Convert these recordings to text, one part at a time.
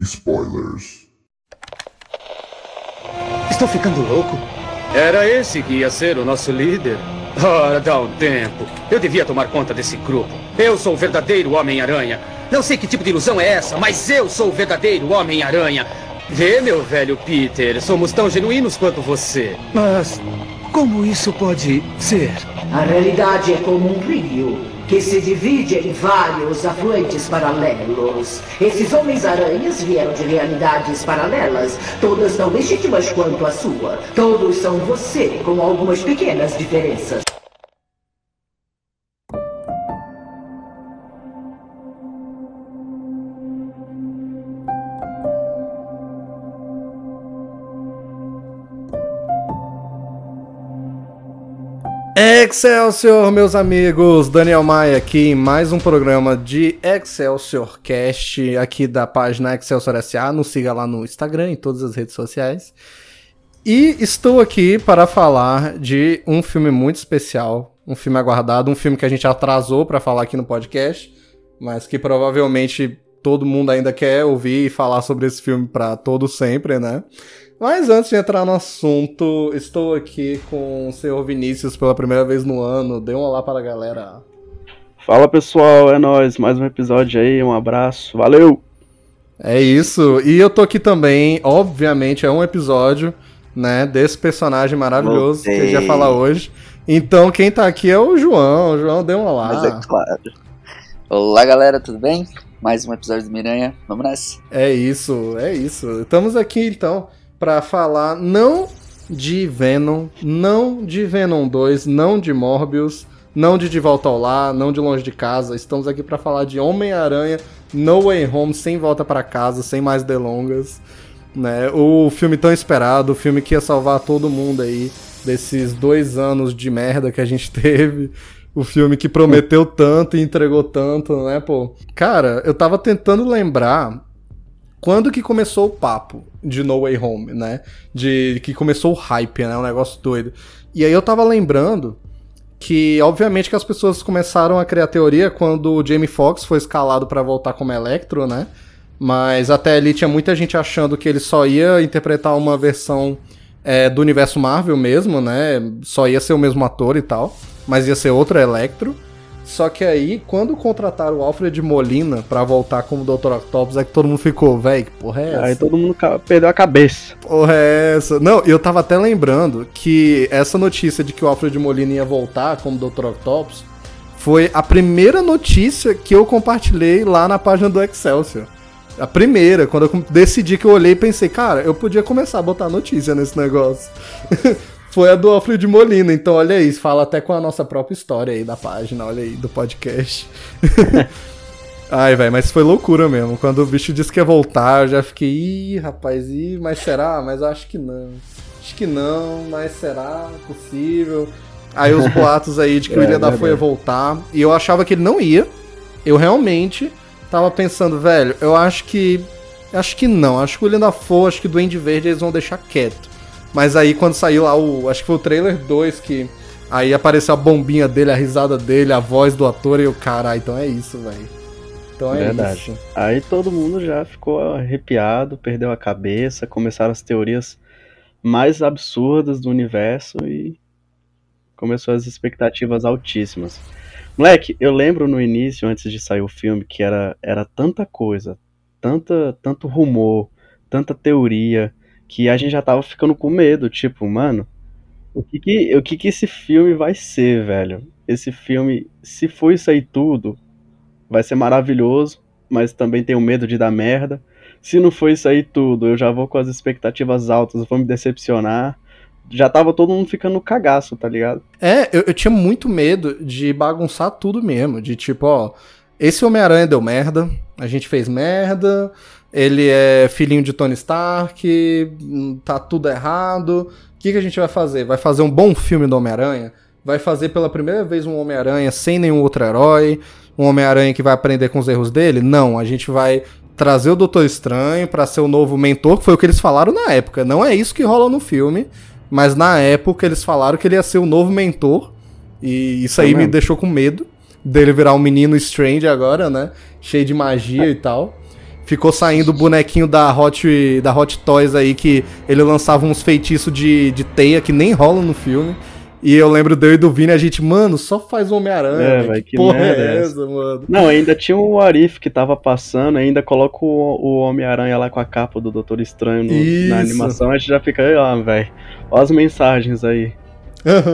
spoilers. Estou ficando louco? Era esse que ia ser o nosso líder? Ora, dá um tempo. Eu devia tomar conta desse grupo. Eu sou o verdadeiro Homem-Aranha. Não sei que tipo de ilusão é essa, mas eu sou o verdadeiro Homem-Aranha. Vê, meu velho Peter, somos tão genuínos quanto você. Mas como isso pode ser? A realidade é como um rio que se divide em vários afluentes paralelos. Esses Homens-Aranhas vieram de realidades paralelas, todas tão legítimas quanto a sua. Todos são você, com algumas pequenas diferenças. Excelsior, meus amigos! Daniel Maia aqui em mais um programa de Excelsior Cast, aqui da página Excelsior SA. Nos siga lá no Instagram e todas as redes sociais. E estou aqui para falar de um filme muito especial, um filme aguardado, um filme que a gente atrasou para falar aqui no podcast, mas que provavelmente todo mundo ainda quer ouvir e falar sobre esse filme para todo sempre, né? Mas antes de entrar no assunto, estou aqui com o senhor Vinícius pela primeira vez no ano. Dê um olá para a galera. Fala pessoal, é nóis, mais um episódio aí, um abraço, valeu! É isso, e eu tô aqui também, obviamente, é um episódio, né, desse personagem maravilhoso Voltei. que a gente vai falar hoje. Então quem tá aqui é o João, o João deu um olá. Mas é claro. Olá galera, tudo bem? Mais um episódio do Miranha, vamos nessa. É isso, é isso. Estamos aqui então para falar não de Venom, não de Venom 2, não de Morbius, não de De Volta ao Lar, não de Longe de Casa. Estamos aqui para falar de Homem-Aranha No Way Home, sem volta para casa, sem mais delongas. Né? O filme tão esperado, o filme que ia salvar todo mundo aí desses dois anos de merda que a gente teve. O filme que prometeu tanto e entregou tanto, né, pô? Cara, eu tava tentando lembrar quando que começou o papo de No Way Home, né? De que começou o hype, né? Um negócio doido. E aí eu tava lembrando que, obviamente, que as pessoas começaram a criar teoria quando o Jamie Foxx foi escalado para voltar como Electro, né? Mas até ali tinha muita gente achando que ele só ia interpretar uma versão é, do universo Marvel mesmo, né? Só ia ser o mesmo ator e tal, mas ia ser outro Electro. Só que aí, quando contrataram o Alfred Molina pra voltar como Dr. Octopus, é que todo mundo ficou, véi, que porra é essa? Aí todo mundo perdeu a cabeça. Porra é essa? Não, eu tava até lembrando que essa notícia de que o Alfred Molina ia voltar como Dr. Octopus foi a primeira notícia que eu compartilhei lá na página do Excelsior. A primeira, quando eu decidi que eu olhei e pensei, cara, eu podia começar a botar notícia nesse negócio. foi a do Alfred Molina, então olha aí, fala até com a nossa própria história aí da página, olha aí, do podcast. Ai, velho, mas foi loucura mesmo. Quando o bicho disse que ia voltar, eu já fiquei, ih, rapaz, ih, mas será? Mas eu acho que não. Acho que não, mas será possível? Aí os boatos aí de que o É, William Dafoe ia voltar. E eu achava que ele não ia. Eu realmente tava pensando, velho, eu acho que. Acho que não. Acho que o William Dafoe, acho que o Duende Verde eles vão deixar quieto. Mas aí quando saiu lá o. Acho que foi o trailer 2 que. Aí apareceu a bombinha dele, a risada dele, a voz do ator e eu, caralho, então é isso, velho. Então é Verdade. isso. Aí todo mundo já ficou arrepiado, perdeu a cabeça, começaram as teorias mais absurdas do universo e começou as expectativas altíssimas. Moleque, eu lembro no início, antes de sair o filme, que era, era tanta coisa, tanta, tanto rumor, tanta teoria, que a gente já tava ficando com medo, tipo, mano, o que que, o que que esse filme vai ser, velho? Esse filme, se for isso aí tudo, vai ser maravilhoso, mas também tenho medo de dar merda. Se não for isso aí tudo, eu já vou com as expectativas altas, vou me decepcionar. Já tava todo mundo ficando cagaço, tá ligado? É, eu, eu tinha muito medo de bagunçar tudo mesmo. De tipo, ó, esse Homem-Aranha deu merda, a gente fez merda, ele é filhinho de Tony Stark, hum, tá tudo errado. O que, que a gente vai fazer? Vai fazer um bom filme do Homem-Aranha? Vai fazer pela primeira vez um Homem-Aranha sem nenhum outro herói? Um Homem-Aranha que vai aprender com os erros dele? Não, a gente vai trazer o Doutor Estranho para ser o novo mentor, que foi o que eles falaram na época. Não é isso que rola no filme, mas na época eles falaram que ele ia ser o novo mentor. E isso aí é me deixou com medo dele virar um menino Strange agora, né? Cheio de magia e tal. Ficou saindo o bonequinho da Hot, da Hot Toys aí, que ele lançava uns feitiços de, de teia que nem rola no filme. E eu lembro dele e do Vini, a gente, mano, só faz Homem-Aranha. É, véio, que, porra é essa, mano? Não, ainda tinha o Arif que tava passando, ainda coloca o, o Homem-Aranha lá com a capa do Doutor Estranho no, na animação, a gente já fica, ó, velho, ó as mensagens aí.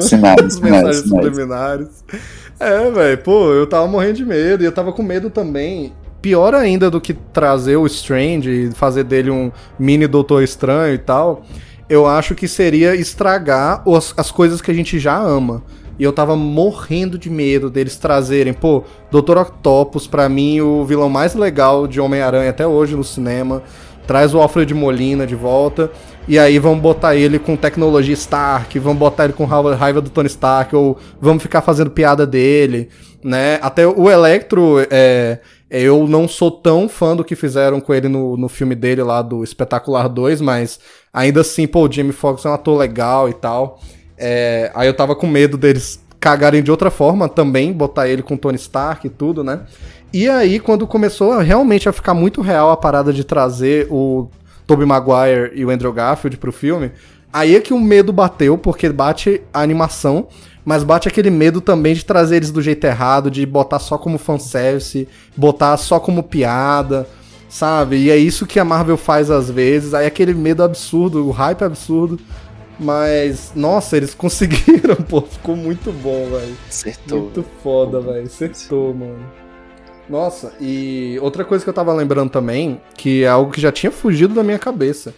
Sinais, mensagens subliminares. É, velho, pô, eu tava morrendo de medo e eu tava com medo também. Pior ainda do que trazer o Strange e fazer dele um mini Doutor Estranho e tal, eu acho que seria estragar as, as coisas que a gente já ama. E eu tava morrendo de medo deles trazerem, pô, Doutor Octopus, pra mim, o vilão mais legal de Homem-Aranha até hoje no cinema. Traz o Alfred Molina de volta. E aí vamos botar ele com tecnologia Stark, vamos botar ele com raiva do Tony Stark, ou vamos ficar fazendo piada dele, né? Até o Electro, é, eu não sou tão fã do que fizeram com ele no, no filme dele lá do Espetacular 2, mas ainda assim, pô, o Jamie Foxx é um ator legal e tal. É, aí eu tava com medo deles cagarem de outra forma também, botar ele com Tony Stark e tudo, né? E aí, quando começou realmente a ficar muito real a parada de trazer o Tobey Maguire e o Andrew Garfield pro filme, aí é que o medo bateu, porque bate a animação, mas bate aquele medo também de trazer eles do jeito errado, de botar só como fanservice, botar só como piada, sabe? E é isso que a Marvel faz às vezes, aí aquele medo absurdo, o hype absurdo. Mas, nossa, eles conseguiram, pô, ficou muito bom, velho. Acertou. Muito foda, velho. Acertou, mano. Nossa, e outra coisa que eu tava lembrando também, que é algo que já tinha fugido da minha cabeça,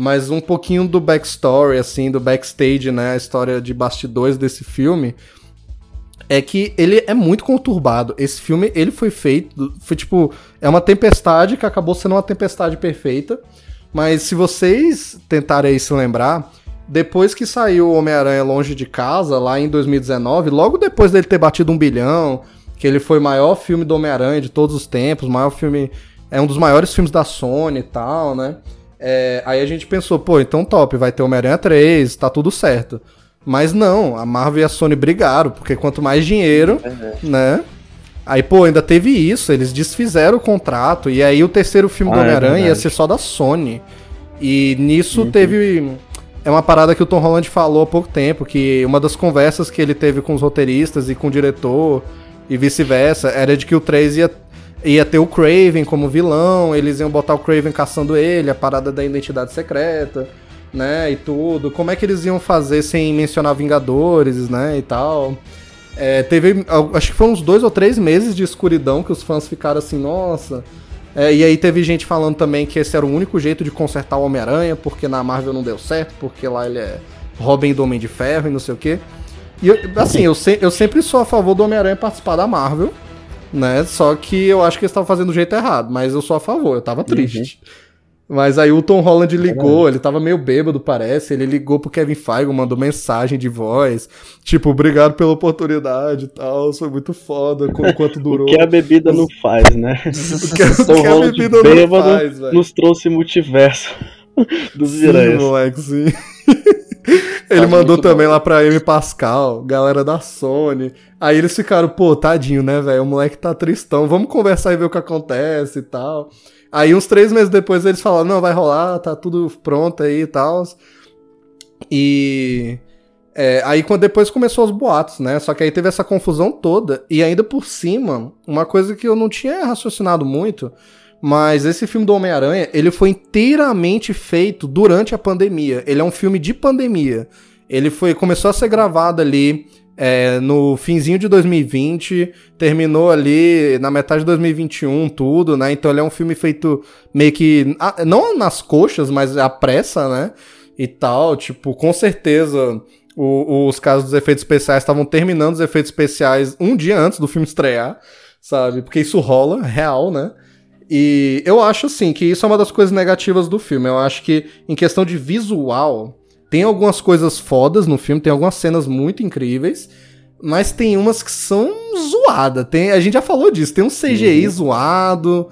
mas um pouquinho do backstory, assim, do backstage, né, a história de bastidores desse filme, é que ele é muito conturbado. Esse filme, ele foi feito, foi tipo, é uma tempestade que acabou sendo uma tempestade perfeita, mas se vocês tentarem se lembrar, depois que saiu Homem-Aranha Longe de Casa, lá em 2019, logo depois dele ter batido um bilhão, que ele foi o maior filme do Homem-Aranha de todos os tempos, maior filme. É um dos maiores filmes da Sony e tal, né? É, aí a gente pensou, pô, então top, vai ter Homem-Aranha 3, tá tudo certo. Mas não, a Marvel e a Sony brigaram, porque quanto mais dinheiro, uhum. né? Aí, pô, ainda teve isso, eles desfizeram o contrato, e aí o terceiro filme ah, do é Homem-Aranha é ia ser só da Sony. E nisso uhum. teve. É uma parada que o Tom Holland falou há pouco tempo, que uma das conversas que ele teve com os roteiristas e com o diretor e vice-versa. Era de que o 3 ia, ia ter o Craven como vilão, eles iam botar o Craven caçando ele, a parada da identidade secreta, né, e tudo. Como é que eles iam fazer sem mencionar Vingadores, né, e tal. É, teve, acho que foi uns dois ou três meses de escuridão que os fãs ficaram assim, nossa... É, e aí teve gente falando também que esse era o único jeito de consertar o Homem-Aranha, porque na Marvel não deu certo, porque lá ele é Robin do Homem de Ferro e não sei o quê. E eu, assim, eu, se, eu sempre sou a favor do Homem-Aranha participar da Marvel, né? Só que eu acho que eles estavam fazendo do jeito errado, mas eu sou a favor, eu tava triste. Uhum. Mas aí o Tom Holland ligou, ele tava meio bêbado, parece. Ele ligou pro Kevin Feige, mandou mensagem de voz. Tipo, obrigado pela oportunidade e tal. Foi muito foda quanto durou. o que a bebida não faz, né? o que, Tom que a bebida bêbado não faz, nos trouxe multiverso dos sim, moleque, sim. Ele mandou também bom. lá pra M Pascal, galera da Sony. Aí eles ficaram, pô, tadinho, né, velho? O moleque tá tristão. Vamos conversar e ver o que acontece e tal. Aí uns três meses depois eles falaram, não, vai rolar, tá tudo pronto aí e tal. E. É, aí quando depois começou os boatos, né? Só que aí teve essa confusão toda. E ainda por cima, uma coisa que eu não tinha raciocinado muito mas esse filme do Homem-Aranha, ele foi inteiramente feito durante a pandemia. Ele é um filme de pandemia. Ele foi começou a ser gravado ali é, no finzinho de 2020, terminou ali na metade de 2021, tudo, né? Então ele é um filme feito meio que. Não nas coxas, mas à pressa, né? E tal. Tipo, com certeza. O, os casos dos efeitos especiais estavam terminando os efeitos especiais um dia antes do filme estrear, sabe? Porque isso rola, real, né? E eu acho, assim, que isso é uma das coisas negativas do filme. Eu acho que, em questão de visual, tem algumas coisas fodas no filme, tem algumas cenas muito incríveis, mas tem umas que são zoadas. Tem, a gente já falou disso, tem um CGI uhum. zoado,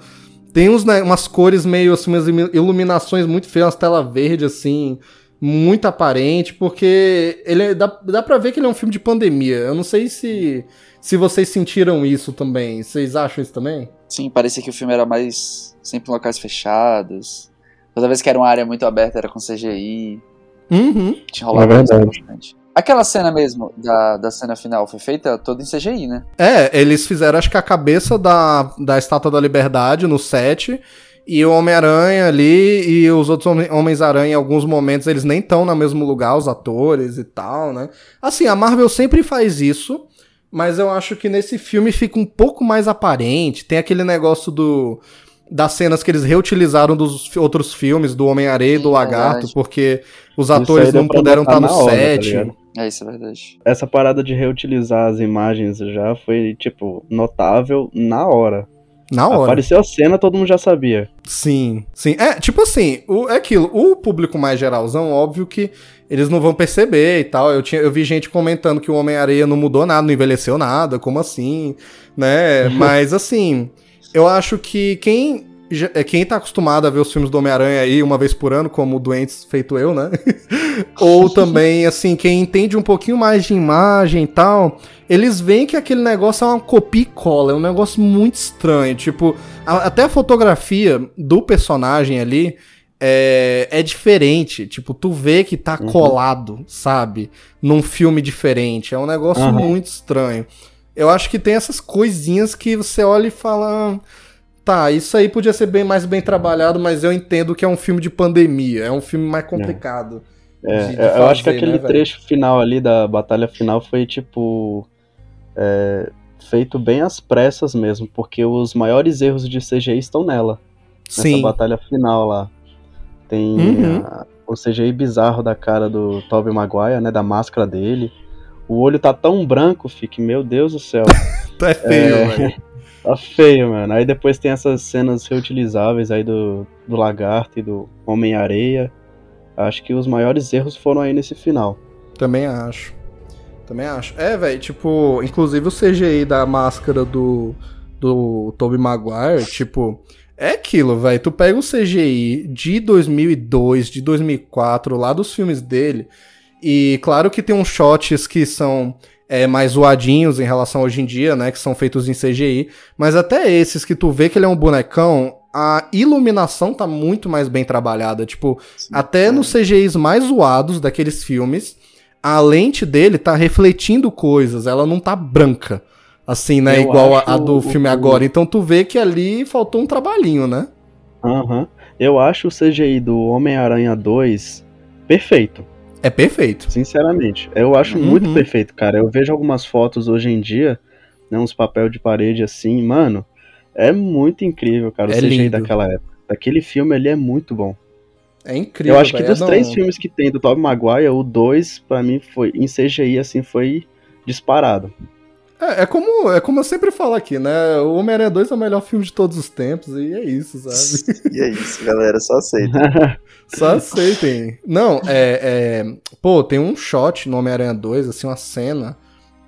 tem uns, né, umas cores meio assim, umas iluminações muito feias, umas tela verde, assim, muito aparente, porque ele é, dá, dá pra ver que ele é um filme de pandemia. Eu não sei se, se vocês sentiram isso também. Vocês acham isso também? Sim, parecia que o filme era mais sempre em locais fechados. Toda vez que era uma área muito aberta era com CGI. Uhum. Tinha rolado é bastante. Aquela cena mesmo, da, da cena final, foi feita toda em CGI, né? É, eles fizeram acho que a cabeça da, da Estátua da Liberdade no set e o Homem-Aranha ali e os outros Homens-Aranha, em alguns momentos, eles nem estão no mesmo lugar, os atores e tal, né? Assim, a Marvel sempre faz isso, mas eu acho que nesse filme fica um pouco mais aparente. Tem aquele negócio do das cenas que eles reutilizaram dos outros filmes, do Homem-Areia e do Lagarto, verdade. porque os atores não puderam estar no hora, tá set. Tá é, isso é verdade. Essa parada de reutilizar as imagens já foi, tipo, notável na hora. Na hora. Apareceu a cena, todo mundo já sabia. Sim, sim. É, tipo assim, o, é aquilo. O público mais geralzão, óbvio que eles não vão perceber e tal. Eu, tinha, eu vi gente comentando que o Homem-Areia não mudou nada, não envelheceu nada, como assim, né? Mas assim, eu acho que quem quem tá acostumado a ver os filmes do Homem-Aranha aí uma vez por ano, como doentes feito eu, né? Ou também, assim, quem entende um pouquinho mais de imagem e tal, eles veem que aquele negócio é uma copia e cola, é um negócio muito estranho. Tipo, a, até a fotografia do personagem ali é, é diferente. Tipo, tu vê que tá uhum. colado, sabe? Num filme diferente. É um negócio uhum. muito estranho. Eu acho que tem essas coisinhas que você olha e fala tá, isso aí podia ser bem mais bem trabalhado, mas eu entendo que é um filme de pandemia, é um filme mais complicado. É, de, de eu acho que aquele né, trecho final ali da batalha final foi tipo. É, feito bem às pressas mesmo, porque os maiores erros de CGI estão nela. Nessa Sim. batalha final lá. Tem uhum. a, o CGI bizarro da cara do Tobey Maguire, né? Da máscara dele. O olho tá tão branco, fique, meu Deus do céu. tá feio, é, velho. Tá feio, mano. Aí depois tem essas cenas reutilizáveis aí do, do lagarto e do Homem-Areia. Acho que os maiores erros foram aí nesse final. Também acho. Também acho. É, velho, tipo, inclusive o CGI da máscara do, do Tobey Maguire, tipo, é aquilo, velho. Tu pega o CGI de 2002, de 2004, lá dos filmes dele, e claro que tem uns shots que são é, mais zoadinhos em relação hoje em dia, né? Que são feitos em CGI. Mas até esses que tu vê que ele é um bonecão, a iluminação tá muito mais bem trabalhada. Tipo, Sim, até é. nos CGIs mais zoados daqueles filmes, a lente dele tá refletindo coisas, ela não tá branca. Assim, né? Eu igual a, a, do o, filme o, agora. Então tu vê que ali faltou um trabalhinho, né? Aham. Uhum. Eu acho o CGI do Homem-Aranha 2 perfeito. É perfeito. Sinceramente. Eu acho uhum. muito perfeito, cara. Eu vejo algumas fotos hoje em dia, né, uns papel de parede assim, mano. É muito incrível, cara, o é CGI lindo. daquela época. Aquele filme ali é muito bom. É incrível. Eu acho que dos não... três filmes que tem do Tobey Maguire, o dois, para mim, foi em CGI, assim, foi disparado. É, é, como, é como eu sempre falo aqui, né? O Homem-Aranha 2 é o melhor filme de todos os tempos, e é isso, sabe? e é isso, galera, só aceitem. só aceitem. Não, é, é. Pô, tem um shot no Homem-Aranha 2, assim, uma cena,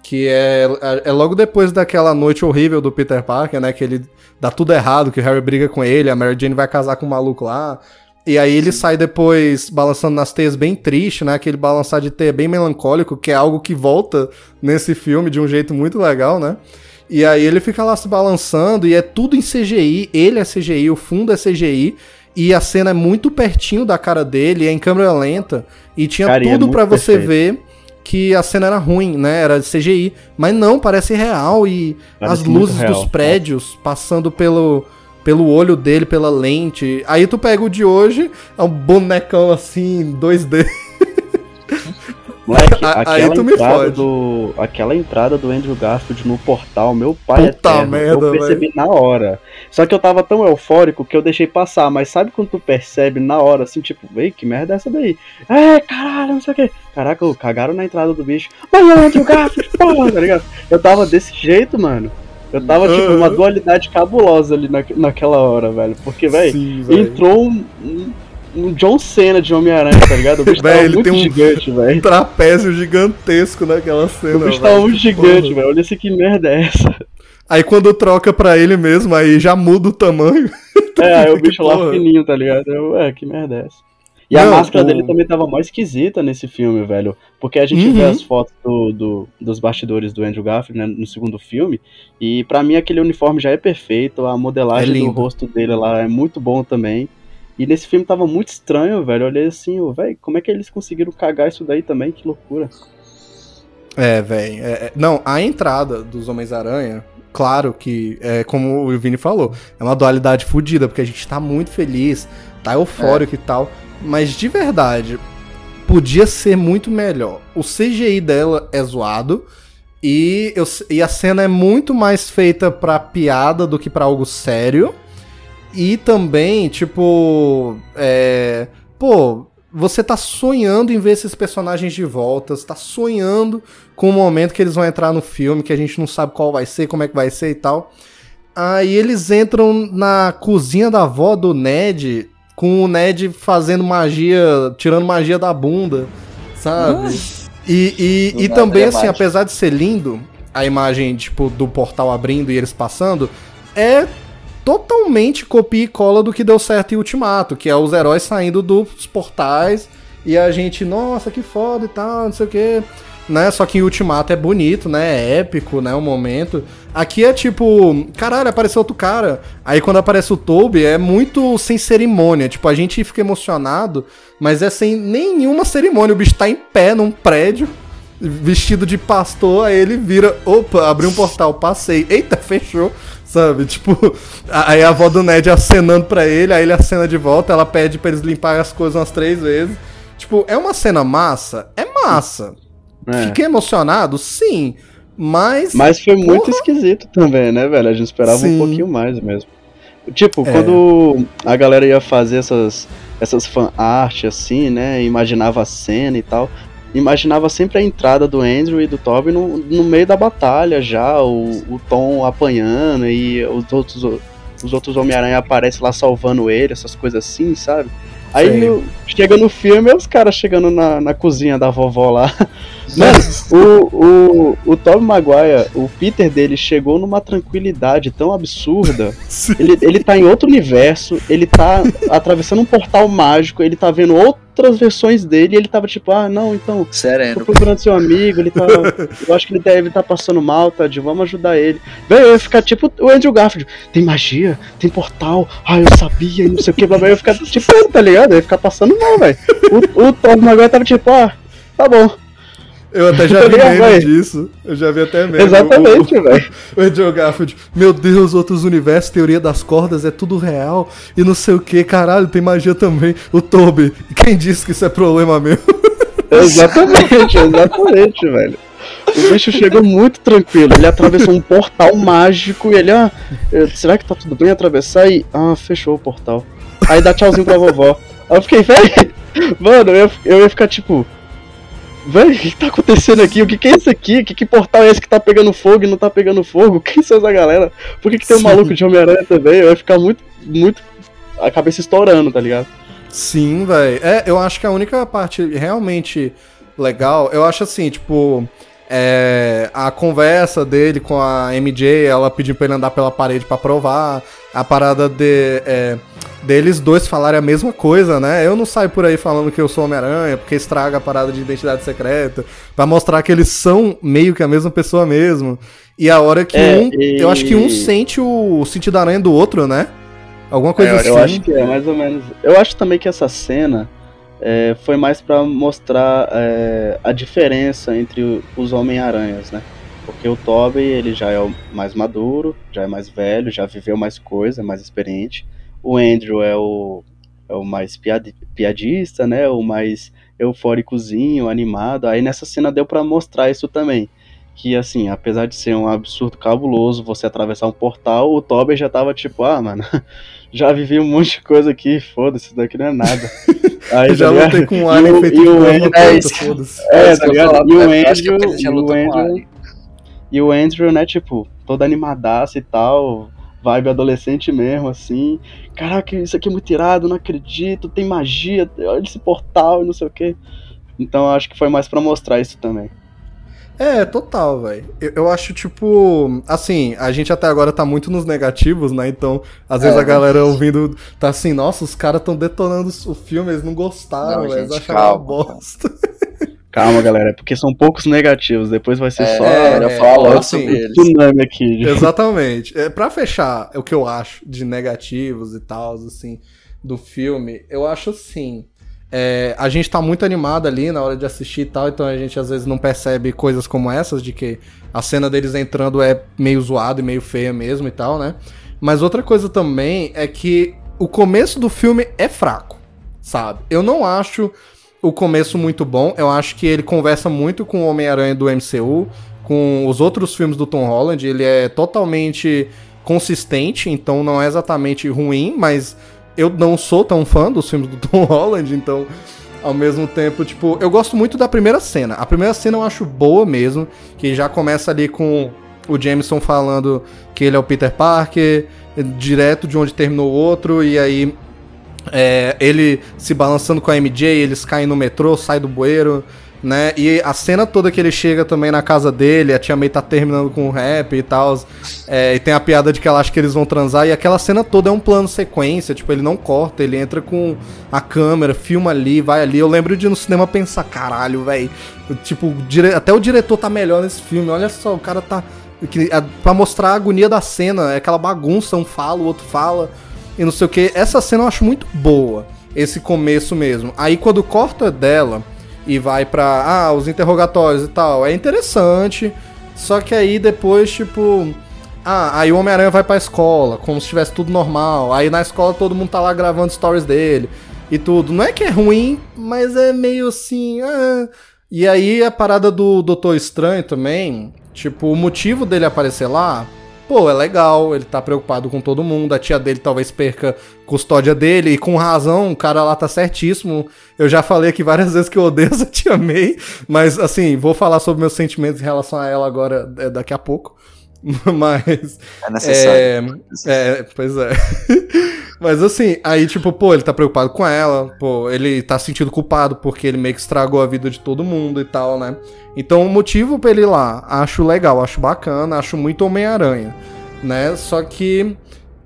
que é, é, é logo depois daquela noite horrível do Peter Parker, né? Que ele dá tudo errado, que o Harry briga com ele, a Mary Jane vai casar com o um maluco lá. E aí ele sai depois balançando nas teias bem triste, né? Aquele balançar de teia bem melancólico, que é algo que volta nesse filme de um jeito muito legal, né? E aí ele fica lá se balançando e é tudo em CGI, ele é CGI, o fundo é CGI, e a cena é muito pertinho da cara dele, é em câmera lenta, e tinha cara, tudo é para você perfeito. ver que a cena era ruim, né? Era CGI, mas não, parece real e parece as luzes real. dos prédios passando pelo pelo olho dele, pela lente. Aí tu pega o de hoje, é um bonecão assim, 2D. Moleque, tu me fode. Do, aquela entrada do Andrew Garfield no portal, meu pai Puta eterno, merda, eu percebi véio. na hora. Só que eu tava tão eufórico que eu deixei passar, mas sabe quando tu percebe na hora, assim, tipo, vei, que merda é essa daí? É, caralho, não sei o que. Caraca, cagaram na entrada do bicho. Mas é o Andrew Garfield, porra, tá ligado? Eu tava desse jeito, mano. Eu tava, tipo, uma dualidade cabulosa ali na, naquela hora, velho. Porque, velho, velho. entrou um, um- um John Cena de Homem-Aranha, tá ligado? O bicho Véi, tava ele muito tem um- gigante, Um velho. trapézio gigantesco naquela cena. O bicho velho. tava muito gigante, velho. Olha esse que merda é essa. Aí quando troca pra ele mesmo, aí já muda o tamanho. É, aí o bicho lá fininho, tá ligado? Eu, é, que merda é essa? E a Não, máscara o- dele também tava mais esquisita nesse filme, velho. Porque a gente vê Uhum. as fotos do, do- dos bastidores do Andrew Garfield né, no segundo filme. E pra mim aquele uniforme já é perfeito. A modelagem É do rosto dele lá é muito bom também. E nesse filme tava muito estranho, velho. Eu olhei assim, velho, como é que eles conseguiram cagar isso daí também? Que loucura. É, velho. não, a entrada dos Homens-Aranha, claro que, é como o Vini falou, é uma dualidade fodida, porque a gente tá muito feliz, tá eufórico e tal. Mas de verdade, podia ser muito melhor. O CGI dela é zoado. E, eu, e a cena é muito mais feita pra piada do que pra algo sério. E também, tipo. É, pô, você tá sonhando em ver esses personagens de volta. Você tá sonhando com o momento que eles vão entrar no filme, que a gente não sabe qual vai ser, como é que vai ser e tal. Aí eles entram na cozinha da avó do Ned, com o Ned fazendo magia, tirando magia da bunda, sabe? E, e, e também, é assim, apesar de ser lindo, a imagem, tipo, do portal abrindo e eles passando, é totalmente copia e cola do que deu certo em Ultimato, que é os heróis saindo dos portais e a gente, nossa, que foda e tal, não sei o que. Né? Só que em Ultimato é bonito, né? É épico, né? O momento. Aqui é tipo, caralho, apareceu outro cara. Aí quando aparece o Toby é muito sem cerimônia. Tipo, a gente fica emocionado, mas é sem nenhuma cerimônia. O bicho tá em pé num prédio, vestido de pastor, aí ele vira, opa, abriu um portal, passei. Eita, fechou. Sabe? Tipo, aí a avó do Ned acenando pra ele, aí ele acena de volta, ela pede pra eles limparem as coisas umas três vezes. Tipo, é uma cena massa? É massa. É. Fiquei emocionado? Sim. Mas. Mas foi muito Porra. esquisito também, né, velho? A gente esperava Sim. um pouquinho mais mesmo. Tipo, É. quando a galera ia fazer essas, essas fan art assim, né? Imaginava a cena e tal. Imaginava sempre a entrada do Andrew e do Toby no, no meio da batalha já, o, o Tom apanhando e os outros, os outros Homem-Aranha aparecem lá salvando ele, essas coisas assim, sabe? Aí no- chega no filme, é os caras chegando na, na cozinha da vovó lá. Mano, o, o, o Tobey Maguire, o Peter dele chegou numa tranquilidade tão absurda. Sim. Ele, ele tá em outro universo, ele tá atravessando um portal mágico, ele tá vendo outras versões dele e ele tava tipo, ah, não, então, tô Sereno. procurando seu amigo, ele tá. Eu acho que ele deve estar passando mal, Tadinho, vamos ajudar ele. Velho, eu ia ficar tipo o Andrew Garfield, tem magia, tem portal, ah, eu sabia, e não sei o que, blá, blá, eu ia ficar tipo, tá ligado? Eu ia ficar passando mal, velho. O, o Tom Maguire tava tipo, ah, tá bom. Eu até já vi meme disso. Eu já vi até meme. Exatamente, velho. O, Andrew Garfield, meu Deus, outros universos, teoria das cordas, é tudo real. E não sei o que, caralho, tem magia também. O Toby, quem disse que isso é problema meu? Exatamente, exatamente, velho. O bicho chegou muito tranquilo. Ele atravessou um portal mágico e ele, ah, eh, será que tá tudo bem atravessar? E, ah, fechou o portal. Aí dá tchauzinho pra vovó. Aí eu fiquei, velho, mano, eu, eu ia ficar tipo, velho, o que, que tá acontecendo aqui? O que, que é isso aqui? Que, que portal é esse que tá pegando fogo e não tá pegando fogo? Quem são essa galera? Por que, que tem um Sim. maluco de Homem-Aranha também? Eu ia ficar muito, muito. A cabeça estourando, tá ligado? Sim, velho. É, eu acho que a única parte realmente legal, eu acho assim, tipo, é, a conversa dele com a MJ, ela pedindo pra ele andar pela parede pra provar, a parada de, é, deles dois falarem a mesma coisa, né? Eu não saio por aí falando que eu sou Homem-Aranha, porque estraga a parada de identidade secreta, pra mostrar que eles são meio que a mesma pessoa mesmo. E a hora que É, um, e- eu acho que um sente o sentido da aranha do outro, né? Alguma coisa É, assim. Eu acho que é mais ou menos. Eu acho também que essa cena é, foi mais pra mostrar é, a diferença entre os Homem-Aranhas, né? Porque o Tobey, ele já é o mais maduro, já é mais velho, já viveu mais coisa, mais experiente. O Andrew é o, é o mais piadi- piadista, né? O mais eufóricozinho, animado. Aí nessa cena deu pra mostrar isso também. Que assim, apesar de ser um absurdo cabuloso você atravessar um portal, o Tobey já tava tipo, ah, mano, já vivi um monte de coisa aqui, foda-se, isso daqui não é nada. Aí, já tá ligado? lutei com um E alien o- feito e o Andrew- é foda-se. É, tá que eu ligado? E o Andrew, e o Andrew, e o Andrew, né, tipo, toda animadaça e tal, vibe adolescente mesmo, assim. Caraca, isso aqui é muito irado, não acredito, tem magia, olha esse portal e não sei o que. Então acho que foi mais para mostrar isso também. É, total, velho. Eu, eu, acho, tipo. Assim, a gente até agora tá muito nos negativos, né? Então, às vezes é, a galera ouvindo tá assim, nossa, os caras tão detonando o filme, eles não gostaram, não, eles acharam uma bosta. Calma, galera, é porque são poucos negativos, depois vai ser é, só. É, eu falo assim, tsunami aqui. Exatamente. É, pra fechar o que eu acho de negativos e tal, assim, do filme, eu acho assim. É, a gente tá muito animado ali na hora de assistir e tal, então a gente às vezes não percebe coisas como essas, de que a cena deles entrando é meio zoado e meio feia mesmo e tal, né? Mas outra coisa também é que o começo do filme é fraco, sabe? Eu não acho o começo muito bom, eu acho que ele conversa muito com o Homem-Aranha do MCU, com os outros filmes do Tom Holland, ele é totalmente consistente, então não é exatamente ruim, mas eu não sou tão fã dos filmes do Tom Holland, então, ao mesmo tempo, tipo, eu gosto muito da primeira cena. A primeira cena eu acho boa mesmo, que já começa ali com o Jameson falando que ele é o Peter Parker, direto de onde terminou o outro, e aí é, ele se balançando com a MJ, eles caem no metrô, sai do bueiro, né? E a cena toda que ele chega também na casa dele, a tia May tá terminando com o rap e tal. É, e tem a piada de que ela acha que eles vão transar. E aquela cena toda é um plano sequência, tipo, ele não corta, ele entra com a câmera, filma ali, vai ali. Eu lembro de no cinema pensar, caralho, velho. Tipo, dire... até o diretor tá melhor nesse filme. Olha só, o cara tá. Pra mostrar a agonia da cena, é aquela bagunça, um fala, o outro fala, e não sei o que. Essa cena eu acho muito boa, esse começo mesmo. Aí quando corta dela e vai pra ah, os interrogatórios e tal. É interessante. Só que aí depois, tipo. Ah, aí o Homem-Aranha vai pra escola, como se tivesse tudo normal. Aí na escola todo mundo tá lá gravando stories dele e tudo. Não é que é ruim, mas é meio assim. Ah. E aí a parada do Doutor Estranho também. Tipo, o motivo dele aparecer lá pô, é legal, ele tá preocupado com todo mundo, a tia dele talvez perca custódia dele, e com razão, o cara lá tá certíssimo. Eu já falei aqui várias vezes que eu odeio essa tia May, mas assim, vou falar sobre meus sentimentos em relação a ela agora, é, daqui a pouco. Mas. É necessário. É, é pois é. Mas assim, aí tipo, pô, ele tá preocupado com ela, pô, ele tá se sentindo culpado porque ele meio que estragou a vida de todo mundo e tal, né? Então o motivo pra ele ir lá, acho legal, acho bacana, acho muito Homem-Aranha, né? Só que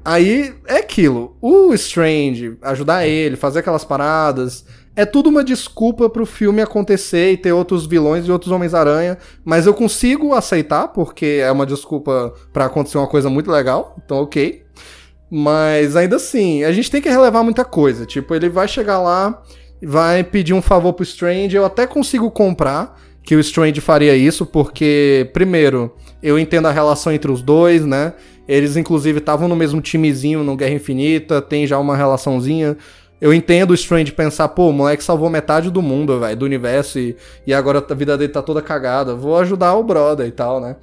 aí é aquilo, o Strange ajudar ele, fazer aquelas paradas, é tudo uma desculpa pro filme acontecer e ter outros vilões e outros Homens-Aranha, mas eu consigo aceitar, porque é uma desculpa para acontecer uma coisa muito legal, então ok. Mas ainda assim, a gente tem que relevar muita coisa. Tipo, ele vai chegar lá, vai pedir um favor pro Strange, eu até consigo comprar que o Strange faria isso, porque, primeiro, eu entendo a relação entre os dois, né? Eles, inclusive, estavam no mesmo timezinho no Guerra Infinita, tem já uma relaçãozinha. Eu entendo o Strange pensar, pô, o moleque salvou metade do mundo, velho, do universo, e, e agora a vida dele tá toda cagada. Vou ajudar o brother e tal, né?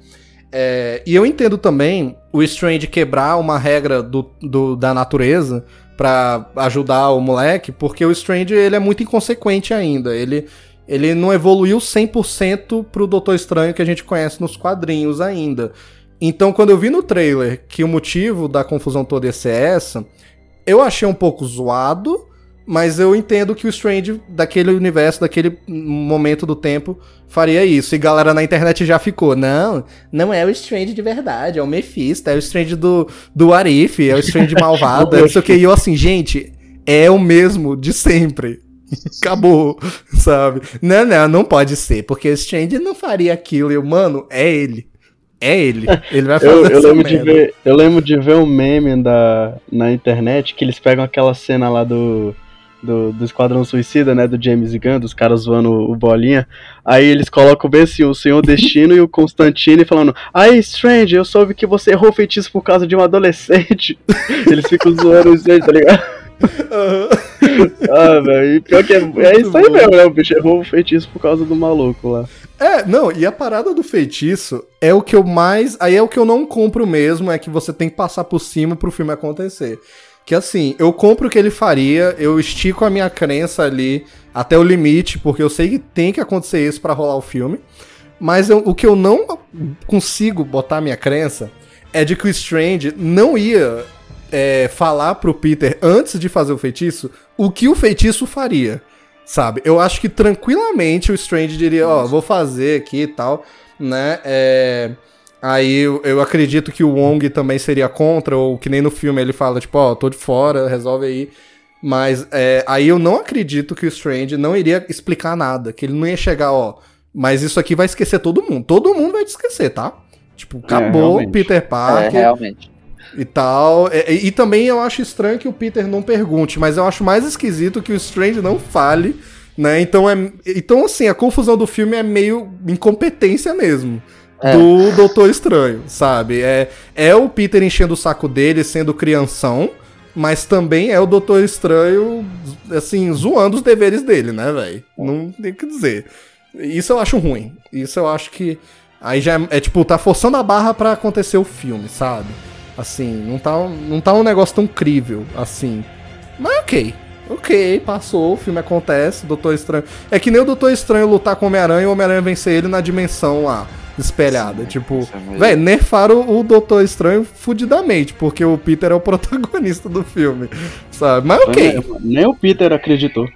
É, e eu entendo também o Strange quebrar uma regra do, do da natureza para ajudar o moleque, porque o Strange ele é muito inconsequente ainda. Ele, ele não evoluiu 100% pro Doutor Estranho que a gente conhece nos quadrinhos ainda. Então, quando eu vi no trailer que o motivo da confusão toda ia ser essa, eu achei um pouco zoado, mas eu entendo que o Strange, daquele universo, daquele momento do tempo, faria isso. E galera na internet já ficou, não, não é o Strange de verdade, é o Mephisto, é o Strange do, do Arif, é o Strange malvado, é não sei o que. E eu assim, gente, é o mesmo de sempre. Acabou, sabe? Não, não, não pode ser, porque o Strange não faria aquilo. E mano, é ele. É ele. Ele vai fazer eu, eu lembro de ver Eu lembro de ver um meme da, na internet que eles pegam aquela cena lá do do, do Esquadrão Suicida, né, do James Gunn, dos caras zoando o Bolinha, aí eles colocam bem assim, o Senhor Destino e o Constantine falando, aí Strange, eu soube que você errou feitiço por causa de um adolescente. eles ficam zoando o Strange, tá ligado? Uhum. ah, velho, pior que é, é isso aí mesmo, né, o bicho errou o feitiço por causa do maluco lá. É, não, e a parada do feitiço é o que eu mais. Aí é o que eu não compro mesmo, é que você tem que passar por cima pro filme acontecer. Que assim, eu compro o que ele faria, eu estico a minha crença ali até o limite, porque eu sei que tem que acontecer isso para rolar o filme. Mas eu, o que eu não consigo botar a minha crença é de que o Strange não ia é, falar pro Peter antes de fazer o feitiço o que o feitiço faria, sabe? Eu acho que tranquilamente o Strange diria, ó, vou fazer aqui e tal, né? É... Aí eu, eu acredito que o Wong também seria contra, ou que nem no filme ele fala, tipo, ó, tô de fora, resolve aí. Mas é, aí eu não acredito que o Strange não iria explicar nada, que ele não ia chegar, ó, mas isso aqui vai esquecer todo mundo. Todo mundo vai te esquecer, tá? Tipo, acabou É, Peter É, Parker realmente. e tal. E, e também eu acho estranho que o Peter não pergunte, mas eu acho mais esquisito que o Strange não fale, né? Então é, então assim, a confusão do filme é meio incompetência mesmo. É. Do Doutor Estranho, sabe? É, é o Peter enchendo o saco dele, sendo crianção, mas também é o Doutor Estranho, assim, zoando os deveres dele, né, velho? Não tem o que dizer. Isso eu acho ruim. Isso eu acho que. Aí já é, é, tipo, tá forçando a barra pra acontecer o filme, sabe? Assim, não tá, não tá um negócio tão crível assim. Mas ok. Ok, passou, o filme acontece, Doutor Estranho. É que nem o Doutor Estranho lutar com o Homem-Aranha e o Homem-Aranha vencer ele na dimensão lá, espelhada. Sim, tipo, é velho, nerfaram o Doutor Estranho fudidamente, porque o Peter é o protagonista do filme, sabe? Mas ok. Nem, nem o Peter acreditou.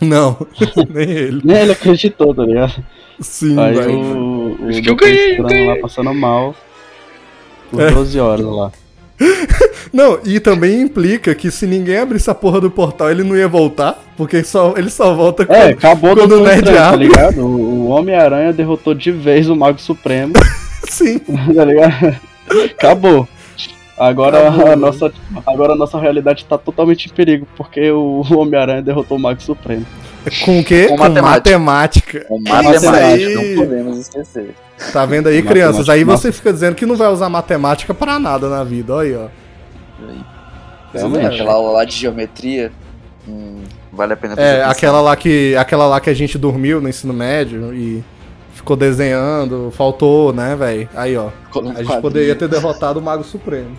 Não, nem ele. Nem ele acreditou, tá ligado? Sim, Aí velho. o, o Acho que eu Doutor Estranho ganhei. lá passando mal por É. 12 horas lá. Não, e também implica que se ninguém abrisse a porra do portal, ele não ia voltar, porque só, ele só volta É, quando- acabou quando do o Nerd Estranho, tá ligado? O, Homem-Aranha derrotou de vez o Mago Supremo, Sim. tá ligado? Acabou. Agora, Acabou, a nossa, agora a nossa realidade tá totalmente em perigo, porque o Homem-Aranha derrotou o Mago Supremo. Com o quê? Com Com matemática. matemática. Com Isso matemática, aí. não podemos esquecer. Tá vendo aí, crianças? Aí você fica dizendo que não vai usar matemática pra nada na vida, olha aí, ó. Realmente. Aquela aula lá de geometria, hum, vale a pena É, aquela lá, que, aquela lá que a gente dormiu no ensino médio e ficou desenhando, faltou, né, velho? Aí, ó. A gente poderia ter derrotado o Mago Supremo.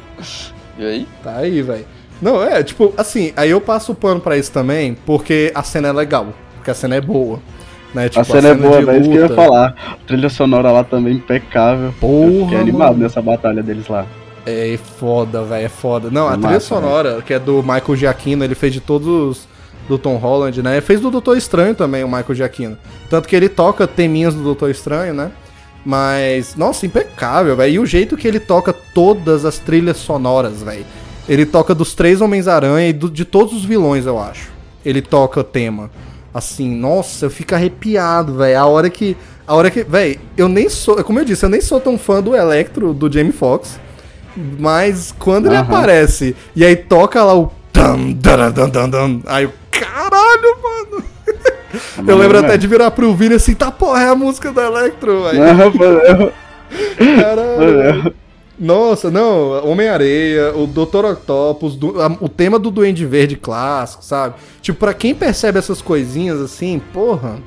E aí? Tá aí, velho. Não, é, tipo, assim, aí eu passo o pano pra isso também, porque a cena é legal. Porque a cena é boa. Né? Tipo, a cena é boa, de é isso que eu ia falar. A trilha sonora lá também impecável. eu Porra, fiquei animado mano. nessa batalha deles lá. É foda, velho, é foda. Não, a É trilha massa, sonora, que é do Michael Giacchino, ele fez de todos os do Tom Holland, né? Ele fez do Doutor Estranho também, o Michael Giacchino. Tanto que ele toca teminhas do Doutor Estranho, né? Mas, nossa, impecável, velho. E o jeito que ele toca todas as trilhas sonoras, velho. Ele toca dos três Homens-Aranha e do- de todos os vilões, eu acho. Ele toca o tema. Assim, nossa, eu fico arrepiado, velho. A hora que. A hora que. Velho, eu nem sou. Como eu disse, eu nem sou tão fã do Electro, do Jamie Foxx. Mas quando ele aparece e aí toca lá o. Aí eu. Caralho, mano! Eu lembro até de virar pro Vini assim, tá porra, é a música do Electro, velho. Caralho. Eu. Nossa, não, Homem-Areia, o Dr. Octopus, du- a- o tema do Duende Verde clássico, sabe? Tipo, pra quem percebe essas coisinhas assim, porra,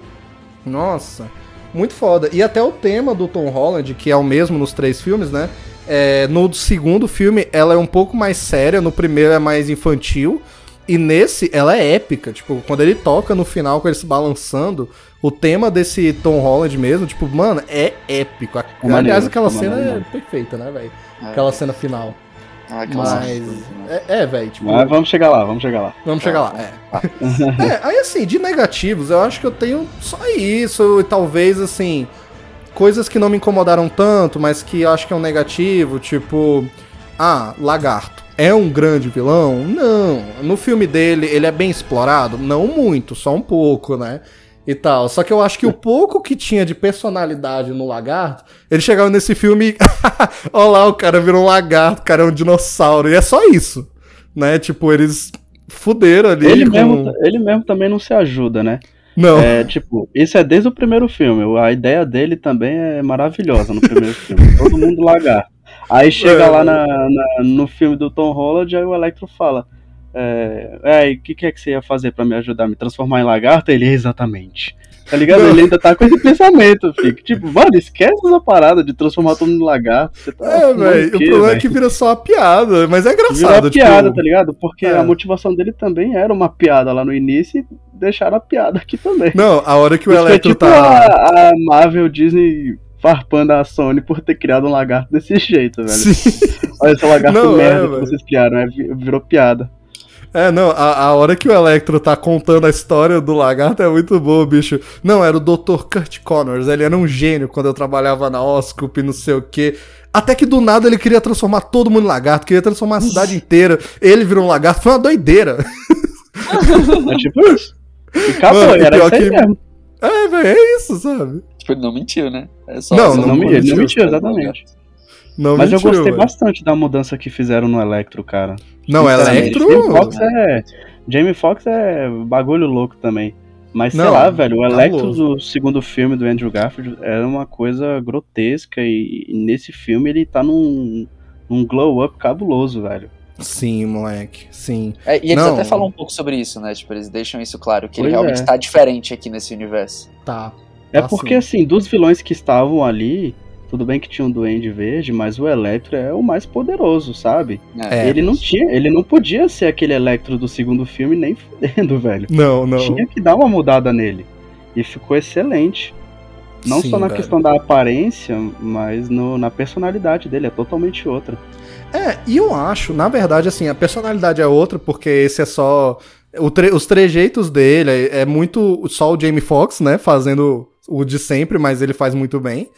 nossa, muito foda. E até o tema do Tom Holland, que é o mesmo nos três filmes, né? É, no segundo filme, ela é um pouco mais séria, no primeiro é mais infantil. E nesse, ela é épica. Tipo, quando ele toca no final com ele se balançando, o tema desse Tom Holland mesmo, tipo, mano, é épico. Aliás, aquela cena maneiro é perfeita, né, velho? É. Aquela cena final. Ah, aquela Mas. cena? É, é velho, tipo. Mas vamos chegar lá, vamos chegar lá. Vamos chegar lá. É. É, aí assim, de negativos, eu acho que eu tenho só isso, e talvez assim, coisas que não me incomodaram tanto, mas que eu acho que é um negativo, tipo, ah, Lagarto. É um grande vilão? Não. No filme dele, ele é bem explorado? Não muito, só um pouco, né? E tal. Só que eu acho que o pouco que tinha de personalidade no lagarto, ele chegava nesse filme e. Olha lá, o cara virou um lagarto, o cara é um dinossauro. E é só isso. Né? Tipo, eles fuderam ali. Ele com- mesmo, ele mesmo também não se ajuda, né? Não. É, tipo, isso é desde o primeiro filme. A ideia dele também é maravilhosa no primeiro filme. Todo mundo lagarto. Aí chega É. lá na- na- no filme do Tom Holland, aí o Electro fala. É, é, e o que, que é que você ia fazer pra me ajudar? Me transformar em lagarto? Ele, exatamente. Tá ligado? Não. Ele ainda tá com esse pensamento, fica. Tipo, mano, esquece essa parada de transformar todo mundo em lagarto. Você tá É, fumando velho. O problema é velho? que vira só uma piada, mas é Virou engraçado. uma piada, tipo, tá ligado? Porque é. a motivação dele também era uma piada lá no início e deixaram a piada aqui também. Não, a hora que o Isso foi Electro tipo tá. a, a Marvel Disney farpando a Sony por ter criado um lagarto desse jeito, velho. Sim. Olha esse lagarto Não, é, merda que velho. vocês criaram, é, vi- virou piada. É, não, a, a hora que o Electro tá contando a história do lagarto é muito boa, bicho. Não, era o Dr. Kurt Connors, ele era um gênio quando eu trabalhava na Oscup, não sei o quê. Até que do nada ele queria transformar todo mundo em lagarto, queria transformar a cidade inteira. Ele virou um lagarto, foi uma doideira. É tipo isso. E acabou, Mano, e era pior isso que- mesmo. É, velho, é isso, sabe? Tipo, ele não mentiu, né? É só Não, não Não, mentiu, não mentiu, exatamente. Não Mas eu mentiu, gostei velho. bastante da mudança que fizeram no Electro, cara. Não, Sinceramente, Electro. Jamie Foxx é. Jamie Foxx é bagulho louco também. Mas sei Não, lá, velho, o Electro cabuloso. do segundo filme do Andrew Garfield era uma coisa grotesca e, e nesse filme ele tá num, num glow up cabuloso, velho. Sim, moleque, sim. É, e eles Não. até falam um pouco sobre isso, né? Tipo, eles deixam isso claro, que ele Pois realmente é. tá diferente aqui nesse universo. Tá. É Ah, porque sim. assim, dos vilões que estavam ali, tudo bem que tinha um Duende Verde, mas o Electro é o mais poderoso, sabe? É. Ele não tinha, ele não podia ser aquele Electro do segundo filme nem fudendo, velho. Não, não. tinha que dar uma mudada nele. E ficou excelente. Não Sim, só na velho. questão da aparência, mas no- na personalidade dele, é totalmente outra. É, e eu acho, na verdade, assim, a personalidade é outra, porque esse é só. o tre- os trejeitos dele é, é muito só o Jamie Foxx, né? Fazendo o de sempre, mas ele faz muito bem.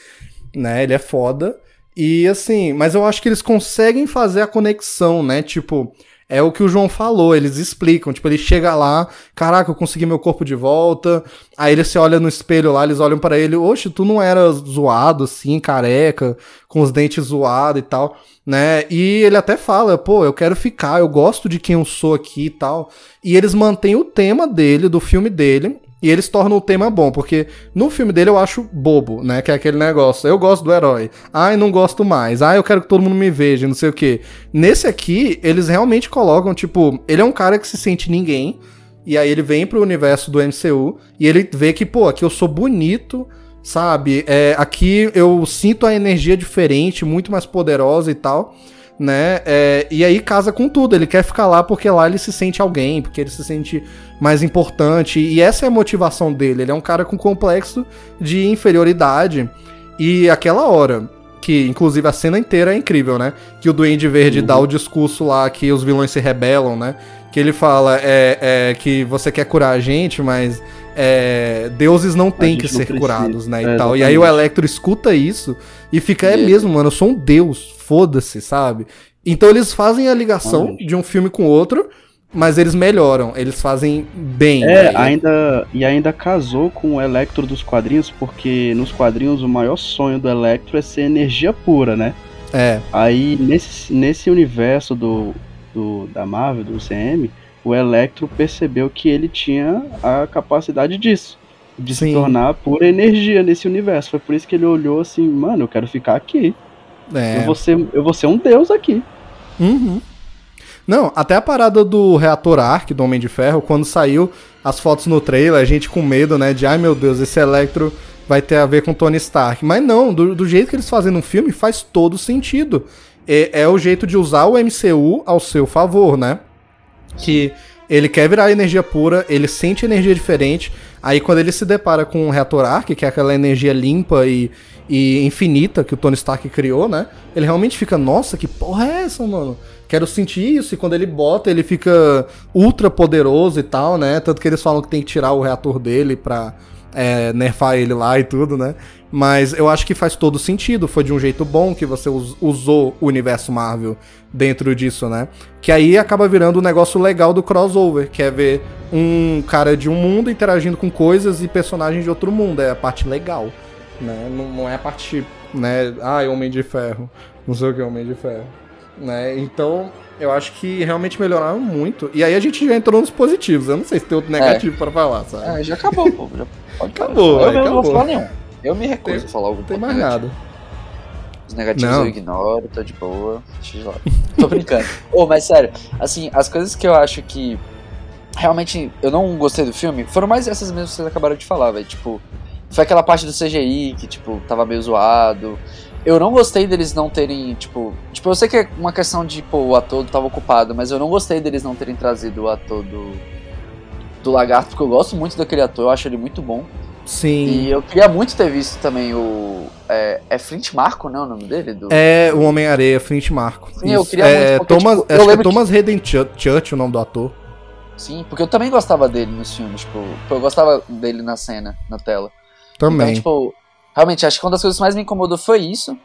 Né? Ele é foda. E assim, mas eu acho que eles conseguem fazer a conexão, né? Tipo, é o que o João falou, eles explicam. Tipo, ele chega lá, caraca, eu consegui meu corpo de volta. Aí ele se olha no espelho lá, eles olham pra ele, oxe, tu não era zoado assim, careca, com os dentes zoados e tal, né? E ele até fala, pô, eu quero ficar, eu gosto de quem eu sou aqui e tal. E eles mantêm o tema dele, do filme dele, e eles tornam o tema bom, porque no filme dele eu acho bobo, né? Que é aquele negócio. Eu gosto do herói. Ai, não gosto mais. Ai, eu quero que todo mundo me veja, não sei o quê. Nesse aqui, eles realmente colocam, tipo, ele é um cara que se sente ninguém. E aí ele vem pro universo do MCU e ele vê que, pô, aqui eu sou bonito, sabe? É, aqui eu sinto a energia diferente, muito mais poderosa e tal, né? É, e aí casa com tudo. Ele quer ficar lá porque lá ele se sente alguém, porque ele se sente mais importante. E essa é a motivação dele. Ele é um cara com complexo de inferioridade. E aquela hora, que inclusive a cena inteira é incrível, né? Que o Duende Verde Uhum. dá o discurso lá que os vilões se rebelam, né? Que ele fala é, é, que você quer curar a gente, mas é, deuses não têm que ser precisa. curados, né? E, É, tal. e aí o. Electro escuta isso e fica, é E ele- mesmo, mano, eu sou um deus, foda-se, sabe? Então eles fazem a ligação de um filme com outro, mas eles melhoram, eles fazem bem. É, né? ainda e ainda casou com o Electro dos quadrinhos, porque nos quadrinhos o maior sonho do Electro é ser energia pura, né? É, Aí nesse, nesse universo do, do da Marvel, do CM, o Electro percebeu que ele tinha a capacidade disso, de Sim. se tornar pura energia nesse universo. Foi por isso que ele olhou assim, mano, eu quero ficar aqui. é. Eu, vou ser, eu vou ser um deus aqui. Uhum. Não, até a parada do reator Arc do Homem de Ferro, quando saiu as fotos no trailer, a gente com medo, né, de ai meu Deus, esse Electro vai ter a ver com Tony Stark. Mas não, do, do jeito que eles fazem no filme, faz todo sentido. É, é o jeito de usar o MCU ao seu favor, né? Que ele quer virar energia pura, ele sente energia diferente. Aí quando ele se depara com o reator Arc, que é aquela energia limpa e, e infinita que o Tony Stark criou, né? Ele realmente fica, nossa, que porra é essa, mano? Quero sentir isso. E quando ele bota, ele fica ultra poderoso e tal, né? Tanto que eles falam que tem que tirar o reator dele pra é, nerfar ele lá e tudo, né? Mas eu acho que faz todo sentido. Foi de um jeito bom que você us- usou o universo Marvel dentro disso, né? Que aí acaba virando um negócio legal do crossover, que é ver um cara de um mundo interagindo com coisas e personagens de outro mundo. É a parte legal, né? Não, não é a parte, né? Ah, Homem de Ferro. Não sei o que é Homem de Ferro. Né? Então, eu acho que realmente melhoraram muito. E aí a gente já entrou nos positivos. Eu não sei se tem outro negativo pra falar, sabe? Ah, já acabou, pô. Já pode. Acabou, Eu vai, não vou acabou. falar nenhum. Eu me recuso Tem- a falar algum tem mais negativo. nada. Os negativos Não. eu ignoro, tô de boa. Deixa de lado. Tô brincando. Ô, mas sério, assim, as coisas que eu acho que realmente eu não gostei do filme foram mais essas mesmas que vocês acabaram de falar, velho. Tipo, foi aquela parte do CGI que, tipo, tava meio zoado. Eu não gostei deles não terem, tipo. Tipo, eu sei que é uma questão de, pô, o ator tava ocupado, mas eu não gostei deles não terem trazido o ator do. Do Lagarto, porque eu gosto muito daquele ator, eu acho ele muito bom. Sim. E eu queria muito ter visto também o. É, é Flint Marco, né? O nome dele? Do... É o Homem-Areia, Flint Marco. Sim, eu Isso. queria é, muito, porque, Thomas, tipo, eu acho que é lembro que- Thomas Hayden Church, o nome do ator. Sim, porque eu também gostava dele nos filmes, tipo, eu gostava dele na cena, na tela. Também. Então, tipo, realmente, acho que uma das coisas que mais me incomodou foi isso.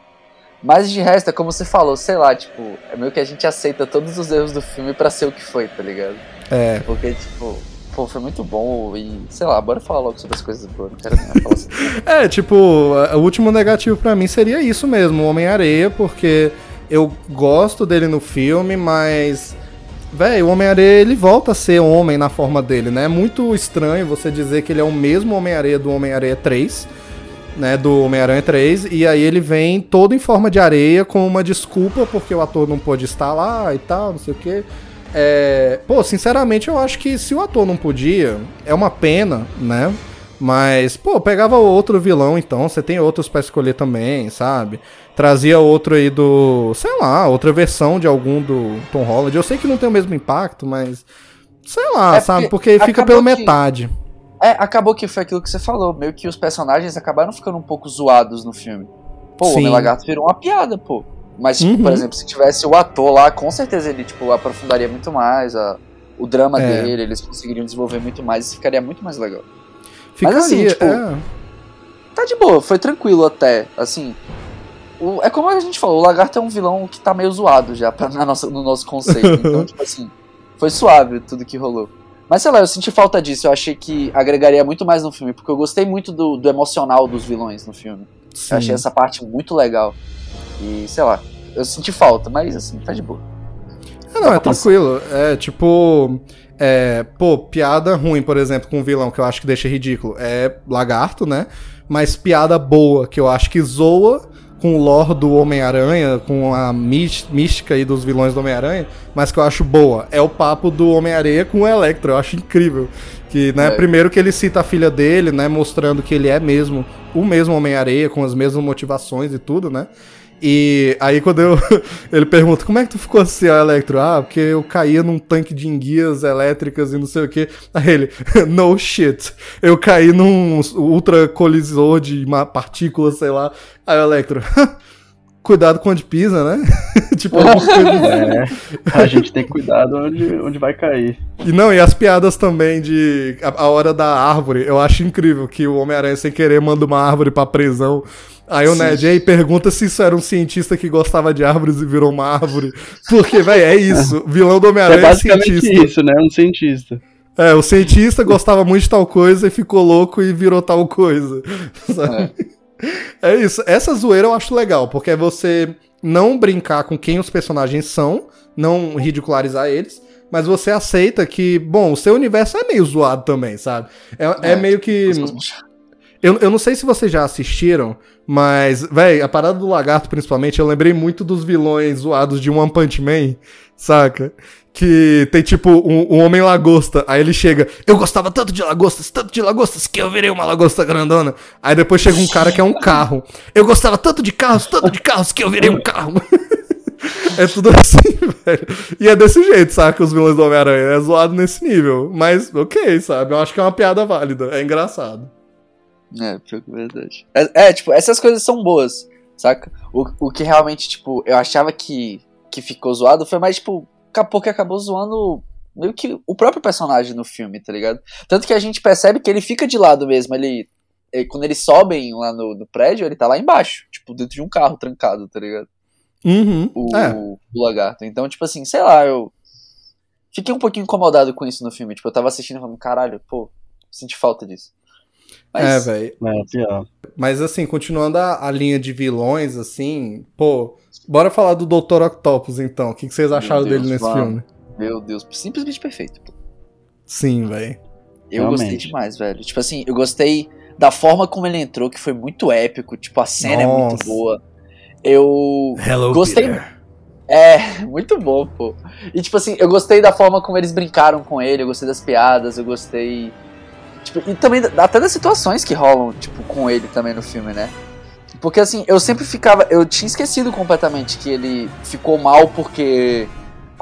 Mas de resto, é como você falou, sei lá, tipo, é meio que a gente aceita todos os erros do filme pra ser o que foi, tá ligado? É. Porque, tipo, pô, foi muito bom e, sei lá, bora falar logo sobre as coisas boas, não quero nem falar sobre É, tipo, o último negativo pra mim seria isso mesmo, o Homem-Areia, porque eu gosto dele no filme, mas. Véi, o Homem-Areia ele volta a ser homem na forma dele, né? É muito estranho você dizer que ele é o mesmo Homem-Areia do Homem-Areia 3, né? Do Homem-Aranha 3, e aí ele vem todo em forma de areia com uma desculpa porque o ator não pôde estar lá e tal, não sei o quê. É, pô, sinceramente, eu acho que se o ator não podia, é uma pena, né? Mas, pô, pegava outro vilão então, você tem outros pra escolher também, sabe? Trazia outro aí do, sei lá, outra versão de algum do Tom Holland. Eu sei que não tem o mesmo impacto, mas sei lá, É sabe? porque Porque fica pela que- metade. É, acabou que foi aquilo que você falou, meio que os personagens acabaram ficando um pouco zoados no filme. Pô, o Sim. Homem Lagarto virou uma piada, pô. Mas, tipo, Uhum. por exemplo, se tivesse o ator lá, com certeza ele, tipo, aprofundaria muito mais a, o drama É. dele, eles conseguiriam desenvolver muito mais e ficaria muito mais legal. Ficaria, assim, tipo, é. Tá de boa, foi tranquilo até, assim. o- é como a gente falou, o Lagarto é um vilão que tá meio zoado já pra, na nossa, no nosso conceito. Então, tipo assim, foi suave tudo que rolou. Mas sei lá, eu senti falta disso, eu achei que agregaria muito mais no filme, porque eu gostei muito do, do emocional dos vilões no filme. sim. Eu achei essa parte muito legal. E sei lá, eu senti falta, mas assim, tá de boa. É, não, é tranquilo. É tipo. É, pô, piada ruim, por exemplo, com um vilão que eu acho que deixa ridículo. É lagarto, né? Mas piada boa, que eu acho que zoa com o lore do Homem-Aranha, com a mís- mística aí dos vilões do Homem-Aranha, mas que eu acho boa. É o papo do Homem-Aranha com o Electro. Eu acho incrível. Que, né, É. primeiro que ele cita a filha dele, né? Mostrando que ele é mesmo o mesmo Homem-Areia, com as mesmas motivações e tudo, né? E aí quando eu, ele pergunta, como é que tu ficou assim, ó, Electro? Ah, porque eu caía num tanque de enguias elétricas e não sei o que. Aí ele, no shit. Eu caí num ultra colisor de uma partícula, sei lá. Aí o Electro, cuidado com onde pisa, né? tipo, assim. É, a gente tem cuidado onde, onde vai cair. E não, e as piadas também de a, a hora da árvore. Eu acho incrível que o Homem-Aranha, sem querer, manda uma árvore pra prisão. Aí o. Ned aí pergunta se isso era um cientista que gostava de árvores e virou uma árvore. Porque, velho, é isso. Vilão do É Homem-Aranha é, basicamente cientista. isso, né? Um cientista. É, o cientista gostava muito de tal coisa e ficou louco e virou tal coisa. Sabe? É. isso. Essa zoeira eu acho legal, porque é você não brincar com quem os personagens são, não ridicularizar eles, mas você aceita que, bom, o seu universo é meio zoado também, sabe? É, é É, meio que. Eu, eu não sei se vocês já assistiram, mas, véi, a parada do lagarto, principalmente, eu lembrei muito dos vilões zoados de One Punch Man, saca? Que tem tipo um, um homem lagosta, aí ele chega, eu gostava tanto de lagostas, tanto de lagostas, que eu virei uma lagosta grandona. Aí depois chega um cara que é um carro. Eu gostava tanto de carros, tanto de carros, que eu virei um carro. É tudo assim, velho. E é desse jeito, saca? Os vilões do Homem-Aranha. É zoado nesse nível. Mas, ok, sabe? Eu acho que é uma piada válida. É engraçado. É, pior que é verdade. É, é, tipo, essas coisas são boas, saca? O, o que realmente, tipo, eu achava que, que ficou zoado foi mais, tipo, acabou que acabou zoando meio que o próprio personagem no filme, tá ligado? Tanto que a gente percebe que ele fica de lado mesmo, ele. ele- quando eles sobem lá no, no prédio, ele tá lá embaixo, tipo, dentro de um carro trancado, tá ligado? Uhum. O, É. o lagarto. Então, tipo assim, sei lá, eu. Fiquei um pouquinho incomodado com isso no filme. Tipo, eu tava assistindo e falando, caralho, pô, senti falta disso. É, Mas, velho. É, pior. Mas assim, continuando a, a linha de vilões, assim, pô, bora falar do Dr. Octopus então. O que, que vocês acharam Deus, dele nesse vamos. filme? meu Deus, simplesmente perfeito. pô. Sim, velho. Eu gostei Realmente. demais, velho. Tipo assim, eu gostei da forma como ele entrou, que foi muito épico. Tipo, a cena é muito Nossa. boa. Eu. Hello, Gostei- É, muito bom, pô. E tipo assim, eu gostei da forma como eles brincaram com ele, eu gostei das piadas, eu gostei. Tipo, e também até das situações que rolam, tipo, com ele também no filme, né? Porque assim, eu sempre ficava. Eu tinha esquecido completamente que ele ficou mal porque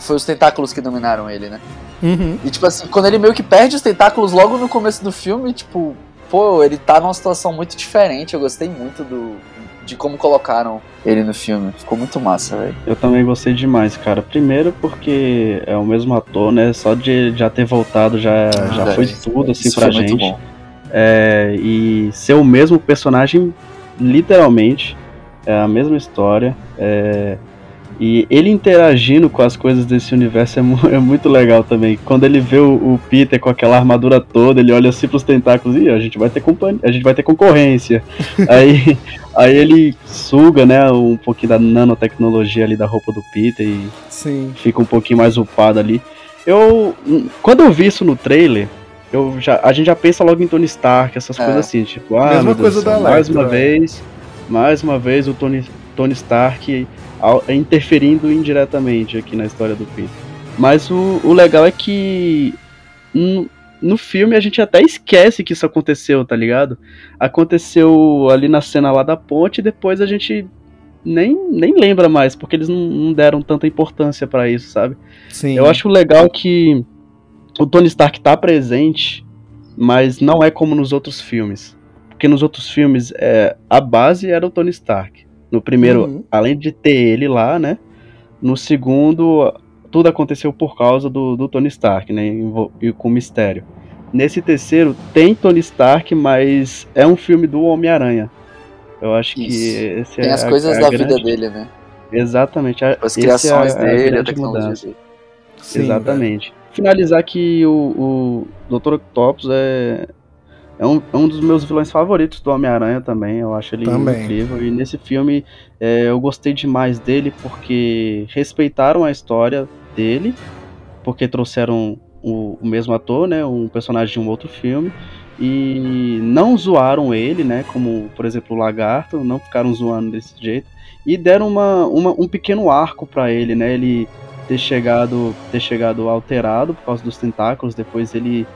foi os tentáculos que dominaram ele, né? Uhum. E tipo assim, quando ele meio que perde os tentáculos logo no começo do filme, tipo, pô, ele tá numa situação muito diferente. Eu gostei muito do, de como colocaram ele no filme. Ficou muito massa, velho. Eu também gostei demais, cara. Primeiro porque é o mesmo ator, né? Só de já ter voltado já, Ah, já foi tudo assim Isso pra foi muito gente. bom. É, e ser o mesmo personagem, literalmente, é a mesma história. é, e ele interagindo com as coisas desse universo é, mu- é muito legal também. Quando ele vê o, o Peter com aquela armadura toda, ele olha assim pros tentáculos e a gente vai ter companhia, a gente vai ter concorrência. aí, aí ele suga, né, um pouquinho da nanotecnologia ali da roupa do Peter e Sim. fica um pouquinho mais upado ali. Eu. Quando eu vi isso no trailer, eu já, a gente já pensa logo em Tony Stark, essas É. coisas assim, tipo, ah, Mesma Deus coisa céu, da mais Electra, uma é. vez, mais uma vez o Tony, Tony Stark ao- interferindo indiretamente aqui na história do Peter. Mas o, o legal é que no, no filme a gente até esquece que isso aconteceu, tá ligado? Aconteceu ali na cena lá da ponte e depois a gente nem, nem lembra mais, porque eles não, não deram tanta importância pra isso, sabe? Sim. Eu acho legal que o Tony Stark tá presente, mas não é como nos outros filmes. Porque nos outros filmes é, a base era o Tony Stark. No primeiro, Uhum. além de ter ele lá, né? No segundo, tudo aconteceu por causa do, do Tony Stark, né? E com mistério. Nesse terceiro, tem Tony Stark, mas é um filme do Homem-Aranha. Eu acho que Isso. esse Tem é as a- coisas a da grande- vida dele, né? Exatamente. a- As esse é criações a- a dele, a tecnologia mudança. dele. Sim, Exatamente. Finalizar que o, o Dr. Octopus é, é, um, é um dos meus vilões favoritos do Homem-Aranha também. Eu acho ele Também. incrível. E nesse filme é, eu gostei demais dele porque respeitaram a história dele, porque trouxeram o, o mesmo ator, né? Um personagem de um outro filme. E não zoaram ele, né? Como, por exemplo, o Lagarto, não ficaram zoando desse jeito. E deram uma, uma- um pequeno arco pra ele, né? Ele ter chegado, ter chegado alterado por causa dos tentáculos, depois ele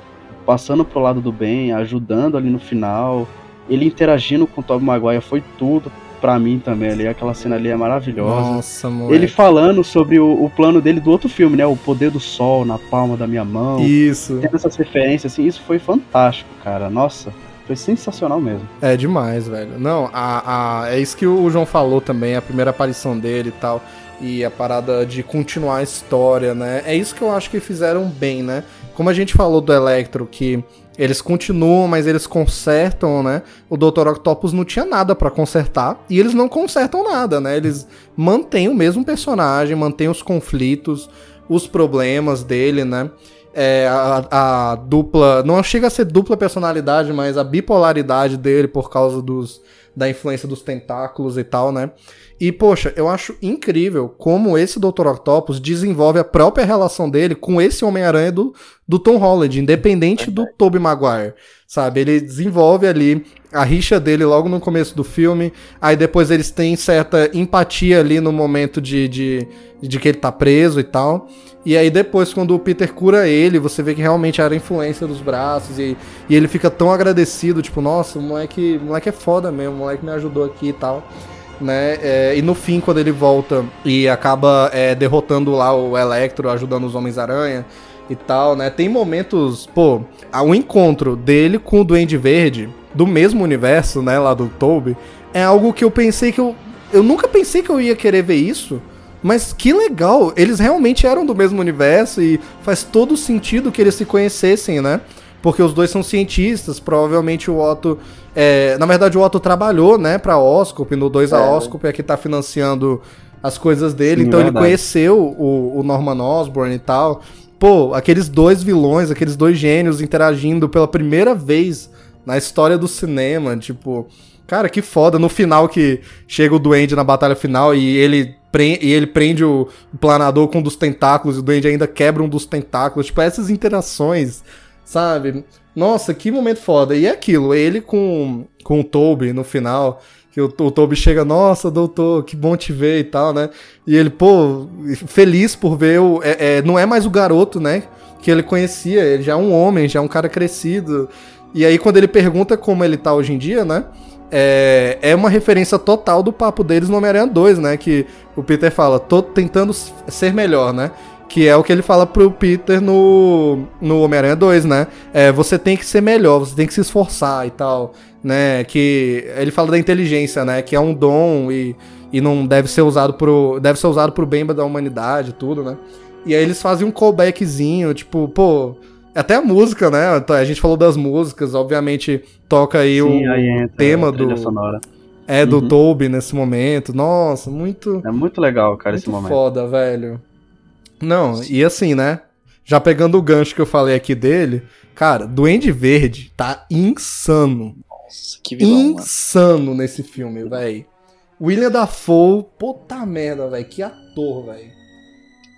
passando pro lado do bem, ajudando ali no final, ele interagindo com o Tobey Maguire foi tudo pra mim também ali, aquela cena ali é maravilhosa. Nossa, moleque. Ele falando sobre o, o plano dele do outro filme, né? O poder do sol na palma da minha mão. Isso. Tendo essas referências, assim, isso foi fantástico, cara. Nossa, foi sensacional mesmo. É demais, velho. Não, a, a, é isso que o João falou também, a primeira aparição dele e tal. E a parada de continuar a história, né? É isso que eu acho que fizeram bem, né? Como a gente falou do Electro, que eles continuam, mas eles consertam, né? O Dr. Octopus não tinha nada pra consertar. E eles não consertam nada, né? Eles mantêm o mesmo personagem, mantêm os conflitos, os problemas dele, né? É, a, a dupla. Não chega a ser dupla personalidade, mas a bipolaridade dele por causa dos, da influência dos tentáculos e tal, né? E, poxa, eu acho incrível como esse Dr. Octopus desenvolve a própria relação dele com esse Homem-Aranha do, do Tom Holland, independente do Tobey Maguire, sabe? Ele desenvolve ali a rixa dele logo no começo do filme, aí depois eles têm certa empatia ali no momento de, de, de que ele tá preso e tal. E aí depois, quando o Peter cura ele, você vê que realmente era a influência dos braços e, e ele fica tão agradecido, tipo, nossa, o moleque, o moleque é foda mesmo, o moleque me ajudou aqui e tal. Né? É, e no fim, quando ele volta e acaba é, derrotando lá o Electro, ajudando os Homens-Aranha e tal, né? Tem momentos, pô, o encontro dele com o Duende Verde, do mesmo universo, né, lá do Toby, é algo que eu pensei que eu. Eu nunca pensei que eu ia querer ver isso. Mas que legal, eles realmente eram do mesmo universo e faz todo sentido que eles se conhecessem, né? Porque os dois são cientistas, provavelmente o Otto. É, na verdade, o Otto trabalhou, né, pra Oscorp, no 2 a É. Oscorp é que tá financiando as coisas dele, Sim, então ele conheceu o, o Norman Osborn e tal. Pô, aqueles dois vilões, aqueles dois gênios interagindo pela primeira vez na história do cinema, tipo. Cara, que foda. No final que chega o Duende na batalha final e ele, pre- e ele prende o, o planador com um dos tentáculos e o Duende ainda quebra um dos tentáculos. Tipo, essas interações, sabe? Nossa, que momento foda. E é aquilo, ele com, com o Toby no final, que o, o Toby chega, nossa, doutor, que bom te ver e tal, né? E ele, pô, feliz por ver o. é- é, não é mais o garoto, né? Que ele conhecia, ele já é um homem, já é um cara crescido. E aí, quando ele pergunta como ele tá hoje em dia, né? É, é uma referência total do papo deles no Homem-Aranha 2, né? Que o Peter fala, tô tentando ser melhor, né? Que é o que ele fala pro Peter no, no Homem-Aranha 2, né? É, você tem que ser melhor, você tem que se esforçar e tal, né? Que ele fala da inteligência, né? Que é um dom e, e não deve ser usado pro deve ser usado pro bem da humanidade, tudo, né? E aí eles fazem um callbackzinho, tipo, pô, até a música, né? A gente falou das músicas, obviamente toca aí Sim, o aí entra, tema do sonora. É do uhum. Toby nesse momento. Nossa, muito É muito legal, cara, muito esse momento. foda, velho. Não, e assim, né? Já pegando o gancho que eu falei aqui dele, cara, Duende Verde tá insano. Nossa, que vilão, Insano mano. nesse filme, velho. William Dafoe, puta merda, velho. Que ator, velho.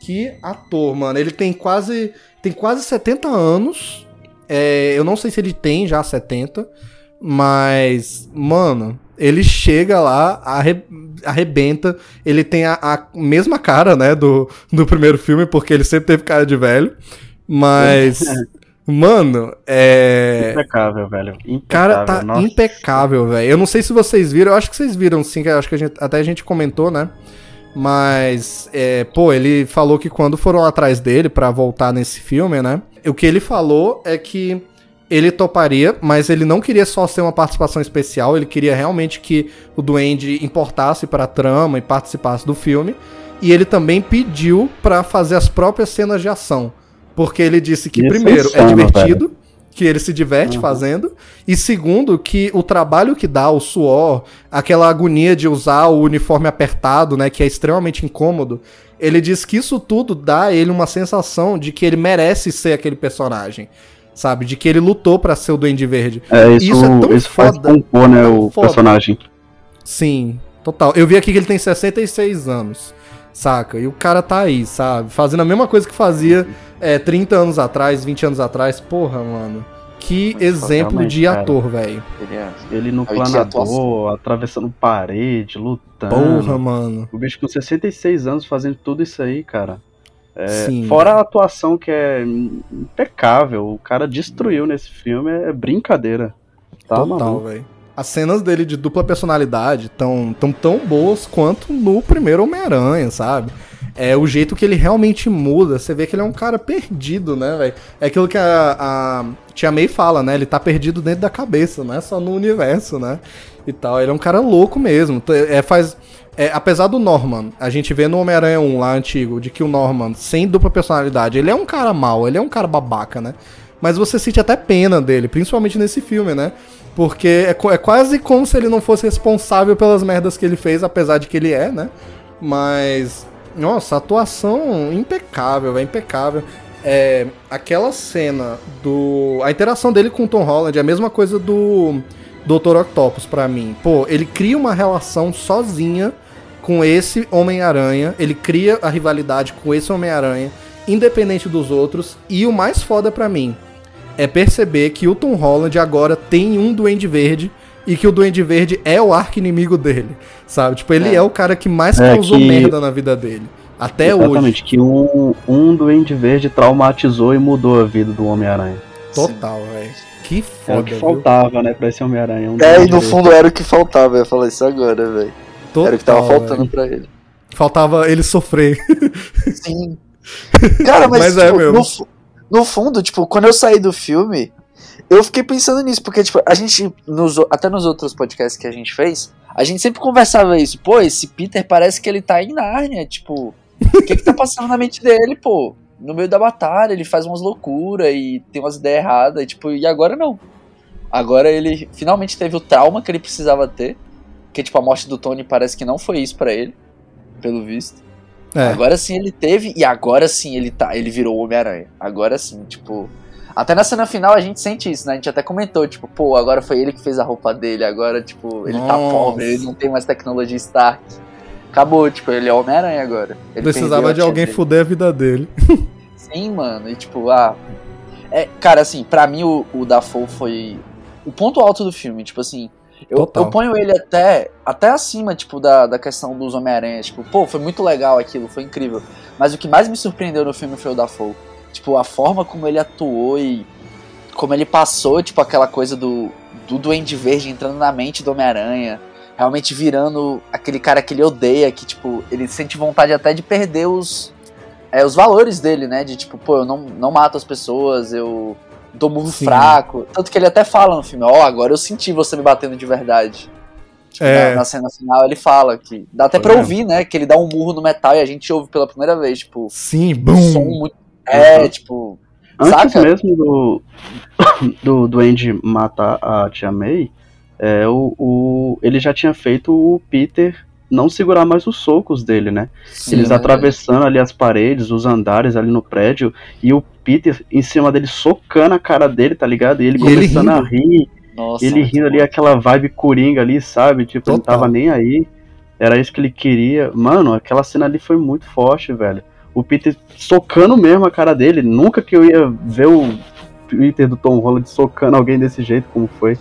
Que ator, mano. Ele tem quase tem quase 70 anos. É, eu não sei se ele tem já 70, mas mano, ele chega lá, arre, arrebenta. Ele tem a, a, mesma cara, né, do, do primeiro filme, porque ele sempre teve cara de velho. Mas. Mano, é. Impecável, velho. Impecável, cara tá nossa. impecável, velho. Eu não sei se vocês viram, eu acho que vocês viram sim, que acho que a gente, até a gente comentou, né? Mas, é, pô, ele falou que quando foram atrás dele para voltar nesse filme, né? O que ele falou é que ele toparia, mas ele não queria só ser uma participação especial, ele queria realmente que o Duende importasse para a trama e participasse do filme. E ele também pediu para fazer as próprias cenas de ação, porque ele disse que Isso primeiro é, é divertido, velho. que ele se diverte uhum. fazendo, e segundo que o trabalho que dá, o suor, aquela agonia de usar o uniforme apertado, né, que é extremamente incômodo, ele diz que isso tudo dá a ele uma sensação de que ele merece ser aquele personagem sabe? De que ele lutou para ser o Duende Verde. É, isso, isso é tão isso faz compor, né, o foda. personagem. Sim, total. Eu vi aqui que ele tem 66 anos, saca? E o cara tá aí, sabe? Fazendo a mesma coisa que fazia é, 30 anos atrás, 20 anos atrás. Porra, mano. Que Mas, exemplo de ator, velho. Ele, é, ele no planador, atravessando parede, lutando. Porra, mano. O bicho com 66 anos fazendo tudo isso aí, cara. É, fora a atuação que é impecável, o cara destruiu nesse filme, é brincadeira. Tá, Total, velho. As cenas dele de dupla personalidade tão, tão tão boas quanto no primeiro Homem-Aranha, sabe? É o jeito que ele realmente muda. Você vê que ele é um cara perdido, né, velho? É aquilo que a, a Tia May fala, né? Ele tá perdido dentro da cabeça, não é só no universo, né? E tal. Ele é um cara louco mesmo. É, faz é, apesar do Norman, a gente vê no Homem-Aranha 1 lá antigo, de que o Norman, sem dupla personalidade, ele é um cara mau, ele é um cara babaca, né? Mas você sente até pena dele, principalmente nesse filme, né? Porque é, é quase como se ele não fosse responsável pelas merdas que ele fez, apesar de que ele é, né? Mas, nossa, atuação impecável, é impecável. É, aquela cena do. A interação dele com o Tom Holland é a mesma coisa do Dr. Octopus para mim. Pô, ele cria uma relação sozinha com esse Homem-Aranha, ele cria a rivalidade com esse Homem-Aranha, independente dos outros, e o mais foda para mim é perceber que o Tom Holland agora tem um Duende Verde e que o Duende Verde é o arco inimigo dele, sabe? Tipo, ele é, é o cara que mais é causou que... merda na vida dele. Até Exatamente, hoje. Exatamente, que um, um Duende Verde traumatizou e mudou a vida do Homem-Aranha. Total, velho. Que foda. É o que faltava, viu? né, pra esse Homem-Aranha. Um é, e no fundo era o que faltava, eu ia falar isso agora, velho. Total, Era o que tava faltando véio. pra ele. Faltava ele sofrer. Sim. Cara, mas, mas é tipo, é no, no, fundo, tipo, quando eu saí do filme, eu fiquei pensando nisso, porque, tipo, a gente, nos, até nos outros podcasts que a gente fez, a gente sempre conversava isso. Pô, esse Peter parece que ele tá em Nárnia, tipo, o que que tá passando na mente dele, pô? No meio da batalha, ele faz umas loucuras e tem umas ideias erradas, e, tipo, e agora não. Agora ele finalmente teve o trauma que ele precisava ter. Porque, tipo, a morte do Tony parece que não foi isso para ele, pelo visto. É. Agora sim ele teve, e agora sim ele tá, ele virou o Homem-Aranha. Agora sim, tipo. Até na cena final a gente sente isso, né? A gente até comentou, tipo, pô, agora foi ele que fez a roupa dele, agora, tipo, ele tá Nossa. tá pobre, ele não tem mais tecnologia Stark. Acabou, tipo, ele é Homem-Aranha agora. Ele Precisava de alguém dele. fuder a vida dele. Sim, mano, e tipo, ah. É, cara, assim, pra mim o, o Dafoe foi o ponto alto do filme, tipo assim. Eu, eu, ponho ele até, até acima, tipo, da, da questão dos Homem-Aranha. Tipo, pô, foi muito legal aquilo, foi incrível. Mas o que mais me surpreendeu no filme foi o Dafoe. Tipo, a forma como ele atuou e como ele passou, tipo, aquela coisa do, do Duende Verde entrando na mente do Homem-Aranha. Realmente virando aquele cara que ele odeia, que, tipo, ele sente vontade até de perder os, é, os valores dele, né? De tipo, pô, eu não, não mato as pessoas, eu dou murro Sim. fraco. Tanto que ele até fala no filme, ó, agora eu senti você me batendo de verdade. Tipo, É. na, na cena final ele fala que. Dá até pra É. ouvir, né? Que ele dá um murro no metal e a gente ouve pela primeira vez, tipo, Sim, um bum. som muito. É, tipo. Antes Saca? mesmo do, do, do Andy matar a Tia May, é, o, o, ele já tinha feito o Peter não segurar mais os socos dele, né? sim, Eles é atravessando ali as paredes, os andares ali no prédio, e o Peter em cima dele socando a cara dele, tá ligado? E ele E ele começando a rindo. rir, Nossa, ele rindo ali, bom. aquela vibe coringa ali, sabe? Tipo, ele não Total. tava nem aí. Era isso que ele queria. Mano, aquela cena ali foi muito forte, velho. O Peter socando mesmo a cara dele. Nunca que eu ia ver o Peter do Tom Holland socando alguém desse jeito, como foi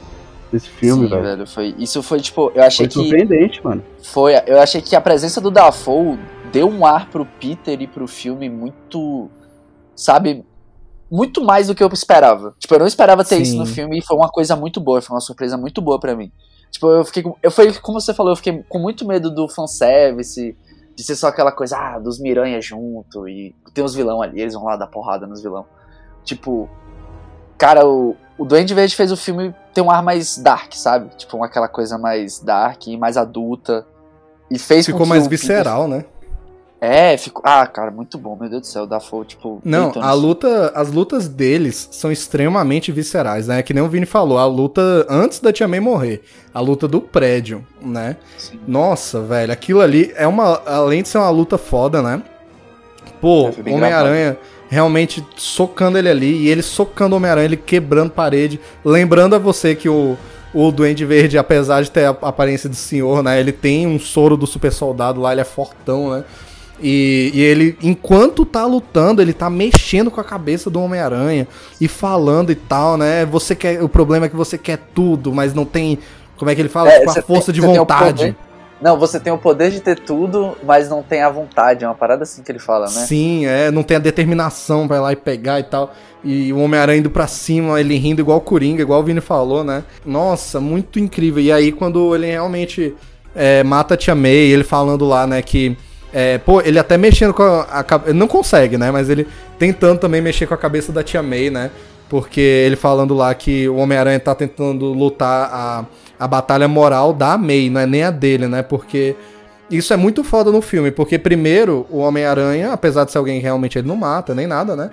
nesse filme, Sim, velho. velho. Foi, isso foi tipo. Eu achei Foi que. surpreendente, mano. Foi, eu achei que a presença do Dafoe deu um ar pro Peter e pro filme muito, sabe, muito mais do que eu esperava. Tipo, eu não esperava ter Sim. isso no filme e foi uma coisa muito boa, foi uma surpresa muito boa pra mim. Tipo, eu fiquei, com- eu foi como você falou, eu fiquei com muito medo do fanservice, de ser só aquela coisa, ah, dos Miranha junto e tem os vilão ali, eles vão lá dar porrada nos vilão. Tipo, cara, o, o Duende Verde fez o filme ter um ar mais dark, sabe? Tipo, aquela coisa mais dark e mais adulta. E fez com Ficou mais o Peter- visceral, né? É, ficou. Ah, cara, muito bom, meu Deus do céu. O Dafoe, tipo. Não, a luta, as lutas deles são extremamente viscerais, né? Que nem o Vini falou, a luta antes da Tia May morrer, a luta do prédio, né? Sim. Nossa, velho, aquilo ali é uma, além de ser uma luta foda, né? Pô, É, Homem-Aranha realmente socando ele ali e ele socando o Homem-Aranha, ele quebrando parede, lembrando a você que o o Duende Verde, apesar de ter a aparência de senhor, né? Ele tem um soro do super soldado lá, ele é fortão, né? E, e ele, enquanto tá lutando, ele tá mexendo com a cabeça do Homem-Aranha e falando e tal, né? Você quer. O problema é que você quer tudo, mas não tem. Como é que ele fala? É, tipo, a força tem- de vontade. Não, você tem o poder de ter tudo, mas não tem a vontade. É uma parada assim que ele fala, né? Sim, é, não tem a determinação pra ir lá e pegar e tal. E o Homem-Aranha indo pra cima, ele rindo igual o Coringa, igual o Vini falou, né? Nossa, muito incrível. E aí, quando ele realmente é, mata a Tia May, ele falando lá, né, que. É, pô, ele até mexendo com a, cabeça. Não consegue, né? Mas ele tentando também mexer com a cabeça da Tia May, né? Porque ele falando lá que o Homem-Aranha tá tentando lutar a, a batalha moral da May, não é nem a dele, né? Porque isso é muito foda no filme, porque primeiro, o Homem-Aranha, apesar de ser alguém que realmente ele não mata, nem nada, né?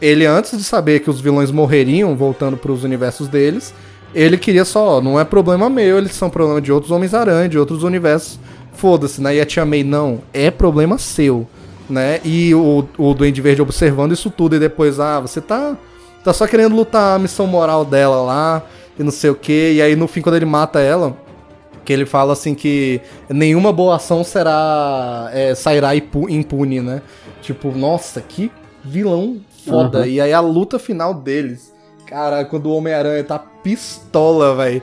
Ele, antes de saber que os vilões morreriam voltando pros universos deles, ele queria só, ó, não é problema meu, eles são problema de outros Homens-Aranha, de outros universos, foda-se, né? E a Tia May, não, é problema seu, né? E o, o Duende Verde observando isso tudo e depois, ah, você tá, tá só querendo lutar a missão moral dela lá e não sei o que, e aí no fim, quando ele mata ela, que ele fala assim que nenhuma boa ação será é, sairá impu- impune, né? Tipo, nossa, que vilão foda. Uhum. E aí a luta final deles, cara, quando o Homem-Aranha tá pistola, velho,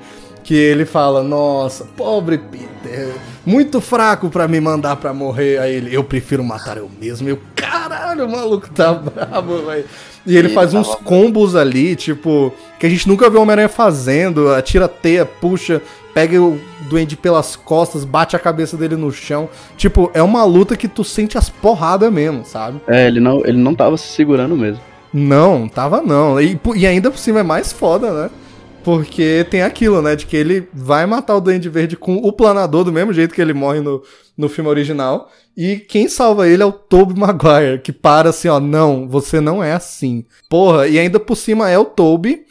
que ele fala, nossa, pobre Peter, muito fraco pra me mandar pra morrer. Aí ele, eu prefiro matar eu mesmo. Eu, caralho, o maluco tá brabo, velho. E ele Ele faz uns combos ali, tipo, que a gente nunca viu o Homem-Aranha fazendo, atira teia, puxa, pega o duende pelas costas, bate a cabeça dele no chão. Tipo, é uma luta que tu sente as porradas mesmo, sabe? É, ele não, ele não tava se segurando mesmo. Não, tava não. E, e ainda por cima é mais foda, né? Porque tem aquilo, né? De que ele vai matar o Duende Verde com o planador do mesmo jeito que ele morre no, no filme original. E quem salva ele é o Tobey Maguire, que para assim, ó, não, você não é assim. Porra, e ainda por cima é o Tobey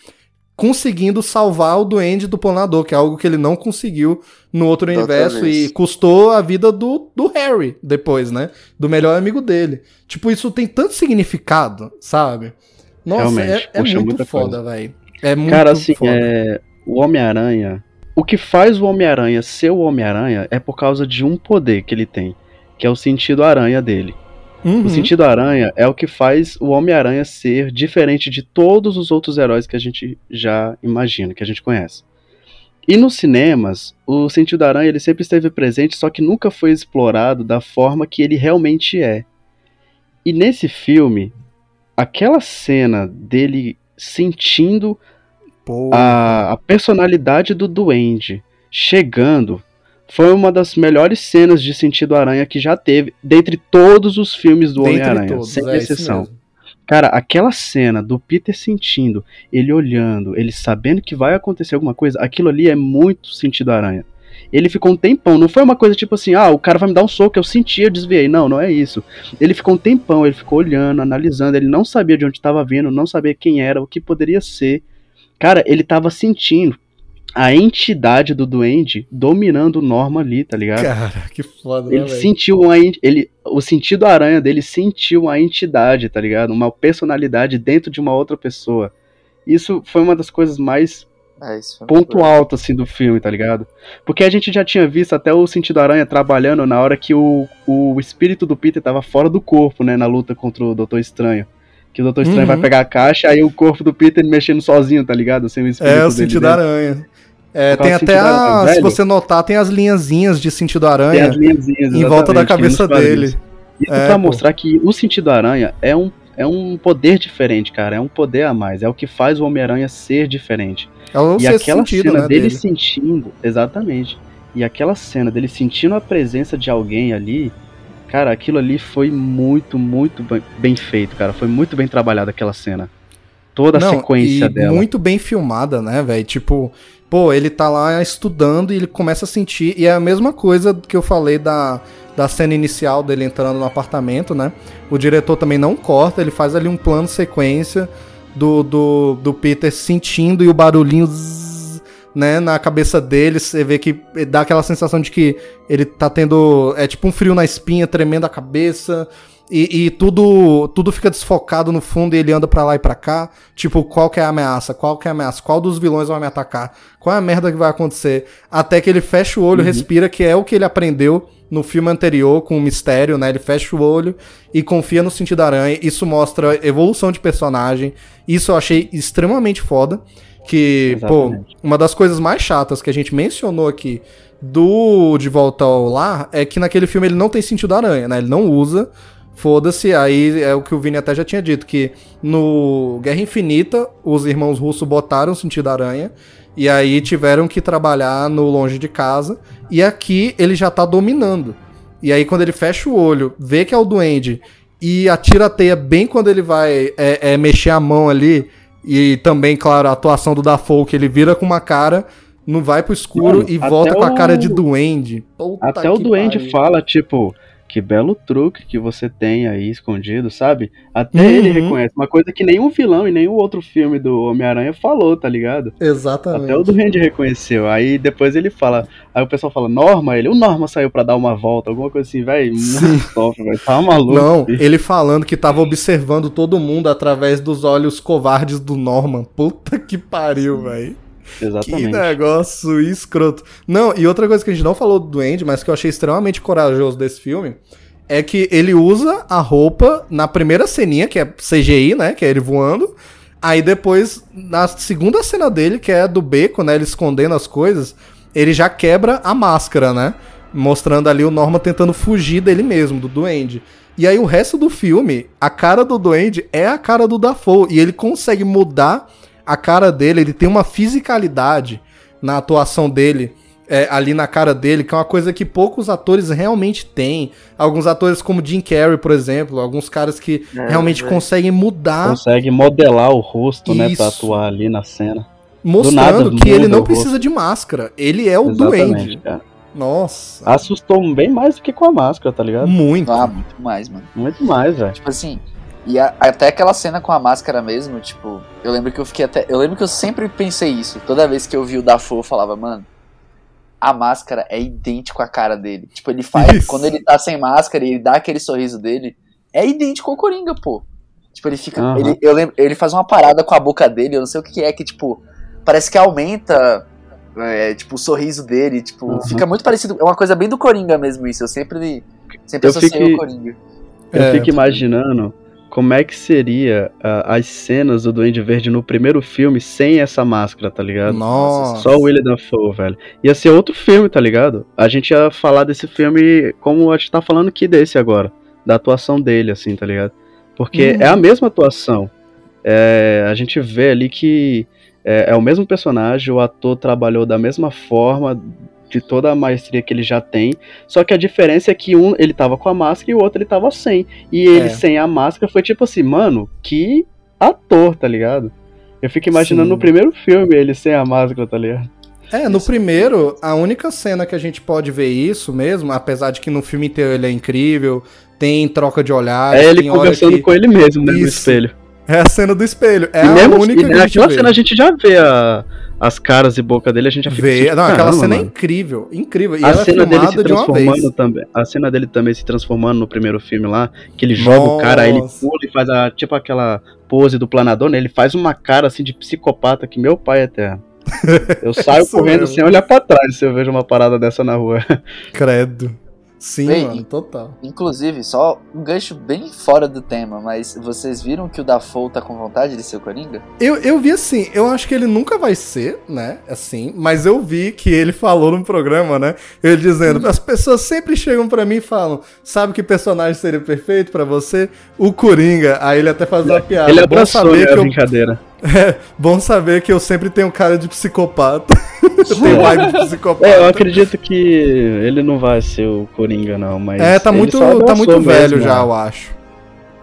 conseguindo salvar o Duende do planador, que é algo que ele não conseguiu no outro universo e custou a vida do, do Harry depois, né? Do melhor amigo dele. Tipo, isso tem tanto significado, sabe? Nossa, Realmente, é, é muito foda, velho. É muito Cara, assim, foda. é, o Homem-Aranha. O que faz o Homem-Aranha ser o Homem-Aranha é por causa de um poder que ele tem, que é o sentido aranha dele. Uhum. O sentido aranha é o que faz o Homem-Aranha ser diferente de todos os outros heróis que a gente já imagina, que a gente conhece. E nos cinemas, o sentido aranha ele sempre esteve presente, só que nunca foi explorado da forma que ele realmente é. E nesse filme, aquela cena dele sentindo a, a personalidade do duende chegando foi uma das melhores cenas de sentido aranha que já teve, dentre todos os filmes do Homem-Aranha, sem é exceção. Cara, aquela cena do Peter sentindo, ele olhando, ele sabendo que vai acontecer alguma coisa, aquilo ali é muito sentido aranha. Ele ficou um tempão, não foi uma coisa tipo assim, ah, o cara vai me dar um soco, eu senti, eu desviei. Não, não é isso. Ele ficou um tempão, ele ficou olhando, analisando, ele não sabia de onde estava vindo, não sabia quem era, o que poderia ser. Cara, ele tava sentindo a entidade do duende dominando o Norma ali, tá ligado? Cara, que foda, né, Ele velho? sentiu uma ele o sentido aranha dele sentiu uma entidade, tá ligado? Uma personalidade dentro de uma outra pessoa. Isso foi uma das coisas mais É, ponto alto assim do filme, tá ligado? Porque a gente já tinha visto até o sentido aranha trabalhando na hora que o, o espírito do Peter tava fora do corpo, né, na luta contra o Doutor Estranho. Que o Doutor Estranho Uhum. vai pegar a caixa, aí o corpo do Peter mexendo sozinho, tá ligado? Sem o espírito É, o dele sentido dentro. aranha. É, tem até a. Se você notar, tem as linhazinhas de sentido Tem aranha as linhazinhas, em volta da cabeça dele. Isso É, pra pô. mostrar que o sentido aranha é um, é um poder diferente, cara. É um poder a mais. É o que faz o Homem-Aranha ser diferente. É o e aquela sentido, cena né, dele dele. sentindo. Exatamente. E aquela cena dele sentindo a presença de alguém ali. Cara, aquilo ali foi muito, muito bem- feito, cara. Foi muito bem trabalhada aquela cena. Toda a Não, sequência dela. muito bem filmada, né, velho? Tipo, pô, ele tá lá estudando e ele começa a sentir. E é a mesma coisa que eu falei da, da cena inicial dele entrando no apartamento, né? O diretor também não corta, ele faz ali um plano sequência do, do, do Peter sentindo e o barulhinho. né, na cabeça dele, você vê que dá aquela sensação de que ele tá tendo. É tipo um frio na espinha, tremendo a cabeça. E, e tudo tudo fica desfocado no fundo e ele anda pra lá e pra cá. Tipo, qual que é a ameaça? Qual que é a ameaça? Qual dos vilões vai me atacar? Qual é a merda que vai acontecer? Até que ele fecha o olho, respira, que é o que ele aprendeu no filme anterior com o mistério, né? Ele fecha o olho e confia no sentido aranha. Isso mostra evolução de personagem. Isso eu achei extremamente foda. Que, Exatamente. pô, uma das coisas mais chatas que a gente mencionou aqui do De Volta ao Lar é que naquele filme ele não tem sentido aranha, né? Ele não usa. Foda-se, aí é o que o Vini até já tinha dito, que no Guerra Infinita, os irmãos russos botaram sentido aranha, e aí tiveram que trabalhar no longe de casa, e aqui ele já tá dominando. E aí quando ele fecha o olho, vê que é o duende, e atira a teia bem quando ele vai é, é, mexer a mão ali, e também, claro, a atuação do Dafoe, que ele vira com uma cara, não vai pro escuro Mano, e volta com a cara o- de duende. Puta Até o duende pariu. fala, tipo, que belo truque que você tem aí escondido, sabe? Até Uhum. ele reconhece. Uma coisa que nenhum vilão e nenhum outro filme do Homem-Aranha falou, tá ligado? Exatamente. Até o duende reconheceu. Aí depois ele fala. Aí o pessoal fala, Norma, ele, o Norma saiu pra dar uma volta, alguma coisa assim, velho. Muito top, velho. Tava maluco. Não, filho. ele falando que tava observando todo mundo através dos olhos covardes do Norman. Puta que pariu, velho. Que Exatamente. negócio escroto. Não, e outra coisa que a gente não falou do Duende, mas que eu achei extremamente corajoso desse filme, é que ele usa a roupa na primeira ceninha, que é CGI, né? Que é ele voando. Aí depois, na segunda cena dele, que é do beco, né? Ele escondendo as coisas, ele já quebra a máscara, né? Mostrando ali o Norma tentando fugir dele mesmo, do Duende. E aí o resto do filme, a cara do Duende é a cara do Dafoe. E ele consegue mudar a cara dele, ele tem uma fisicalidade na atuação dele, é, ali na cara dele, que é uma coisa que poucos atores realmente têm. Alguns atores como Jim Carrey, por exemplo, alguns caras que É, realmente velho. conseguem mudar, Consegue modelar o rosto, né, pra Isso. atuar ali na cena. mostrando nada que ele não precisa rosto. de máscara. Ele é o Exatamente, duende. cara. Nossa. Assustou bem mais do que com a máscara, tá ligado? Muito. Ah, muito mais, mano. Muito mais, velho. Tipo assim, e a- até aquela cena com a máscara mesmo, tipo, eu lembro que eu fiquei até. Eu lembro que eu sempre pensei isso. Toda vez que eu vi o Dafoe, eu falava, mano, a máscara é idêntico à cara dele. Tipo, ele faz. Isso. Quando ele tá sem máscara e ele dá aquele sorriso dele, é idêntico ao Coringa, pô. Tipo, ele fica. Aham. Ele, eu lembro, ele faz uma parada com a boca dele, eu não sei o que que é, que, tipo, parece que aumenta. é, tipo, o sorriso dele, tipo, Aham. fica muito parecido. É uma coisa bem do Coringa mesmo, isso. Eu sempre. Sempre Eu associei fiquei- o Coringa. Eu É. fico imaginando como é que seria ah, as cenas do Duende Verde no primeiro filme sem essa máscara, tá ligado? Nossa. Só o William Dafoe, velho. Ia ser outro filme, tá ligado? A gente ia falar desse filme como a gente tá falando aqui desse agora. Da atuação dele, assim, tá ligado? Porque Uhum. é a mesma atuação. É, a gente vê ali que é, é o mesmo personagem, o ator trabalhou da mesma forma, de toda a maestria que ele já tem. Só que a diferença é que um ele tava com a máscara e o outro ele tava sem. E ele É. sem a máscara foi tipo assim, mano, que ator, tá ligado? Eu fico imaginando Sim. no primeiro filme ele sem a máscara, tá ligado? É, no primeiro, a única cena que a gente pode ver isso mesmo, apesar de que no filme inteiro ele é incrível, tem troca de olhares, É ele conversando que... com ele mesmo, né, no Isso. espelho. É a cena do espelho. É e a mesmo única e que a gente naquela vê. cena a gente já vê a- as caras e boca dele, a gente já fica Vê. Não, aquela "Caramba, cena é mano." incrível, incrível. E a é cena dele se de transformando vez. também. A cena dele também se transformando no primeiro filme lá, que ele joga o cara, aí ele Nossa. pula e faz a, tipo aquela pose do planador, né? Ele faz uma cara assim de psicopata que meu pai é eterno. Eu saio correndo mesmo. sem olhar pra trás se eu vejo uma parada dessa na rua. Credo. Sim, Bem, mano, total. Inclusive, só um gancho bem fora do tema, mas vocês viram que o Dafoe tá com vontade de ser o Coringa? Eu, eu vi assim, eu acho que ele nunca vai ser, né? Assim, mas eu vi que ele falou no programa, né? Ele dizendo: as pessoas sempre chegam pra mim e falam: sabe que personagem seria perfeito pra você? O Coringa. Aí ele até faz uma piada. ele bom abraçou saber né, que eu brincadeira. É, bom saber que eu sempre tenho cara de psicopata. eu tenho vibe de psicopata. É, eu acredito que ele não vai ser o Coringa, não, mas. É, tá muito, tá muito velho mesmo, já, né? eu acho.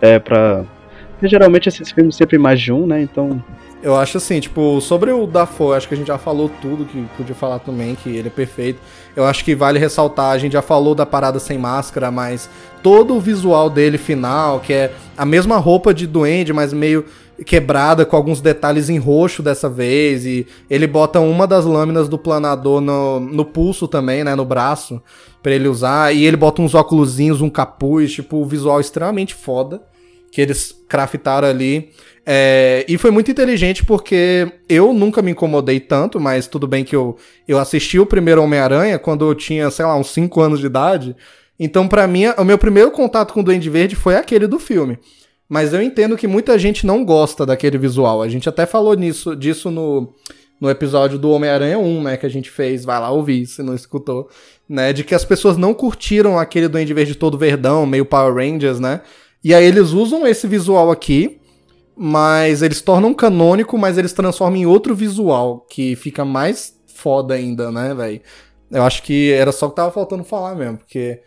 É, pra. Porque geralmente esses filmes sempre mais de um, né? Então. Eu acho assim, tipo, sobre o Dafoe, acho que a gente já falou tudo que podia falar também, que ele é perfeito. Eu acho que vale ressaltar, a gente já falou da parada sem máscara, mas todo o visual dele final, que é a mesma roupa de duende, mas meio quebrada, com alguns detalhes em roxo dessa vez, e ele bota uma das lâminas do planador no, no pulso também, né, no braço, pra ele usar, e ele bota uns óculosinhos, um capuz, tipo, o visual extremamente foda, que eles craftaram ali. É, e foi muito inteligente porque eu nunca me incomodei tanto, mas tudo bem que eu, eu assisti o primeiro Homem-Aranha quando eu tinha, sei lá, uns 5 anos de idade. Então, pra mim, o meu primeiro contato com o Duende Verde foi aquele do filme. Mas eu entendo que muita gente não gosta daquele visual. A gente até falou nisso, disso no, no episódio do Homem-Aranha 1, né, que a gente fez. Vai lá ouvir, se não escutou. Né, de que as pessoas não curtiram aquele Duende Verde todo verdão, meio Power Rangers, né? E aí eles usam esse visual aqui, mas eles tornam canônico, mas eles transformam em outro visual, que fica mais foda ainda, né, velho? Eu acho que era só o que tava faltando falar mesmo, porque,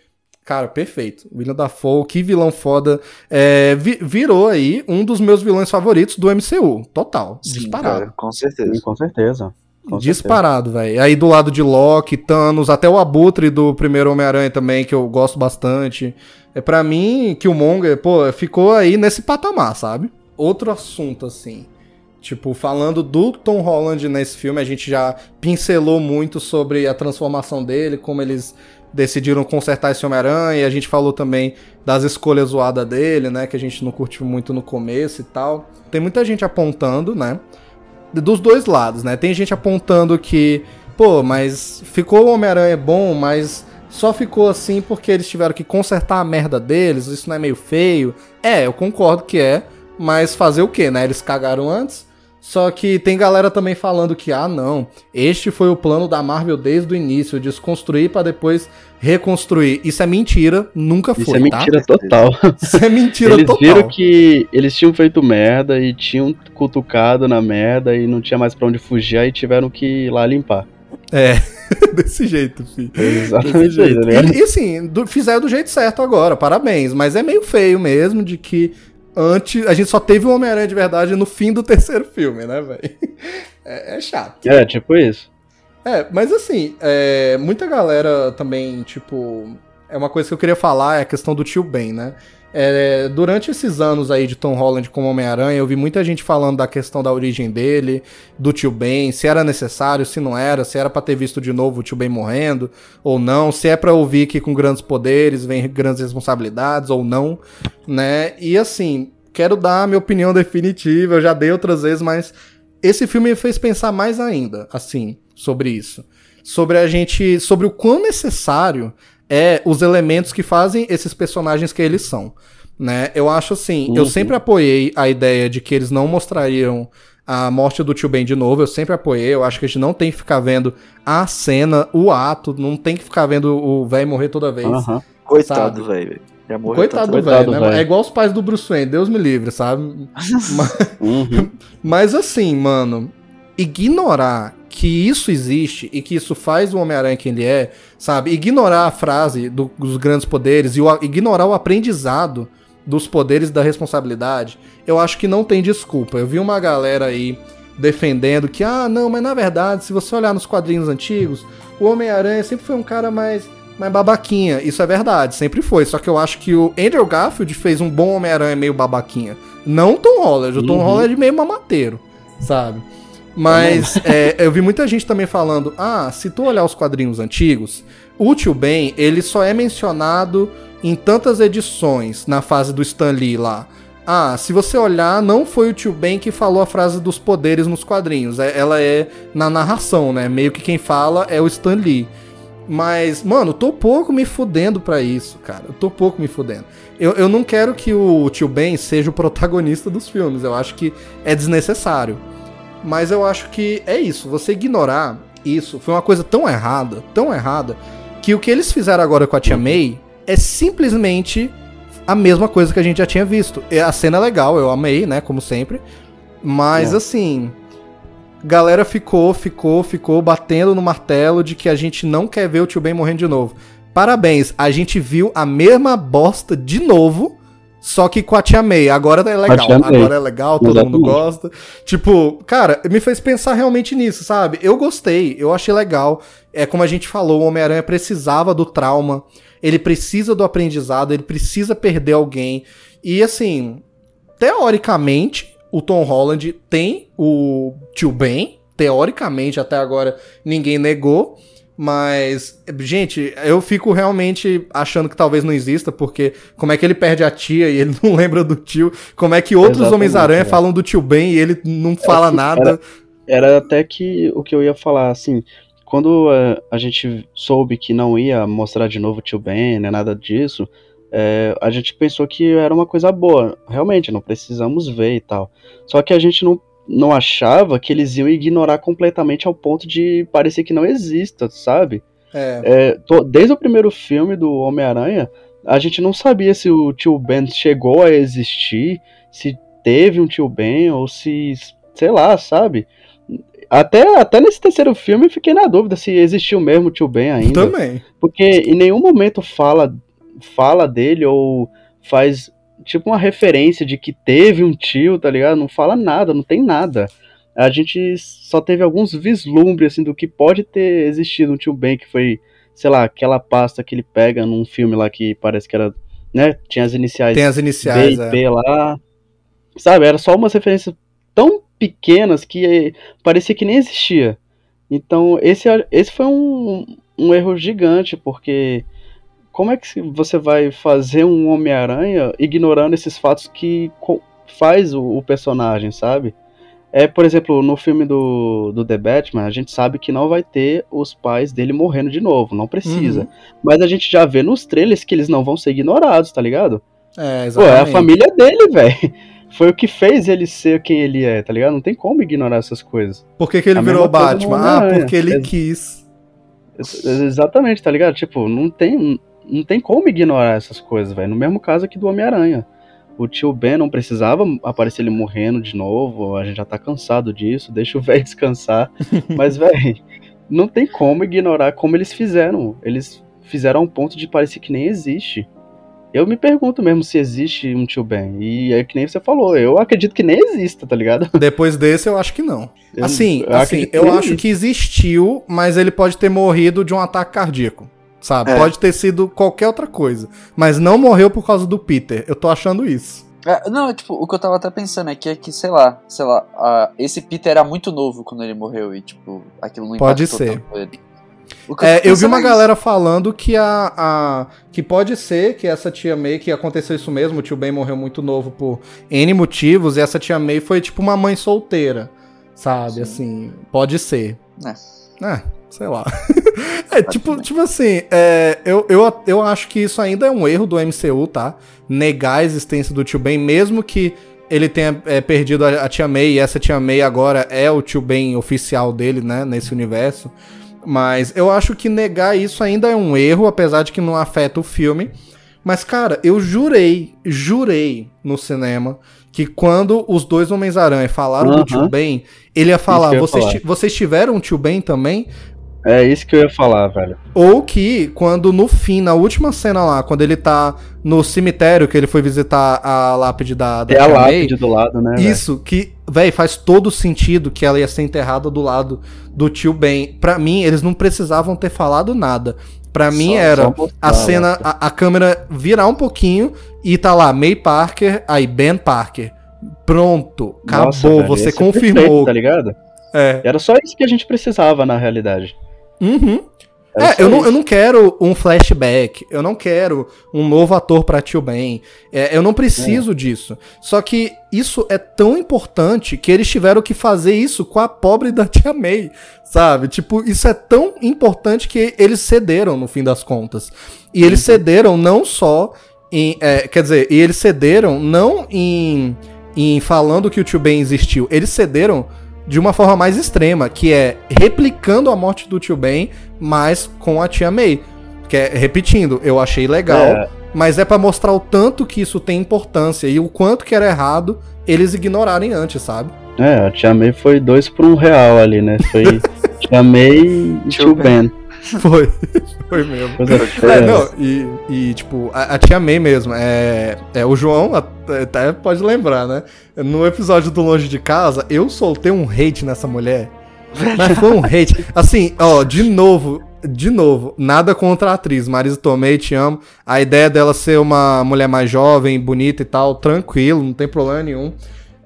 cara, perfeito. William Dafoe, que vilão foda. É, vi- virou aí um dos meus vilões favoritos do MCU, total, disparado. cara, com certeza. Sim, com certeza. Com Disparado, velho. Aí do lado de Loki, Thanos, até o Abutre do primeiro Homem-Aranha também, que eu gosto bastante. É para mim, Killmonger, pô, ficou aí nesse patamar, sabe? Outro assunto, assim. Tipo, falando do Tom Holland nesse filme, a gente já pincelou muito sobre a transformação dele, como eles decidiram consertar esse Homem-Aranha, e a gente falou também das escolhas zoadas dele, né, que a gente não curtiu muito no começo e tal. Tem muita gente apontando, né, dos dois lados, né? Tem gente apontando que, pô, mas ficou o Homem-Aranha bom, mas só ficou assim porque eles tiveram que consertar a merda deles, isso não é meio feio? É, eu concordo que é, mas fazer o quê, né? Eles cagaram antes. Só que tem galera também falando que, ah, não, este foi o plano da Marvel desde o início, desconstruir pra depois reconstruir. Isso é mentira, nunca foi, Isso é mentira tá? total. Isso é mentira eles total. viram que eles tinham feito merda e tinham cutucado na merda e não tinha mais pra onde fugir, aí tiveram que ir lá limpar. É, desse jeito, filho. É Desse exatamente isso, jeito. tá ligado? E, e assim, do, fizeram do jeito certo agora, parabéns. Mas é meio feio mesmo de que antes. A gente só teve o Homem-Aranha de verdade no fim do terceiro filme, né, velho? É, é chato. É, tipo isso. É, mas assim, é, muita galera também, tipo. É uma coisa que eu queria falar, é a questão do tio Ben, né? É, durante esses anos aí de Tom Holland como Homem-Aranha, eu vi muita gente falando da questão da origem dele, do tio Ben, se era necessário, se não era, se era pra ter visto de novo o tio Ben morrendo ou não, se é pra ouvir que com grandes poderes vem grandes responsabilidades ou não, né? E assim, quero dar a minha opinião definitiva, eu já dei outras vezes, mas esse filme me fez pensar mais ainda, assim, sobre isso. Sobre a gente. Sobre o quão necessário é os elementos que fazem esses personagens que eles são. Né? Eu acho assim, eu Uhum. sempre apoiei a ideia de que eles não mostrariam a morte do tio Ben de novo, eu sempre apoiei, eu acho que a gente não tem que ficar vendo a cena, o ato, não tem que ficar vendo o velho morrer toda vez. Aham. Coitado, velho. Já morreu Coitado do Coitado velho, do né? velho. É igual os pais do Bruce Wayne, Deus me livre, sabe? Mas- Uhum. mas assim, mano, ignorar que isso existe e que isso faz o Homem-Aranha quem ele é, sabe? Ignorar a frase do, dos grandes poderes e o, ignorar o aprendizado dos poderes da responsabilidade, eu acho que não tem desculpa. Eu vi uma galera aí defendendo que, ah, não, mas na verdade, se você olhar nos quadrinhos antigos, o Homem-Aranha sempre foi um cara mais, mais babaquinha. Isso é verdade, sempre foi. Só que eu acho que o Andrew Garfield fez um bom Homem-Aranha meio babaquinha. Não o Tom Holland, o Tom uhum. Holland é meio mamateiro, sabe? Mas é, eu vi muita gente também falando: ah, se tu olhar os quadrinhos antigos, o Tio Ben, ele só é mencionado em tantas edições na fase do Stan Lee lá. Ah, se você olhar, não foi o Tio Ben que falou a frase dos poderes nos quadrinhos. É, ela é na narração, né? Meio que quem fala é o Stan Lee. Mas, mano, tô pouco me fudendo pra isso, cara. Eu tô pouco me fudendo. Eu, eu não quero que o Tio Ben seja o protagonista dos filmes. Eu acho que é desnecessário. Mas eu acho que é isso. Você ignorar isso foi uma coisa tão errada, tão errada, que o que eles fizeram agora com a Tia May é simplesmente a mesma coisa que a gente já tinha visto. A cena é legal, eu amei, né? Como sempre. Mas é. assim. Galera ficou, ficou, ficou batendo no martelo de que a gente não quer ver o tio Ben morrendo de novo. Parabéns, a gente viu a mesma bosta de novo só que com a Tia May, agora é legal. Agora é legal, todo Exatamente. mundo gosta. Tipo, cara, me fez pensar realmente nisso, sabe? Eu gostei, eu achei legal. É como a gente falou, o Homem-Aranha precisava do trauma, ele precisa do aprendizado, ele precisa perder alguém. E assim, teoricamente, o Tom Holland tem o tio Ben, teoricamente até agora ninguém negou. Mas, gente, eu fico realmente achando que talvez não exista, porque como é que ele perde a tia e ele não lembra do tio? Como é que outros Homens-Aranha é. falam do tio Ben e ele não fala nada? Era, era, até que o que eu ia falar, assim, quando a, a gente soube que não ia mostrar de novo o tio Ben, né, nada disso, é, a gente pensou que era uma coisa boa. Realmente, não precisamos ver e tal. Só que a gente não não achava que eles iam ignorar completamente ao ponto de parecer que não exista, sabe? É. É, tô, desde o primeiro filme do Homem-Aranha, a gente não sabia se o tio Ben chegou a existir, se teve um tio Ben, ou se, sei lá, sabe? Até, até nesse terceiro filme eu fiquei na dúvida se existiu mesmo o tio Ben ainda. Também. Porque em nenhum momento fala, fala dele ou faz tipo uma referência de que teve um tio, tá ligado? Não fala nada, não tem nada. A gente só teve alguns vislumbres, assim, do que pode ter existido um tio Ben, que foi, sei lá, aquela pasta que ele pega num filme lá que parece que era, né? Tinha as iniciais. Tem as iniciais, B e é. lá. Sabe, era só umas referências tão pequenas que parecia que nem existia. Então, esse, esse foi um, um erro gigante, porque como é que você vai fazer um Homem-Aranha ignorando esses fatos que faz o, o, personagem, sabe? É, por exemplo, no filme do, do The Batman, a gente sabe que não vai ter os pais dele morrendo de novo, não precisa. Uhum. Mas a gente já vê nos trailers que eles não vão ser ignorados, tá ligado? É, exatamente. Pô, é a família dele, velho. Foi o que fez ele ser quem ele é, tá ligado? Não tem como ignorar essas coisas. Por que, que ele a virou Batman? Ah, porque ele é, quis. Exatamente, tá ligado? Tipo, não tem não tem como ignorar essas coisas, velho. No mesmo caso aqui do Homem-Aranha. O tio Ben não precisava aparecer ele morrendo de novo, a gente já tá cansado disso, deixa o velho descansar. Mas, velho, não tem como ignorar como eles fizeram. Eles fizeram a um ponto de parecer que nem existe. Eu me pergunto mesmo se existe um tio Ben. E é que nem você falou, eu acredito que nem exista, tá ligado? Depois desse, eu acho que não. Assim, eu, assim, eu acho que existiu, mas ele pode ter morrido de um ataque cardíaco sabe? É. Pode ter sido qualquer outra coisa. Mas não morreu por causa do Peter. Eu tô achando isso. É, não, tipo, o que eu tava até pensando aqui é que, sei lá, sei lá, uh, esse Peter era muito novo quando ele morreu e, tipo, aquilo não Pode ser. ele. É, eu vi uma é galera falando que a, a, que pode ser que essa tia May que aconteceu isso mesmo, o tio Ben morreu muito novo por N motivos e essa tia May foi tipo uma mãe solteira, sabe? Sim. Assim, pode ser. É. É, sei lá. é, tipo, tipo assim, é, eu, eu, eu acho que isso ainda é um erro do MCU, tá? Negar a existência do tio Ben, mesmo que ele tenha é, perdido a, a, tia May, e essa tia May agora é o tio Ben oficial dele, né, nesse universo. Mas eu acho que negar isso ainda é um erro, apesar de que não afeta o filme. Mas, cara, eu jurei, jurei no cinema que quando os dois Homens-Aranha falaram do Aham. tio Ben, ele ia falar, ia vocês, falar. vocês tiveram um tio Ben também? É isso que eu ia falar, velho. Ou que quando no fim, na última cena lá, quando ele tá no cemitério, que ele foi visitar a lápide da, da É a lápide do lado, né? velho? Isso, que, véi, faz todo sentido que ela ia ser enterrada do lado do tio Ben. Pra mim, eles não precisavam ter falado nada. Pra mim Só- era só mostrar a cena, lá. a, a câmera virar um pouquinho e tá lá, May Parker, aí Ben Parker. Pronto, acabou, Nossa, velho, você ia ser perfeito, confirmou. tá ligado? É. Era só isso que a gente precisava na realidade. Uhum. É, só eu não, eu não quero um flashback, eu não quero um novo ator pra Tio Ben, é, eu não preciso disso. Só que isso é tão importante que eles tiveram que fazer isso com a pobre da Tia May, sabe? Tipo, isso é tão importante que eles cederam no fim das contas. E eles cederam não só em. é, quer dizer, e eles cederam não em, em falando que o Tio Ben existiu, eles cederam de uma forma mais extrema, que é replicando a morte do tio Ben, mas com a tia May. Que é, repetindo, eu achei legal, É. mas é pra mostrar o tanto que isso tem importância e o quanto que era errado eles ignorarem antes, sabe? É, a Tia May foi dois por um real ali, né? Foi Tia May e Tio Tio Ben. Ben. Foi. Foi mesmo. É, não, e, e, tipo, a, a tia May mesmo, é, é o João até, até pode lembrar, né? No episódio do Longe de Casa, eu soltei um hate nessa mulher. Mas foi um hate. Assim, ó, de novo, de novo, nada contra a atriz. Marisa Tomei, te amo. A ideia dela ser uma mulher mais jovem, bonita e tal, tranquilo, não tem problema nenhum.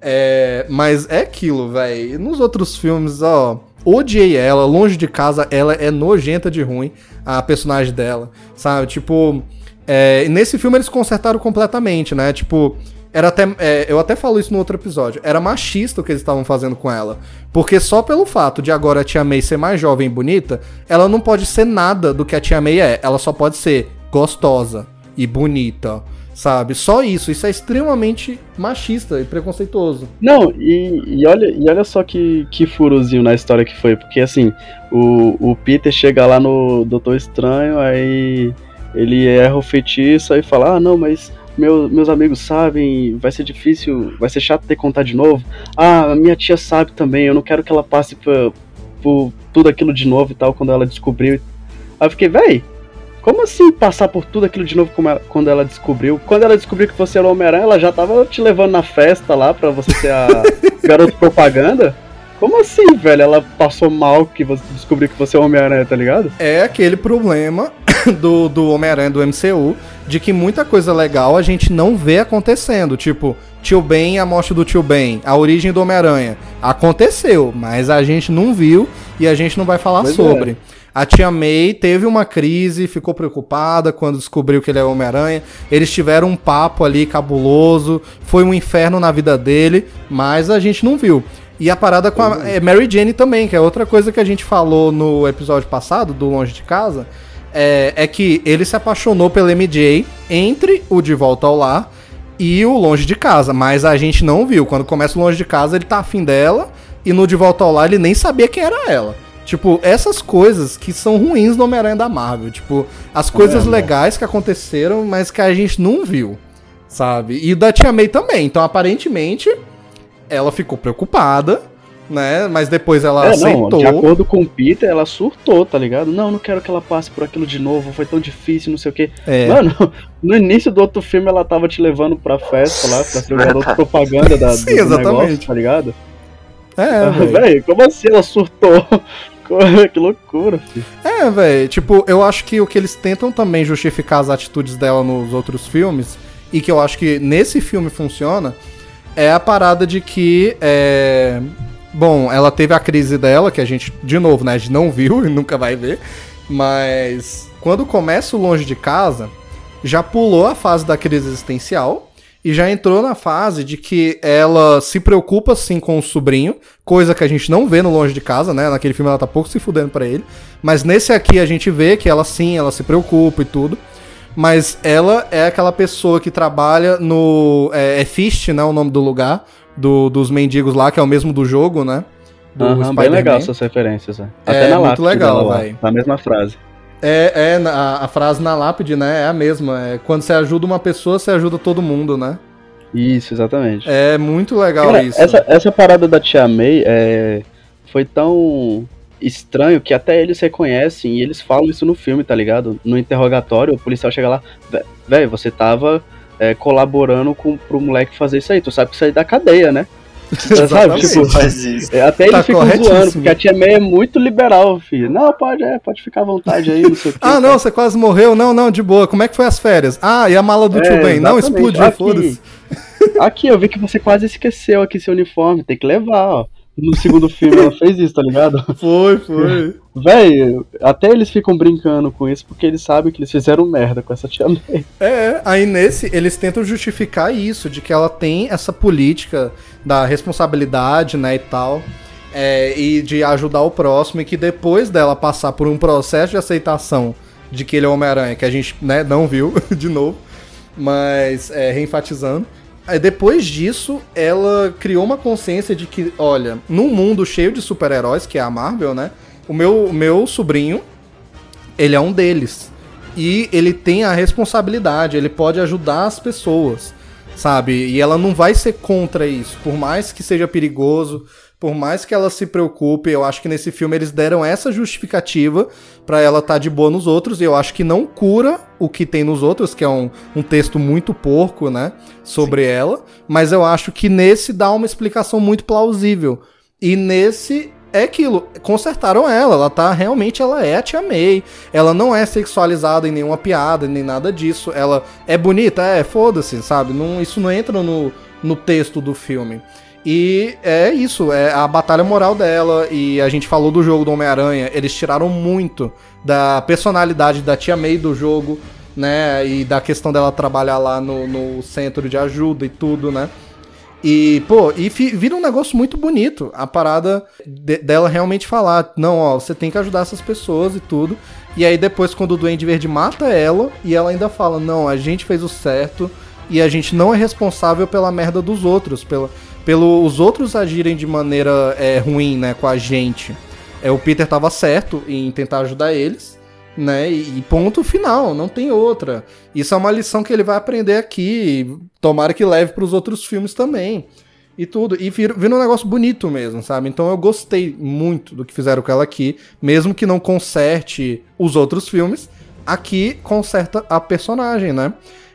É, mas é aquilo, velho. Nos outros filmes, ó, odiei ela. Longe de casa, ela é nojenta de ruim, a personagem dela, sabe? Tipo, é, nesse filme eles consertaram completamente, né? Tipo, era até. é, eu até falo isso no outro episódio. Era machista o que eles estavam fazendo com ela. Porque só pelo fato de agora a Tia May ser mais jovem e bonita, ela não pode ser nada do que a Tia May é. Ela só pode ser gostosa e bonita. Sabe? Só isso. Isso é extremamente machista e preconceituoso. Não, e, e olha, e olha só que, que furozinho na história que foi, porque assim, o, o Peter chega lá no Doutor Estranho, aí ele erra o feitiço, aí fala, ah não, mas meu, meus amigos sabem, vai ser difícil, vai ser chato ter que contar de novo. Ah, minha tia sabe também, eu não quero que ela passe por, por tudo aquilo de novo e tal, quando ela descobriu. Aí eu fiquei, véi, como assim passar por tudo aquilo de novo ela- quando ela descobriu? Quando ela descobriu que você era o Homem-Aranha, ela já tava te levando na festa lá pra você ser a garota propaganda? Como assim, velho? Ela passou mal que você descobriu que você é o Homem-Aranha, tá ligado? É aquele problema do, do Homem-Aranha do MCU de que muita coisa legal a gente não vê acontecendo. Tipo, Tio Ben, a morte do Tio Ben, a origem do Homem-Aranha. Aconteceu, mas a gente não viu e a gente não vai falar Pois é. A tia May teve uma crise, ficou preocupada quando descobriu que ele é Homem-Aranha. Eles tiveram um papo ali cabuloso, foi um inferno na vida dele, mas a gente não viu. E a parada com a é, Mary Jane também, que é outra coisa que a gente falou no episódio passado, do Longe de Casa, é, é que ele se apaixonou pela MJ entre o De Volta ao Lar e o Longe de Casa, mas a gente não viu. Quando começa o Longe de Casa, ele tá afim dela, e no De Volta ao Lar ele nem sabia quem era ela. Tipo, essas coisas que são ruins no Homem-Aranha da Marvel. Tipo, as coisas É, legais que aconteceram, mas que a gente não viu, sabe? E da Tia May também. Então, aparentemente, ela ficou preocupada, né? Mas depois ela é, não, aceitou. de acordo com o Peter, ela surtou, tá ligado? Não, não quero que ela passe por aquilo de novo, foi tão difícil, não sei o quê. É. Mano, no início do outro filme ela tava te levando pra festa lá, pra ser o garoto propaganda da, Sim, do exatamente. negócio, tá ligado? É. Velho, como assim ela surtou? Que loucura, filho. É, velho. Tipo, eu acho que o que eles tentam também justificar as atitudes dela nos outros filmes, e que eu acho que nesse filme funciona, é a parada de que. É... Bom, ela teve a crise dela, que a gente, de novo, né, a gente não viu e nunca vai ver. Mas quando começa o longe de casa, já pulou a fase da crise existencial e já entrou na fase de que ela se preocupa sim com o sobrinho, coisa que a gente não vê no longe de casa, né? Naquele filme ela tá pouco se fudendo pra ele, mas nesse aqui a gente vê que ela sim, ela se preocupa e tudo. Mas ela é aquela pessoa que trabalha no. É, é Fist, né? O nome do lugar. Do, dos mendigos lá, que é o mesmo do jogo, né? Do Aham, bem legal essas referências, é. É, Até na muito lápide legal, véi. Na mesma frase. É, é a, a, frase na lápide, né? É a mesma. É, quando você ajuda uma pessoa, você ajuda todo mundo, né? Isso, exatamente. É muito legal Cara, isso. Essa, essa parada da Tia May é, foi tão estranho que até eles reconhecem e eles falam isso no filme, tá ligado? No interrogatório, o policial chega lá, velho, você tava é, colaborando com, pro moleque fazer isso aí, tu sabe que isso aí é da cadeia, né? sabe? Tipo, faz isso. É, até tá eles ficam zoando, porque a tia May é muito liberal, filho. Não, pode, é, pode ficar à vontade aí, não sei o que. ah, não, você quase morreu. Não, não, de boa. Como é que foi as férias? Ah, e a mala do é, tio Ben? Não, explodiu, foda-se. Aqui, eu vi que você quase esqueceu aqui seu uniforme, tem que levar, ó. No segundo filme ela fez isso, tá ligado? Foi, foi. Véi, até eles ficam brincando com isso porque eles sabem que eles fizeram merda com essa tia May. É, aí nesse eles tentam justificar isso, de que ela tem essa política da responsabilidade, né, e tal. É, e de ajudar o próximo, e que depois dela passar por um processo de aceitação de que ele é Homem-Aranha, que a gente né, não viu de novo, mas é, reenfatizando Aí depois disso, ela criou uma consciência de que, olha, num mundo cheio de super-heróis, que é a Marvel, né? O meu, o meu sobrinho, ele é um deles. E ele tem a responsabilidade, ele pode ajudar as pessoas, sabe? E ela não vai ser contra isso, por mais que seja perigoso, por mais que ela se preocupe, eu acho que nesse filme eles deram essa justificativa para ela estar tá de boa nos outros, e eu acho que não cura o que tem nos outros, que é um, um texto muito porco, né, sobre Sim. ela, mas eu acho que nesse dá uma explicação muito plausível. E nesse é aquilo, consertaram ela, ela tá realmente ela é a Tia May. Ela não é sexualizada em nenhuma piada, nem nada disso. Ela é bonita, é, foda-se, sabe? Não, isso não entra no, no texto do filme. E é isso, é a batalha moral dela. E a gente falou do jogo do Homem-Aranha. Eles tiraram muito da personalidade da Tia May do jogo, né? E da questão dela trabalhar lá no, no centro de ajuda e tudo, né? E, pô, e vira um negócio muito bonito. A parada de, dela realmente falar: não, ó, você tem que ajudar essas pessoas e tudo. E aí depois, quando o Duende Verde mata ela, e ela ainda fala: não, a gente fez o certo e a gente não é responsável pela merda dos outros, pela pelo os outros agirem de maneira é, ruim, né, com a gente. É, o Peter tava certo em tentar ajudar eles, né? E ponto final, não tem outra. Isso é uma lição que ele vai aprender aqui, tomara que leve para os outros filmes também. E tudo. E vira, vira um negócio bonito mesmo, sabe? Então eu gostei muito do que fizeram com ela aqui, mesmo que não conserte os outros filmes, aqui conserta a personagem, né?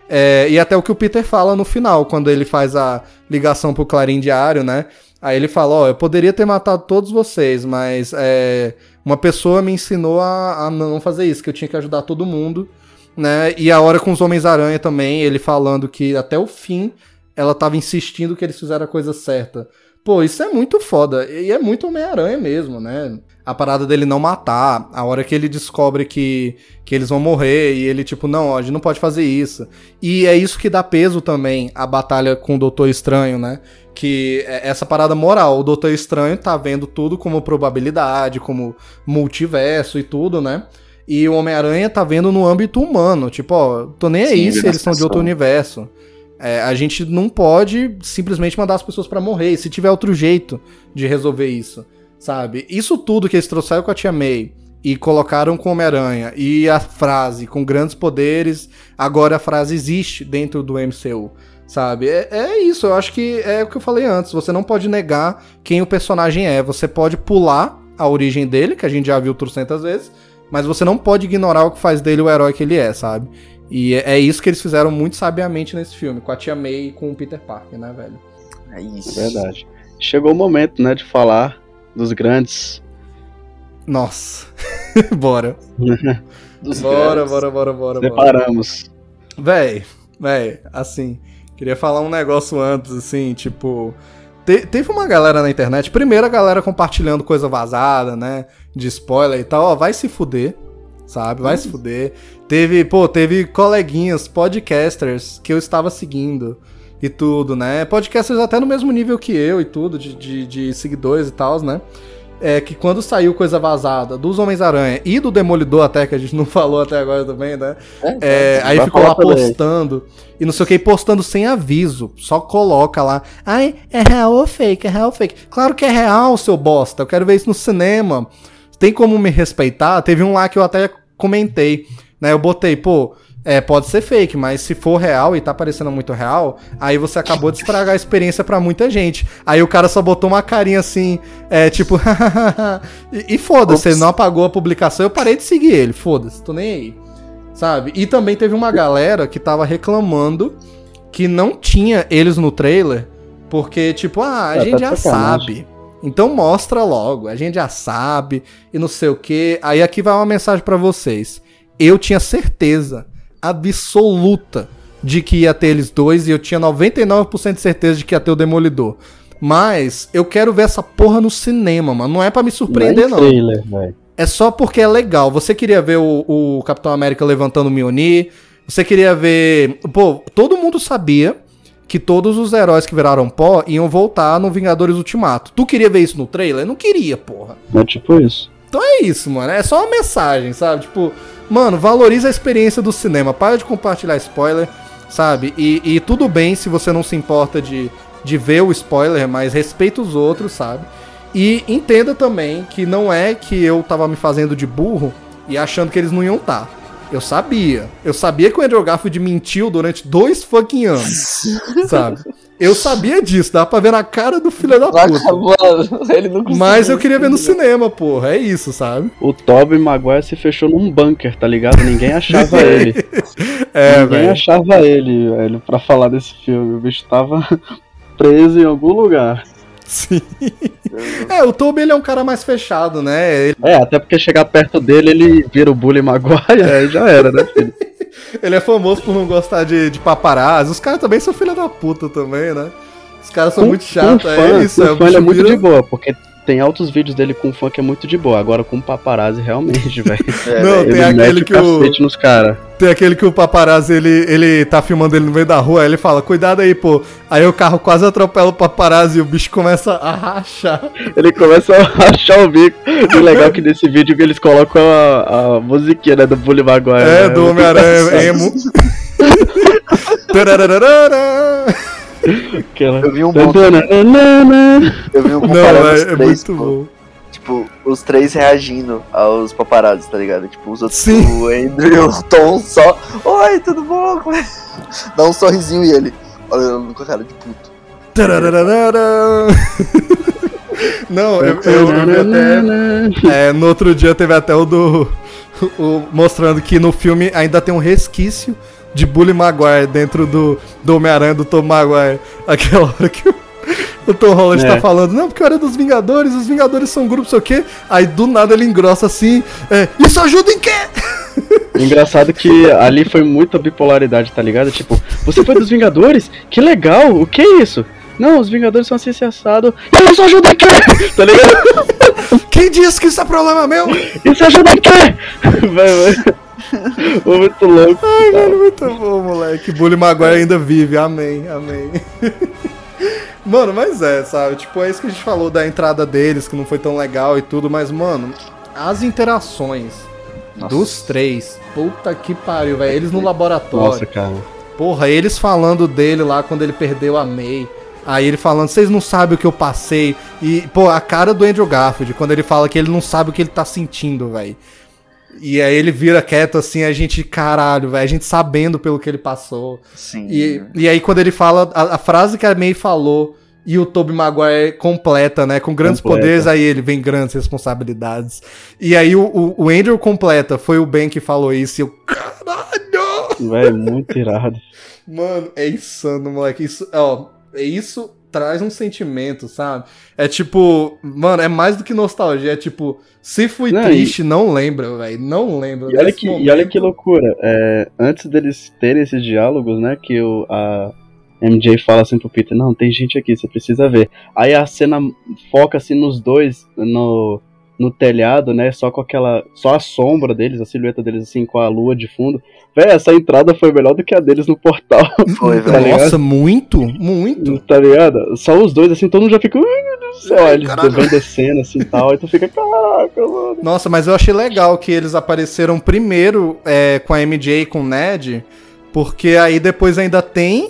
É, e até o que o Peter fala no final, quando ele faz a ligação pro Clarim Diário, né? Aí ele fala, ó, oh, eu poderia ter matado todos vocês, mas é, uma pessoa me ensinou a, a, não fazer isso, que eu tinha que ajudar todo mundo, né? E a hora com os Homens-Aranha também, ele falando que até o fim ela tava insistindo que eles fizeram a coisa certa. Pô, isso é muito foda. E é muito Homem-Aranha mesmo, né? A parada dele não matar, a hora que ele descobre que, que eles vão morrer, e ele, tipo, não, ó, a gente não pode fazer isso. E é isso que dá peso também à batalha com o Doutor Estranho, né? Que é essa parada moral, o Doutor Estranho tá vendo tudo como probabilidade, como multiverso e tudo, né? E o Homem-Aranha tá vendo no âmbito humano, tipo, ó, tô nem aí Sim, se eles são de outro universo. É, a gente não pode simplesmente mandar as pessoas para morrer. E se tiver outro jeito de resolver isso, sabe? Isso tudo que eles trouxeram com a Tia May e colocaram com Homem-Aranha e a frase com grandes poderes, agora a frase existe dentro do MCU, sabe? É, é isso, eu acho que é o que eu falei antes. Você não pode negar quem o personagem é. Você pode pular a origem dele, que a gente já viu trocentas vezes, mas você não pode ignorar o que faz dele o herói que ele é, sabe? E é, é isso que eles fizeram muito sabiamente nesse filme, com a Tia May e com o Peter Parker, né, velho? É isso. É verdade. Chegou o momento, né, de falar dos grandes. Nossa. bora. Bora, bora, bora, bora, Separamos. Véi, véi, assim, queria falar um negócio antes, assim, tipo. Te, teve uma galera na internet, primeiro a galera compartilhando coisa vazada, né? De spoiler e tal, ó, vai se fuder sabe? Vai se fuder. Teve, pô, teve coleguinhas, podcasters que eu estava seguindo e tudo, né? Podcasters até no mesmo nível que eu e tudo, de, de, de seguidores e tal, né? É que quando saiu coisa vazada dos Homens-Aranha e do Demolidor, até que a gente não falou até agora também, né? É, é, aí ficou lá postando e não sei o que, postando sem aviso. Só coloca lá. Ai, é real ou fake? É real ou fake? Claro que é real, seu bosta. Eu quero ver isso no cinema tem como me respeitar? Teve um lá que eu até comentei, né? Eu botei, pô, é, pode ser fake, mas se for real e tá parecendo muito real, aí você acabou de estragar a experiência para muita gente. Aí o cara só botou uma carinha assim, é, tipo, e, e foda-se, ele não apagou a publicação, eu parei de seguir ele, foda-se, tô nem aí. Sabe? E também teve uma galera que tava reclamando que não tinha eles no trailer, porque, tipo, ah, a É, gente tá já sacanagem. sabe. Então mostra logo, a gente já sabe e não sei o que. Aí aqui vai uma mensagem pra vocês. Eu tinha certeza absoluta de que ia ter eles dois e eu tinha 99% de certeza de que ia ter o Demolidor. Mas eu quero ver essa porra no cinema, mano. Não é pra me surpreender, não. trailer, velho. É só porque é legal. Você queria ver o, o Capitão América levantando o Mjolnir. Você queria ver. Pô, todo mundo sabia que todos os heróis que viraram pó iam voltar no Vingadores Ultimato. Tu queria ver isso no trailer? Não queria, porra. É tipo isso. Então é isso, mano. É só uma mensagem, sabe? Tipo, mano, valoriza a experiência do cinema. Para de compartilhar spoiler, sabe? E, e tudo bem se você não se importa de, de ver o spoiler, mas respeita os outros, sabe? E entenda também que não é que eu tava me fazendo de burro e achando que eles não iam estar. Eu sabia. Eu sabia que o Andrew Garfield mentiu durante dois fucking anos, sabe? Eu sabia disso, dá pra ver na cara do filho da puta. Mano, ele não. Mas eu queria ver no cinema, porra. É isso, sabe? O Tobey Maguire se fechou num bunker, tá ligado? Ninguém achava ele. É, Ninguém velho. achava ele, velho, pra falar desse filme. O bicho tava preso em algum lugar. Sim. É, o Toby ele é um cara mais fechado, né? Ele, É, até porque chegar perto dele, ele vira o Bully Maguire, aí já era, né, filho? Ele é famoso por não gostar de, de paparazzi. Os caras também são filha da puta também, né? Os caras são muito chatos. com É isso, é, fã é muito de boa, porque tem altos vídeos dele com fã que é muito de boa. Agora com paparazzi, realmente, velho. É, Não, tem Ele aquele que o nos caras. Tem aquele que o paparazzi, ele, ele tá filmando ele no meio da rua, aí ele fala, cuidado aí, pô. Aí o carro quase atropela o paparazzi e o bicho começa a rachar. Ele começa a rachar o bico. E o legal é que nesse vídeo que eles colocam a, a musiquinha, né, do Bully Maguire. É, né? do Homem-Aranha emo. Aquela- Eu vi um bom-. Eu vi um Não, comparando os é, é três, muito pô. bom. Tipo, os três reagindo aos paparazzi, tá ligado? Tipo, os outros, Sim. o Andrew e o Tom só. Oi, tudo bom? É?" Dá um sorrisinho e ele. Olhando com a cara de puto. Não, eu, eu, eu vi até. É, no outro dia teve até o do. o- mostrando que no filme ainda tem um resquício de Bully Maguire dentro do, do Homem-Aranha do Tom Maguire. Aquela hora que o, o Tom Holland É. tá falando, não, porque eu era dos Vingadores, os Vingadores são um grupo, sei o quê. Aí do nada ele engrossa assim, é, isso ajuda em quê? Engraçado que ali foi muita bipolaridade, tá ligado? Tipo, você foi dos Vingadores? Que legal, o que é isso? Não, os Vingadores são assim, assado. Isso ajuda em quê? Tá ligado? Quem disse que isso é problema meu? Isso ajuda em quê? Vai, vai. Muito louco. Ai, mano, muito bom, moleque. Bully Maguire ainda vive, amém, amém. mano, mas é, sabe? Tipo, é isso que a gente falou da entrada deles, que não foi tão legal e tudo, mas, mano, as interações dos três, puta que pariu, velho. Eles no laboratório. Nossa, cara. Porra, eles falando dele lá quando ele perdeu a May. Aí ele falando, vocês não sabem o que eu passei. E, pô, a cara do Andrew Garfield, quando ele fala que ele não sabe o que ele tá sentindo, velho. E aí ele vira quieto assim, a gente, caralho, velho, a gente sabendo pelo que ele passou. Sim. E, e aí quando ele fala, a, a frase que a May falou e o Tobey Maguire completa, né? Com grandes Completa. poderes, aí ele vem grandes responsabilidades. E aí o, o, o Andrew completa, foi o Ben que falou isso, e eu, caralho! Véi, muito irado. Mano, é insano, moleque. Isso, ó, é isso traz um sentimento, sabe? É tipo, mano, é mais do que nostalgia, é tipo, se fui Não, triste, não lembra, velho, não lembra. E olha, que, e momento- olha que loucura. É, antes deles terem esses diálogos, né? Que o, a MJ fala assim pro Peter: Não, tem gente aqui, você precisa ver. Aí a cena foca assim nos dois, no, no telhado, né? Só com aquela. Só a sombra deles, a silhueta deles, assim, com a lua de fundo. Véi, essa entrada foi melhor do que a deles no portal, Foi, Tá velho. Nossa, muito, muito. tá ligado? Só os dois, assim, todo mundo já fica. Ai, meu Deus do céu. Ai, Aí eles vêm descendo assim e tal. Aí tu fica, caraca, mano. Nossa, mas eu achei legal que eles apareceram primeiro é, com a MJ e com o Ned, porque aí depois ainda tem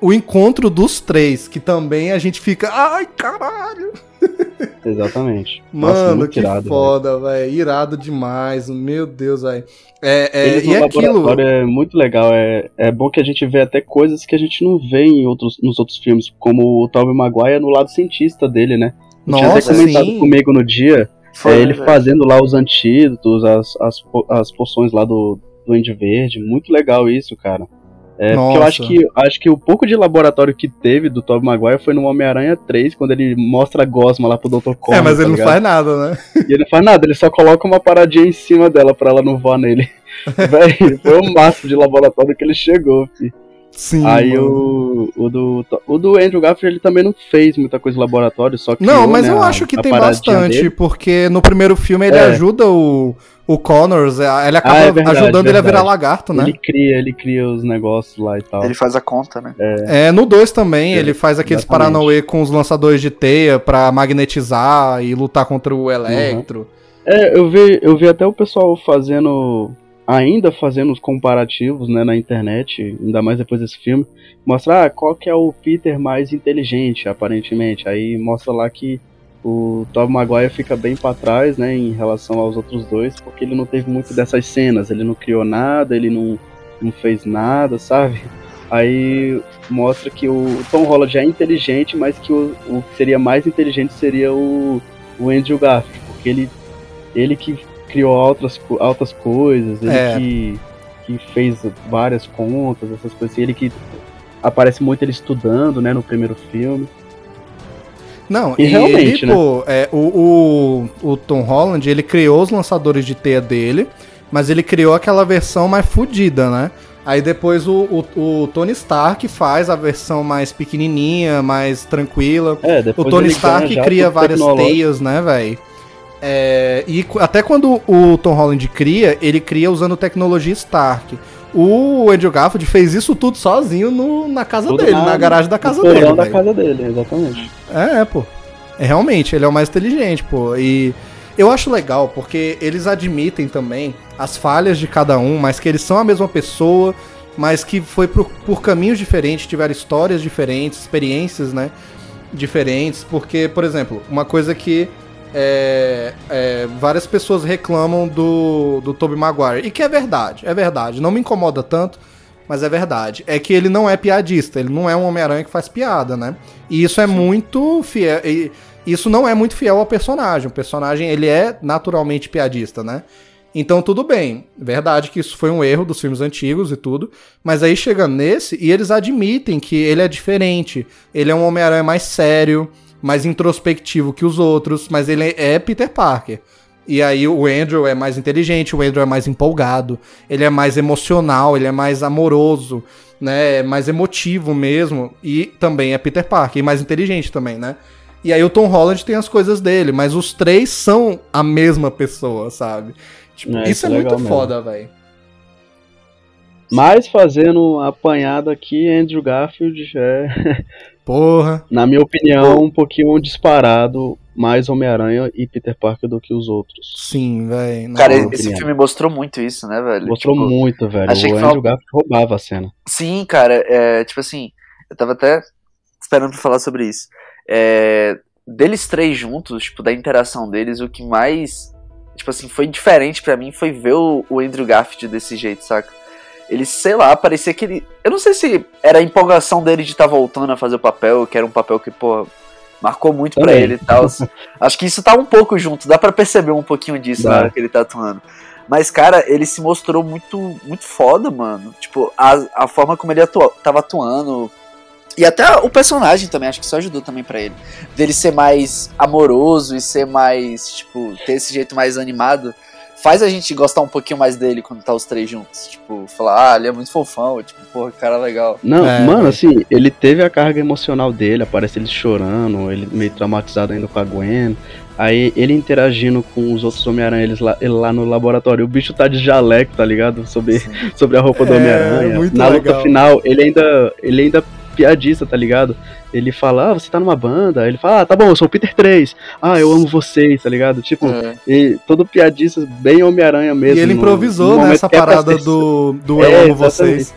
o encontro dos três, que também a gente fica, ai, caralho. Exatamente. Nossa, Mano, muito que irado, foda, velho. Irado demais. Meu Deus, velho. É, é, e aquilo. é muito legal. É, é bom que a gente vê até coisas que a gente não vê em outros, nos outros filmes, como o Tobey Maguire no lado cientista dele, né? Eu tinha até Nossa, comentado sim. comigo no dia, Foi, é, ele fazendo lá os antídotos, as, as, as poções lá do, do Ende Verde. Muito legal isso, cara. É, porque eu acho que, acho que o pouco de laboratório que teve do Tobey Maguire foi no Homem-Aranha 3, quando ele mostra a gosma lá pro Dr. Connor. É, mas tá ele não ligado? faz nada, né? E ele não faz nada, ele só coloca uma paradinha em cima dela pra ela não voar nele. Véi, foi o máximo de laboratório que ele chegou, fi. Sim. Aí o, o, do, o do Andrew Garfield ele também não fez muita coisa em laboratório, só que. Não, mas eu acho que tem bastante, porque no primeiro filme ele É. ajuda o, o Connors, é, ele acaba Ah, é verdade, ajudando ele a virar lagarto, né? Ele cria, ele cria os negócios lá e tal. Ele faz a conta, né? É, no 2 também, É, ele faz aqueles exatamente. Paranauê com os lançadores de teia pra magnetizar e lutar contra o Electro. É, eu vi, eu vi até o pessoal fazendo. Ainda fazendo os comparativos né, na internet, ainda mais depois desse filme, mostrar ah, qual que é o Peter mais inteligente, aparentemente. Aí mostra lá que o Tobey Maguire fica bem pra trás, né, em relação aos outros dois, porque ele não teve muito dessas cenas, ele não criou nada, ele não, não fez nada, sabe? Aí mostra que o Tom Holland é inteligente, mas que o, o que seria mais inteligente seria o, o Andrew Garfield, porque ele, ele que criou altas, co- altas coisas, ele É. que, que fez várias contas, essas coisas assim, ele que aparece muito ele estudando, né, no primeiro filme. Não, E e, realmente, ele, pô, é, o, o, o Tom Holland, ele criou os lançadores de teia dele, mas ele criou aquela versão mais fodida, né? Aí depois o, o, o Tony Stark faz a versão mais pequenininha, mais tranquila. É, O depois Tony ele Stark cria várias teias, né, velho? e cu- até quando o Tom Holland cria, ele cria usando tecnologia Stark. O Andrew Garfield fez isso tudo sozinho no, na casa Tudo dele, na- na garagem da casa dele. da casa dele, exatamente. É, é, pô. É, realmente, ele é o mais inteligente, pô. E eu acho legal, porque eles admitem também as falhas de cada um, mas que eles são a mesma pessoa, mas que foi por, por caminhos diferentes, tiveram histórias diferentes, experiências, né? Diferentes. Porque, por exemplo, uma coisa que é, é, várias pessoas reclamam do, do Tobey Maguire, e que é verdade, é verdade. Não me incomoda tanto, mas é verdade. É que ele não é piadista, ele não é um Homem-Aranha que faz piada, né? E isso é muito fiel. e Isso não é muito fiel ao personagem. O personagem ele é naturalmente piadista, né? Então tudo bem, verdade que isso foi um erro dos filmes antigos e tudo, mas aí chega nesse e eles admitem que ele é diferente. Ele é um Homem-Aranha mais sério, mais introspectivo que os outros, mas ele é Peter Parker. E aí o Andrew é mais inteligente, o Andrew é mais empolgado, ele é mais emocional, ele é mais amoroso, né? É mais emotivo mesmo. E também é Peter Parker, e mais inteligente também, né? E aí o Tom Holland tem as coisas dele, mas os três são a mesma pessoa, sabe? Tipo, É, isso é é muito mesmo. foda, velho. Mas fazendo a apanhada aqui, Andrew Garfield é, Porra. na minha opinião, um pouquinho disparado mais Homem-Aranha e Peter Parker do que os outros. Sim, velho. Cara, esse opinião. filme mostrou muito isso, né, velho? Mostrou Tipo, muito, velho. achei O que Andrew Garfield roubava a cena. Sim, cara, é, tipo assim, eu tava até esperando pra falar sobre isso. É, deles três juntos, tipo, da interação deles, o que mais, tipo assim, foi diferente pra mim foi ver o, o Andrew Garfield desse jeito, saca? Ele, sei lá, parecia que ele. Eu não sei se era a empolgação dele de estar voltando a fazer o papel, que era um papel que, pô, marcou muito pra Também. ele e tal. Acho que isso tá um pouco junto, dá pra perceber um pouquinho disso Dá. na hora que ele tá atuando. Mas, cara, ele se mostrou muito, muito foda, mano. Tipo, a, a forma como ele atua, tava atuando. E até o personagem também, acho que isso ajudou também pra ele. Dele ser mais amoroso e ser mais, tipo, ter esse jeito mais animado. Faz a gente gostar um pouquinho mais dele quando tá os três juntos. Tipo, falar, ah, ele é muito fofão. Tipo, porra, que cara legal. Não, É, mano, assim, ele teve a carga emocional dele, aparece ele chorando, ele meio traumatizado ainda com a Gwen. Aí ele interagindo com os outros Homem-Aranha, eles lá, ele lá no laboratório. O bicho tá de jaleco, tá ligado? Sobre, sobre a roupa do É, Homem-Aranha. Na legal. luta final, ele ainda. Ele ainda piadista, tá ligado? Ele fala, ah, você tá numa banda. Aí Ele fala, ah, tá bom, eu sou o Peter 3. Ah, eu amo vocês, tá ligado? Tipo, É. e todo piadista, bem Homem-Aranha mesmo. E ele no- improvisou no momento nessa que é parada do, do É, Eu Amo exatamente. Vocês.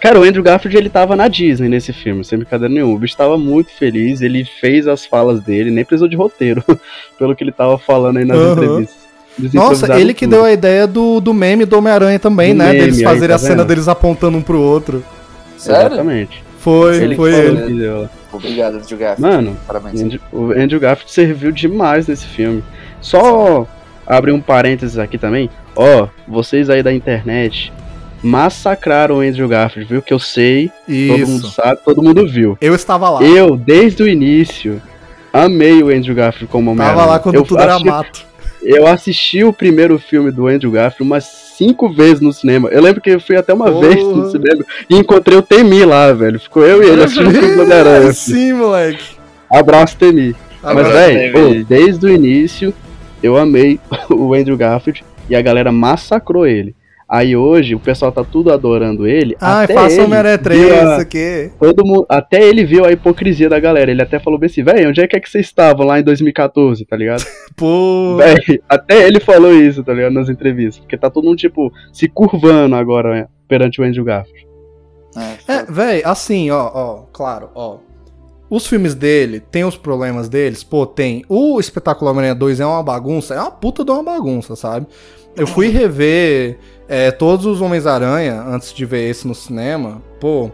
Cara, o Andrew Garfield ele tava na Disney nesse filme, sem brincadeira nenhuma. O bicho tava muito feliz, ele fez as falas dele, nem precisou de roteiro, pelo que ele tava falando aí nas Uhum. entrevistas. Nossa, ele que tudo. deu a ideia do, do meme do Homem-Aranha também, Do né? meme deles aí, fazerem tá a cena deles apontando um pro outro. Sério? Exatamente. Foi, Ele foi ele. que deu. Obrigado, Andrew Garfield. Mano, Parabéns. Andrew- o Andrew Garfield serviu demais nesse filme. Só abrir um parênteses aqui também. Ó, vocês aí da internet massacraram o Andrew Garfield, viu? Que eu sei, todo mundo Isso. sabe, todo mundo viu. Eu estava lá. Eu, desde o início, amei o Andrew Garfield como Homem-Aranha. Tava lá quando eu tudo era assisti- mato. Eu assisti o primeiro filme do Andrew Garfield umas cinco vezes no cinema. Eu lembro que eu fui até uma vez no cinema e encontrei o Temi lá, velho. Ficou eu e ele assistindo o filme do Homem-Aranha. Sim, moleque. Abraço, Temi. Mas, Agora- velho, desde o início eu amei o Andrew Garfield e a galera massacrou ele. Aí hoje o pessoal tá tudo adorando ele. Ai, até faça ele Homem-Aranha 3, viu a- isso aqui. Todo mundo, até ele viu a hipocrisia da galera. Ele até falou bem assim, velho, onde é que é que vocês estavam lá em 2014, tá ligado? Pô. Véi, até ele falou isso, tá ligado? Nas entrevistas. Porque tá todo mundo, tipo, se curvando agora né, perante o Andrew Garfield. É, véi, assim, ó, ó, claro, ó. Os filmes dele, tem os problemas deles? Pô, tem. O Espetacular Homem-Aranha 2 é uma bagunça, é uma puta de uma bagunça, sabe? Eu fui rever é, todos os Homens-Aranha antes de ver esse no cinema. Pô,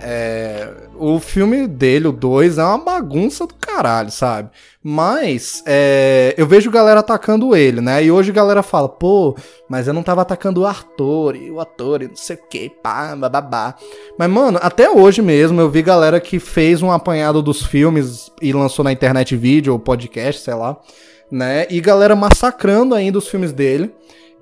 é, o filme dele, o 2, é uma bagunça do caralho, sabe? Mas é, eu vejo galera atacando ele, né? E hoje galera fala, pô, mas eu não tava atacando o ator, e o ator, e não sei o que, pá, bababá. Mas, mano, até hoje mesmo eu vi galera que fez um apanhado dos filmes e lançou na internet vídeo ou podcast, sei lá, né? E galera massacrando ainda os filmes dele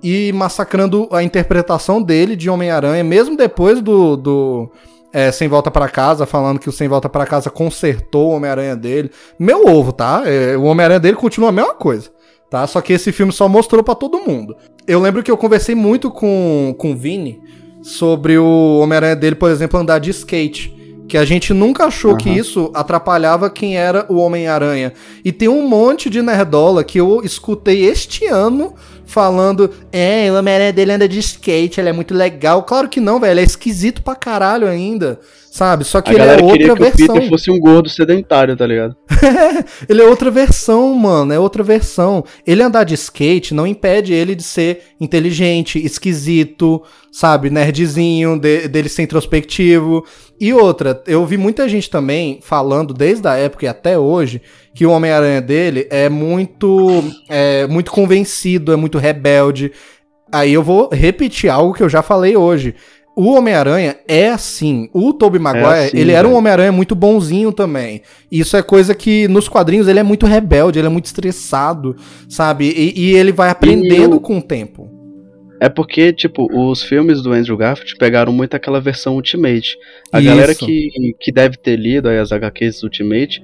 e massacrando a interpretação dele de Homem-Aranha, mesmo depois do. do é, Sem Volta pra Casa, falando que o Sem Volta pra Casa consertou o Homem-Aranha dele. Meu ovo, tá? É, o Homem-Aranha dele continua a mesma coisa, tá? Só que esse filme só mostrou pra todo mundo. Eu lembro que eu conversei muito com, com o Vini sobre o Homem-Aranha dele, por exemplo, andar de skate. Que a gente nunca achou que Aham. isso atrapalhava quem era o Homem-Aranha. E tem um monte de nerdola que eu escutei este ano falando: É, o Homem-Aranha dele anda de skate, ele é muito legal. Claro que não, velho, ele é esquisito pra caralho ainda. Sabe? Só que a ele é queria outra que o versão. Peter fosse um gordo sedentário, tá ligado? Ele é outra versão, mano. É outra versão. Ele andar de skate não impede ele de ser inteligente, esquisito, sabe? Nerdzinho, de- dele ser introspectivo. E outra, eu vi muita gente também falando, desde a época e até hoje, que o Homem-Aranha dele é muito, é muito convencido, é muito rebelde. Aí eu vou repetir algo que eu já falei hoje. O Homem-Aranha é assim. O Tobey Maguire, assim, ele era um. Homem-Aranha muito bonzinho também. Isso é coisa que nos quadrinhos ele é muito rebelde, ele é muito estressado, sabe? E, e ele vai aprendendo o- com o tempo. É porque, tipo, os filmes do Andrew Garfield pegaram muito aquela versão Ultimate. A Isso. galera que, que deve ter lido aí as HQs Ultimate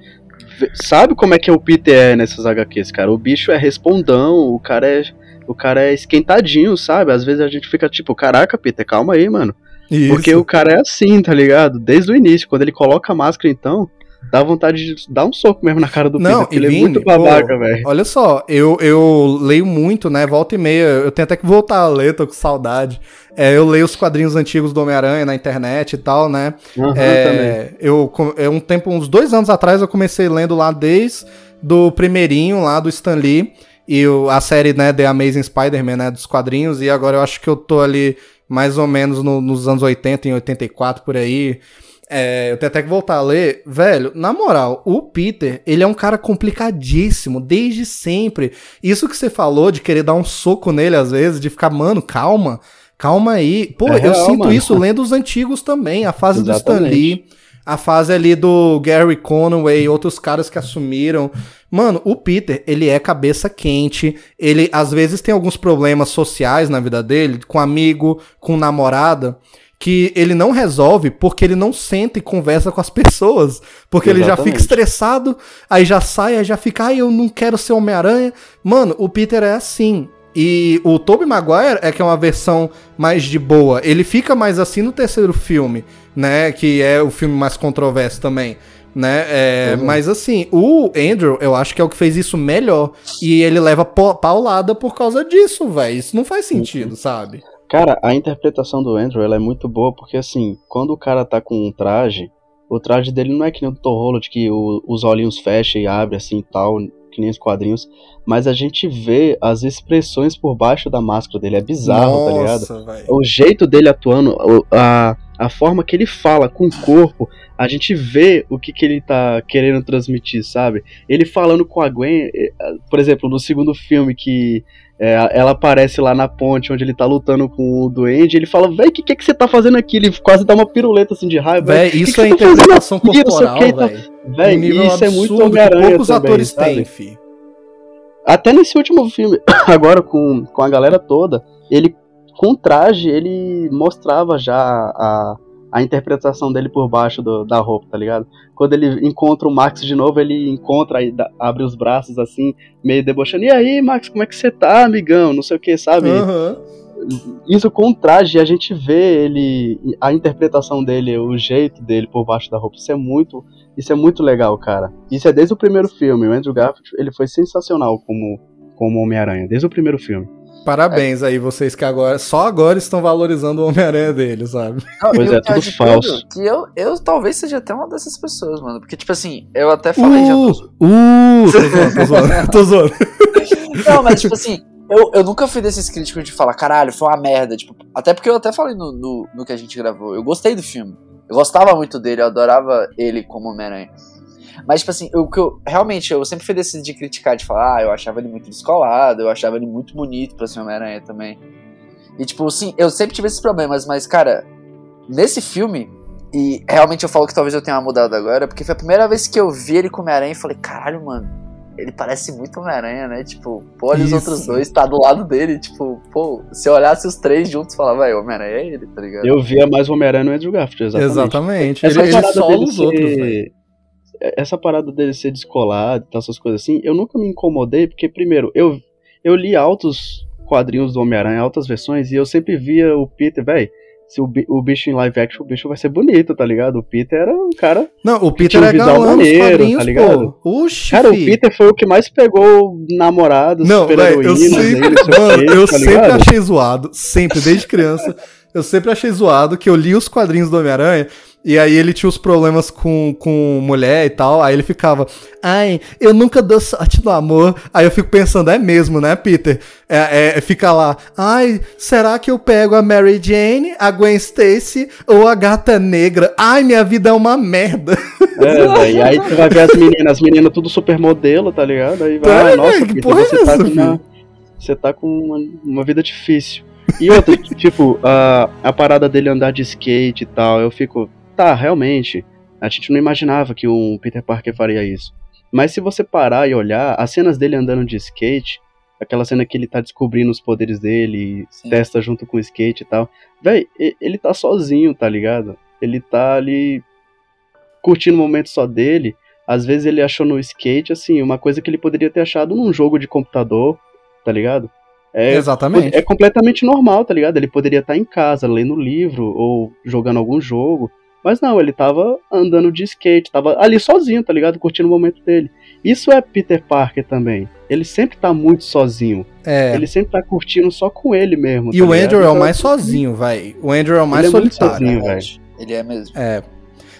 sabe como é que o Peter é nessas HQs, cara. O bicho é respondão, o cara é, o cara é esquentadinho, sabe? Às vezes a gente fica tipo, caraca, Peter, calma aí, mano. Isso. Porque o cara é assim, tá ligado? Desde o início, quando ele coloca a máscara, então, dá vontade de dar um soco mesmo na cara do Não, Peter, ele Vini, é muito babaca, velho. Olha só, eu, eu leio muito, né? Volta e meia. Eu tenho até que voltar a ler, tô com saudade. É, eu leio os quadrinhos antigos do Homem-Aranha na internet e tal, né? Também. É, eu, com- é um tempo, uns dois anos atrás, eu comecei lendo lá desde do primeirinho lá do Stan Lee e o- a série, né, The Amazing Spider-Man, né, dos quadrinhos, e agora eu acho que eu tô ali mais ou menos no- nos anos 80, em 84, por aí. É, eu tenho até que voltar a ler. Velho, na moral, o Peter, ele é um cara complicadíssimo, desde sempre. Isso que você falou de querer dar um soco nele às vezes, de ficar, mano, calma, calma aí. Pô, É eu real, sinto mano. isso lendo os antigos também, a fase do Stan Exatamente. Lee, a fase ali do Gary Conway, outros caras que assumiram. Mano, o Peter, ele é cabeça quente, ele às vezes tem alguns problemas sociais na vida dele, com amigo, com namorada, que ele não resolve porque ele não senta e conversa com as pessoas. Porque ele já fica Exatamente. estressado, aí já sai, aí já fica, ai, eu não quero ser Homem-Aranha. Mano, o Peter é assim. E o Tobey Maguire é que é uma versão mais de boa. Ele fica mais assim no terceiro filme, né? Que é o filme mais controverso também. Né? É, Uhum. Mas assim, o Andrew, eu acho que é o que fez isso melhor. E ele leva pa- paulada por causa disso, velho. Isso não faz sentido, sabe? Cara, a interpretação do Andrew ela é muito boa porque, assim, quando o cara tá com um traje, o traje dele não é que nem o do Tom Holland, que o- os olhinhos fecham e abrem assim e tal, que nem os quadrinhos, mas a gente vê as expressões por baixo da máscara dele, é bizarro, tá ligado? Nossa, velho. o jeito dele atuando, a, a forma que ele fala com o corpo, a gente vê o que, que ele tá querendo transmitir, sabe? Ele falando com a Gwen, eh, por exemplo, no segundo filme que eh, ela aparece lá na ponte onde ele tá lutando com o Duende, ele fala, véi, o que, que, que você tá fazendo aqui? Ele quase dá uma piruleta assim de raiva. Véi, "Que que isso você é tá fazendo interpretação corporal, que", velho. Véi, nível isso é muito que Homem-Aranha poucos também, atores sabe? têm, fi. Até nesse último filme, agora com, com a galera toda, ele com traje, ele mostrava já a, a interpretação dele por baixo do- da roupa, tá ligado? Quando ele encontra o Max de novo, ele encontra e abre os braços assim, meio debochando. E aí, Max, como é que você tá, amigão? Não sei o que, sabe? Aham. Isso com traje, a gente vê ele, a interpretação dele, o jeito dele por baixo da roupa. Isso é muito, isso é muito legal, cara. Isso é desde o primeiro filme. O Andrew Garfield, ele foi sensacional como, como Homem-Aranha, desde o primeiro filme. Parabéns aí, vocês que agora, só agora estão valorizando o Homem-Aranha dele, sabe? Não, Pois é, tudo falso. que eu, eu talvez seja até uma dessas pessoas, mano. Porque, tipo assim, eu até falei já. Uh, dos- uh, tô zoando, tô zoando, tô zoando. Não, mas tipo assim, eu, eu nunca fui desses críticos de falar, caralho, foi uma merda. Tipo, até porque eu até falei no, no, no que a gente gravou. Eu gostei do filme. Eu gostava muito dele, eu adorava ele como Homem-Aranha. Mas, tipo assim, o que eu realmente eu sempre fui desses de criticar, de falar, ah, eu achava ele muito descolado, eu achava ele muito bonito pra ser Homem-Aranha também. E, tipo, sim, eu sempre tive esses problemas, mas, cara, nesse filme, e realmente eu falo que talvez eu tenha mudado agora, porque foi a primeira vez que eu vi ele como Homem-Aranha e falei, caralho, mano, ele parece muito Homem-Aranha, né? Tipo, pô, olha os Isso. outros dois, tá do lado dele, tipo, pô, se eu olhasse os três juntos, falava, vai, Homem-Aranha é ele, tá ligado? Eu via mais Homem-Aranha no Andrew Garfield, exatamente. Exatamente. Essa Ele, ele dele os outros, velho. Essa parada dele ser descolado e tal, essas coisas assim, eu nunca me incomodei, porque, primeiro, eu, eu li altos quadrinhos do Homem-Aranha, altas versões, e eu sempre via o Peter, velho, se o, o bicho em live action, o bicho vai ser bonito, tá ligado? O Peter era um cara. Não, o Peter tinha um é visual galã maneiro, tá ligado? pô. Oxi, Cara, o fi. Peter foi o que mais pegou namorados, Não, velho, eu sempre, o mano, eu tá sempre achei zoado, sempre, desde criança, eu sempre achei zoado que eu li os quadrinhos do Homem-Aranha e aí ele tinha os problemas com, com mulher e tal, aí ele ficava, ai, eu nunca dou sorte no amor, aí eu fico pensando, é mesmo, né, Peter? É, é, fica lá, ai, será que eu pego a Mary Jane, a Gwen Stacy ou a Gata Negra? Ai, minha vida é uma merda. É, e aí tu vai ver as meninas, as meninas tudo supermodelo, tá ligado? Aí vai, É, ah, nossa, Peter, porra é você, tá essa, uma, você tá com uma, uma vida difícil. E outra, tipo, a, a parada dele andar de skate e tal, eu fico, tá, realmente, a gente não imaginava que um Peter Parker faria isso. Mas se você parar e olhar, as cenas dele andando de skate, aquela cena que ele tá descobrindo os poderes dele, Sim. testa junto com o skate e tal, véi, ele tá sozinho, tá ligado? Ele tá ali curtindo o momento só dele. Às vezes ele achou no skate, assim, uma coisa que ele poderia ter achado num jogo de computador, tá ligado? É, Exatamente. é completamente normal, tá ligado? Ele poderia estar em casa, lendo livro ou jogando algum jogo. Mas não, ele tava andando de skate, tava ali sozinho, tá ligado? Curtindo o momento dele. Isso é Peter Parker também. Ele sempre tá muito sozinho. É. Ele sempre tá curtindo só com ele mesmo. E tá o ligado? Andrew é o Então, mais sozinho, vai. O Andrew é o mais Ele é muito solitário. sozinho. Verdade. Ele é mesmo. É.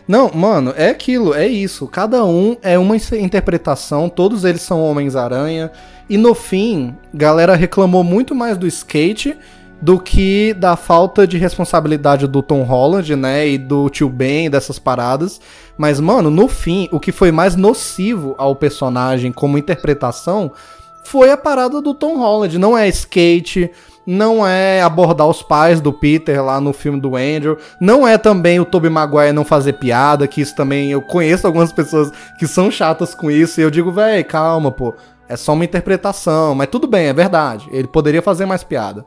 Não, mano, é aquilo, é isso. Cada um é uma in- interpretação, todos eles são Homens-Aranha. E no fim, galera reclamou muito mais do skate do que da falta de responsabilidade do Tom Holland, né? E do tio Ben, dessas paradas. Mas, mano, no fim, o que foi mais nocivo ao personagem como interpretação foi a parada do Tom Holland. Não é skate, não é abordar os pais do Peter lá no filme do Andrew, não é também o Tobey Maguire não fazer piada, que isso também eu conheço algumas pessoas que são chatas com isso e eu digo, véi, calma, pô, é só uma interpretação, mas tudo bem, é verdade, ele poderia fazer mais piada.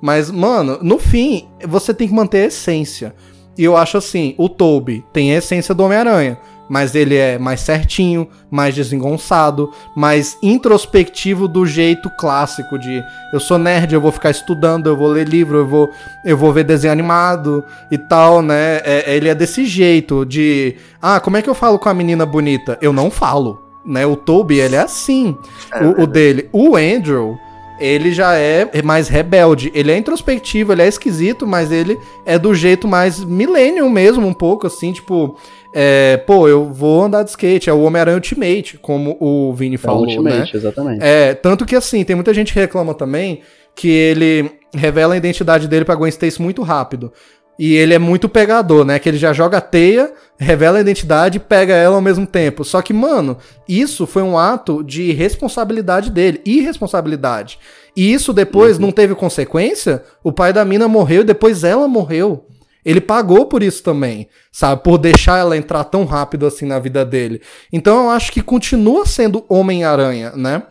Mas, mano, no fim, você tem que manter a essência. E eu acho assim, o Toby tem a essência do Homem-Aranha, mas ele é mais certinho, mais desengonçado, mais introspectivo do jeito clássico de eu sou nerd, eu vou ficar estudando, eu vou ler livro, eu vou, eu vou ver desenho animado e tal, né? É- ele é desse jeito de, ah, como é que eu falo com a menina bonita? Eu não falo, né? O Toby, ele é assim, o, o dele. O Andrew, ele já é mais rebelde. Ele é introspectivo, ele é esquisito, mas ele é do jeito mais millennium mesmo, um pouco, assim, tipo. É, pô, eu vou andar de skate, é o Homem-Aranha Ultimate, como o Vini É o falou, Ultimate, né? exatamente. É, tanto que assim, tem muita gente que reclama também que ele revela a identidade dele pra Gwen Stacy muito rápido. E ele é muito pegador, né? Que ele já joga a teia, revela a identidade e pega ela ao mesmo tempo. Só que, mano, isso foi um ato de responsabilidade dele, irresponsabilidade. E isso depois não teve consequência? O pai da mina morreu e depois ela morreu. Ele pagou por isso também, sabe? Por deixar ela entrar tão rápido assim na vida dele. Então eu acho que continua sendo Homem-Aranha, né?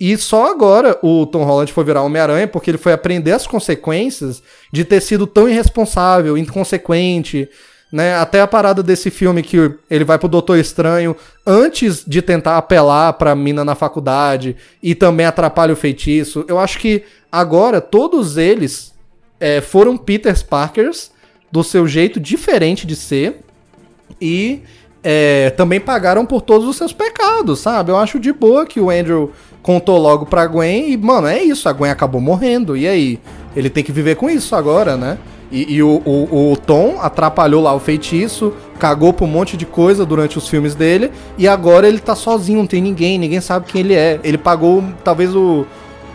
E só agora o Tom Holland foi virar Homem-Aranha porque ele foi aprender as consequências de ter sido tão irresponsável, inconsequente, né? Até a parada desse filme que ele vai pro Doutor Estranho antes de tentar apelar pra mina na faculdade e também atrapalha o feitiço. Eu acho que agora todos eles é, foram Peter Parkers do seu jeito diferente de ser e é, também pagaram por todos os seus pecados, sabe? Eu acho de boa que o Andrew contou logo pra Gwen e, mano, é isso, a Gwen acabou morrendo, e aí? Ele tem que viver com isso agora, né? E, e o, o, o Tom atrapalhou lá o feitiço, cagou pra um monte de coisa durante os filmes dele, e agora ele tá sozinho, não tem ninguém, ninguém sabe quem ele é. Ele pagou talvez o,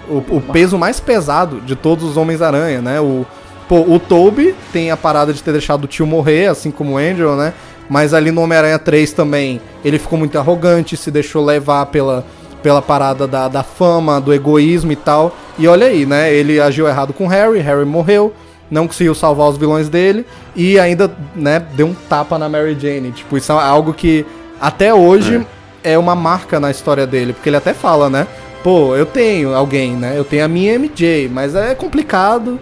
o, o peso mais pesado de todos os Homens-Aranha, né? O, pô, o Toby tem a parada de ter deixado o tio morrer, assim como o Andrew, né? Mas ali no Homem-Aranha 3 também, ele ficou muito arrogante, se deixou levar pela, pela parada da, da fama, do egoísmo e tal. E olha aí, né? Ele agiu errado com Harry, Harry morreu, não conseguiu salvar os vilões dele e ainda, né, deu um tapa na Mary Jane. Tipo, isso é algo que até hoje é, uma marca na história dele, porque ele até fala, né? Pô, eu tenho alguém, né? Eu tenho a minha MJ, mas é complicado,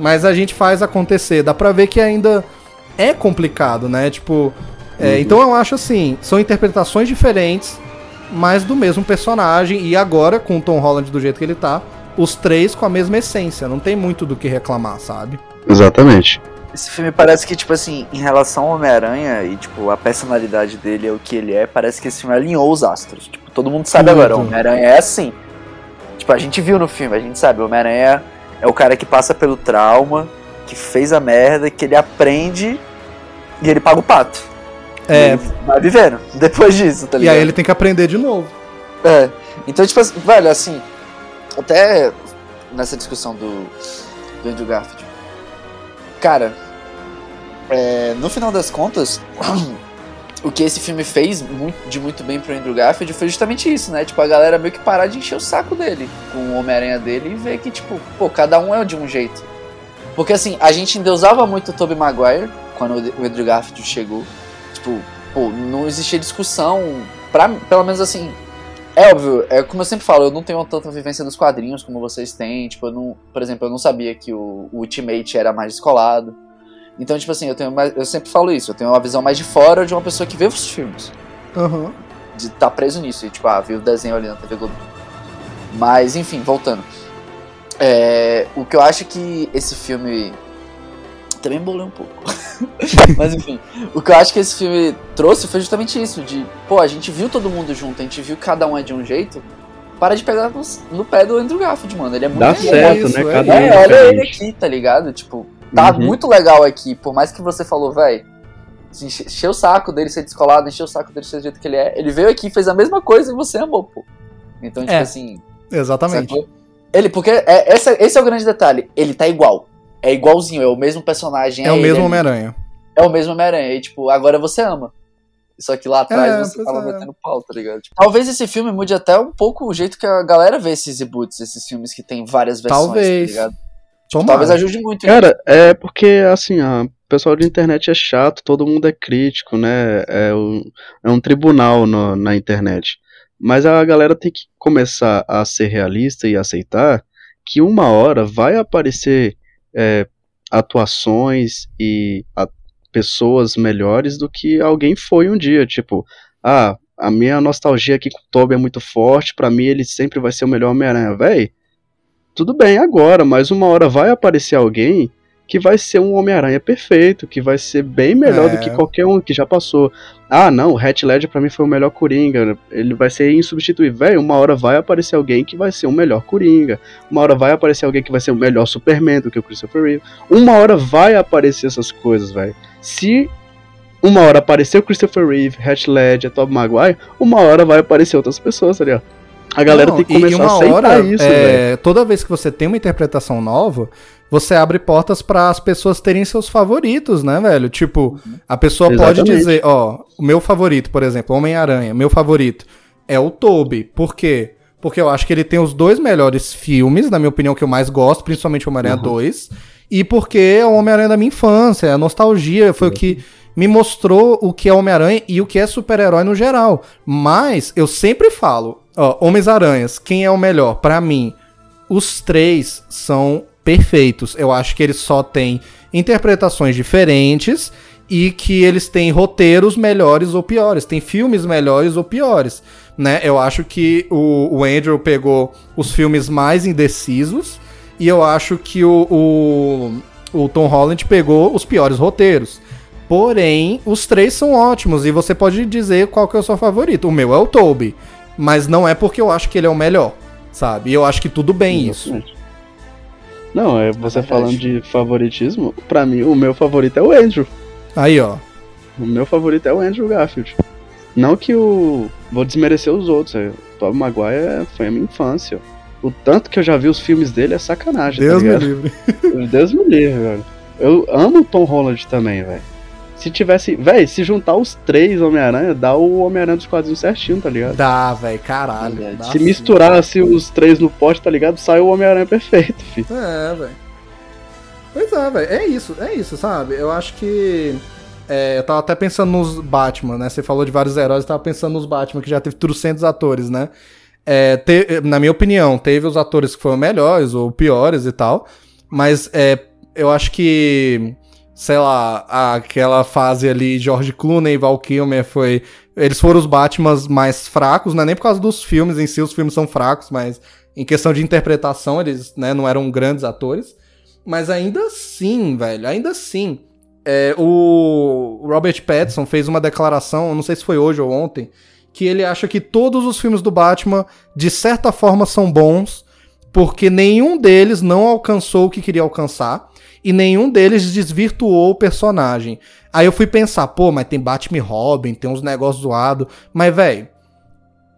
mas a gente faz acontecer. Dá pra ver que ainda é complicado, né? Tipo, é, então eu acho assim, são interpretações diferentes, mas do mesmo personagem e agora com o Tom Holland do jeito que ele tá, os três com a mesma essência, não tem muito do que reclamar, sabe? Exatamente. Esse filme parece que, tipo assim, em relação ao Homem-Aranha e, tipo, a personalidade dele é o que ele é, parece que esse filme alinhou os astros. Tipo, todo mundo sabe Muito. agora, o Homem-Aranha é assim. Tipo, a gente viu no filme, a gente sabe, o Homem-Aranha é o cara que passa pelo trauma, que fez a merda, que ele aprende e ele paga o pato. É. E vai vivendo depois disso, tá E ligado? aí ele tem que aprender de novo. É. Então, tipo assim, velho, assim, até nessa discussão do, do Andrew Garfield, cara, é, no final das contas, o que esse filme fez muito- de muito bem pro Andrew Garfield foi justamente isso, né? Tipo, a galera meio que parar de encher o saco dele com o Homem-Aranha dele e ver que, tipo, pô, cada um é de um jeito. Porque assim, a gente endeusava muito o Tobey Maguire quando o Andrew Garfield chegou. Tipo, pô, não existia discussão. Pra, pelo menos assim, é óbvio, é como eu sempre falo, eu não tenho tanta vivência dos quadrinhos como vocês têm. Tipo, eu não, por exemplo, eu não sabia que o, o Ultimate era mais descolado. Então, tipo assim, eu tenho mais, eu sempre falo isso, eu tenho uma visão mais de fora de uma pessoa que vê os filmes. Aham. De estar preso nisso, e tipo, ah, viu o desenho ali na TV Globo. Mas, enfim, voltando. É, o que eu acho que esse filme. Também bolei um pouco. Mas enfim, o que eu acho que esse filme trouxe foi justamente isso: de, pô, a gente viu todo mundo junto, a gente viu que cada um é de um jeito. Para de pegar no, no pé do Andrew Garfield, mano. Ele é muito Dá bom. certo, isso, né? é Cada um É, é olha ele aqui, tá ligado? Tipo, tá Uhum. muito legal aqui. Por mais que você falou, véi, enche- encheu o saco dele ser descolado, encheu o saco dele ser do jeito que ele é. Ele veio aqui, fez a mesma coisa e você amou, pô. Então, tipo É. assim. Exatamente. sacou? Ele, porque é, essa- esse é o grande detalhe. Ele tá igual. É igualzinho, é o mesmo personagem. É o ele mesmo. Homem-Aranha. É o mesmo Homem-Aranha. E, tipo, agora você ama. Só que lá atrás É, você tava é. metendo pau, tá ligado? Tipo, talvez esse filme mude até um pouco o jeito que a galera vê esses reboots, esses filmes que tem várias versões, Talvez. tá ligado? Tomara. Talvez ajude muito. Cara, é porque, assim, a- o pessoal de internet é chato, todo mundo é crítico, né? É, um- é um tribunal no- na internet. Mas a galera tem que começar a ser realista e aceitar que uma hora vai aparecer é, atuações e pessoas melhores do que alguém foi um dia. Tipo, ah, a minha nostalgia aqui com o Toby é muito forte, pra mim ele sempre vai ser o melhor Homem-Aranha. Véi, tudo bem agora, mas uma hora vai aparecer alguém que vai ser um Homem-Aranha perfeito, que vai ser bem melhor É. do que qualquer um que já passou. Ah, não, o Heath Ledger pra mim foi o melhor Coringa, ele vai ser insubstituível. Velho, uma hora vai aparecer alguém que vai ser o melhor Coringa, uma hora vai aparecer alguém que vai ser o melhor Superman do que o Christopher Reeve. Uma hora vai aparecer essas coisas, velho. Se uma hora aparecer o Christopher Reeve, Heath Ledger, Tobey Maguire, uma hora vai aparecer outras pessoas, tá ligado? A galera Não, tem que começar a uma aceitar hora, isso, é. Toda vez que você tem uma interpretação nova, você abre portas para as pessoas terem seus favoritos, né, velho? Tipo, a pessoa pode Exatamente. dizer, ó, o meu favorito, por exemplo, Homem-Aranha, meu favorito é o Toby. Por quê? Porque eu acho que ele tem os dois melhores filmes, na minha opinião, que eu mais gosto, principalmente Homem-Aranha 2. E porque é o Homem-Aranha da minha infância, é a nostalgia, foi o que me mostrou o que é Homem-Aranha e o que é super-herói no geral. Mas eu sempre falo, ó, Homens-Aranhas, quem é o melhor? Pra mim, os três são perfeitos. Eu acho que eles só têm interpretações diferentes e que eles têm roteiros melhores ou piores, tem filmes melhores ou piores, né? Eu acho que o, o Andrew pegou os filmes mais indecisos e eu acho que o, o, o Tom Holland pegou os piores roteiros. Porém, os três são ótimos e você pode dizer qual que é o seu favorito. O meu é o Toby, mas não é porque eu acho que ele é o melhor, sabe? E eu acho que tudo bem isso. Não, é você falando de favoritismo, pra mim o meu favorito é o Andrew. Aí, ó. O meu favorito é o Andrew Garfield. Não que o. Vou desmerecer os outros. é, O Tobey Maguire foi a minha infância. O tanto que eu já vi os filmes dele é sacanagem. Deus tá me livre. Deus me livre, velho. Eu amo o Tom Holland também, velho. Se tivesse. Véi, se juntar os três Homem-Aranha, dá o Homem-Aranha dos quadrinhos certinho, tá ligado? Dá, velho, caralho. Verdade. Dá Se sim. misturasse os três no pote, tá ligado? Sai o Homem-Aranha perfeito, filho. É, velho. Pois é, velho. É isso, é isso, sabe? Eu acho que. é, eu tava até pensando nos Batman, né? Você falou de vários heróis, eu tava pensando nos Batman, que já teve trocentos atores, né? É, te- na minha opinião, teve os atores que foram melhores ou piores e tal. Mas é, eu acho que. Sei lá, aquela fase ali, George Clooney e Val Kilmer foi. Eles foram os Batmans mais fracos, não é nem por causa dos filmes em si, os filmes são fracos, mas em questão de interpretação, eles né, não eram grandes atores. Mas ainda assim, velho, ainda assim. é, o Robert Pattinson fez uma declaração, não sei se foi hoje ou ontem, que ele acha que todos os filmes do Batman, de certa forma, são bons, porque nenhum deles não alcançou o que queria alcançar, e nenhum deles desvirtuou o personagem. Aí eu fui pensar, pô, mas tem Batman e Robin, tem uns negócios zoados, mas, velho,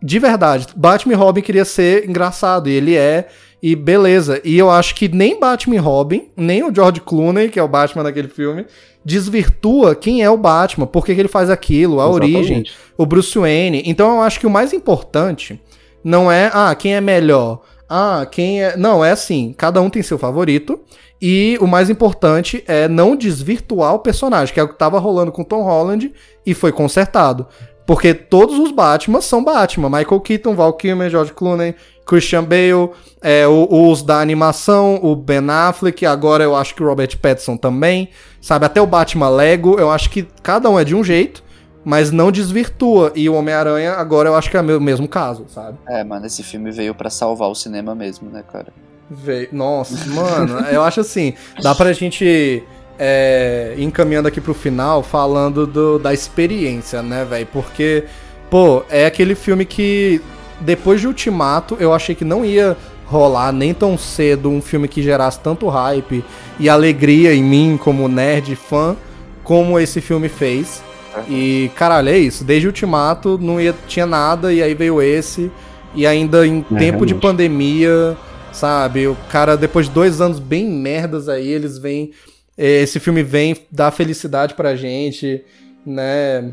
de verdade, Batman e Robin queria ser engraçado, e ele é, e beleza. E eu acho que nem Batman e Robin, nem o George Clooney, que é o Batman daquele filme, desvirtua quem é o Batman, por que que ele faz aquilo, a origem, Exatamente. o Bruce Wayne. Então eu acho que o mais importante não é, ah, quem é melhor. Ah, quem é. Não, é assim, cada um tem seu favorito. E o mais importante é não desvirtuar o personagem, que é o que tava rolando com Tom Holland e foi consertado. Porque todos os Batman são Batman. Michael Keaton, Val Kilmer, George Clooney, Christian Bale, é, os da animação, o Ben Affleck, agora eu acho que o Robert Pattinson também. Sabe, até o Batman Lego, eu acho que cada um é de um jeito, mas não desvirtua. E o Homem-Aranha, agora eu acho que é o mesmo caso, sabe? É, mano, esse filme veio pra salvar o cinema mesmo, né, cara? Veio- Nossa, mano, eu acho assim, dá pra gente é, ir encaminhando aqui pro final falando do- da experiência, né, velho? Porque, pô, é aquele filme que depois de Ultimato eu achei que não ia rolar nem tão cedo um filme que gerasse tanto hype e alegria em mim como nerd fã como esse filme fez. E, caralho, é isso. Desde Ultimato não ia, tinha nada, e aí veio esse. E ainda em É, tempo de realmente. pandemia, sabe? O cara, depois de dois anos bem merdas aí, eles vêm. eh, Esse filme vem dar felicidade pra gente, né?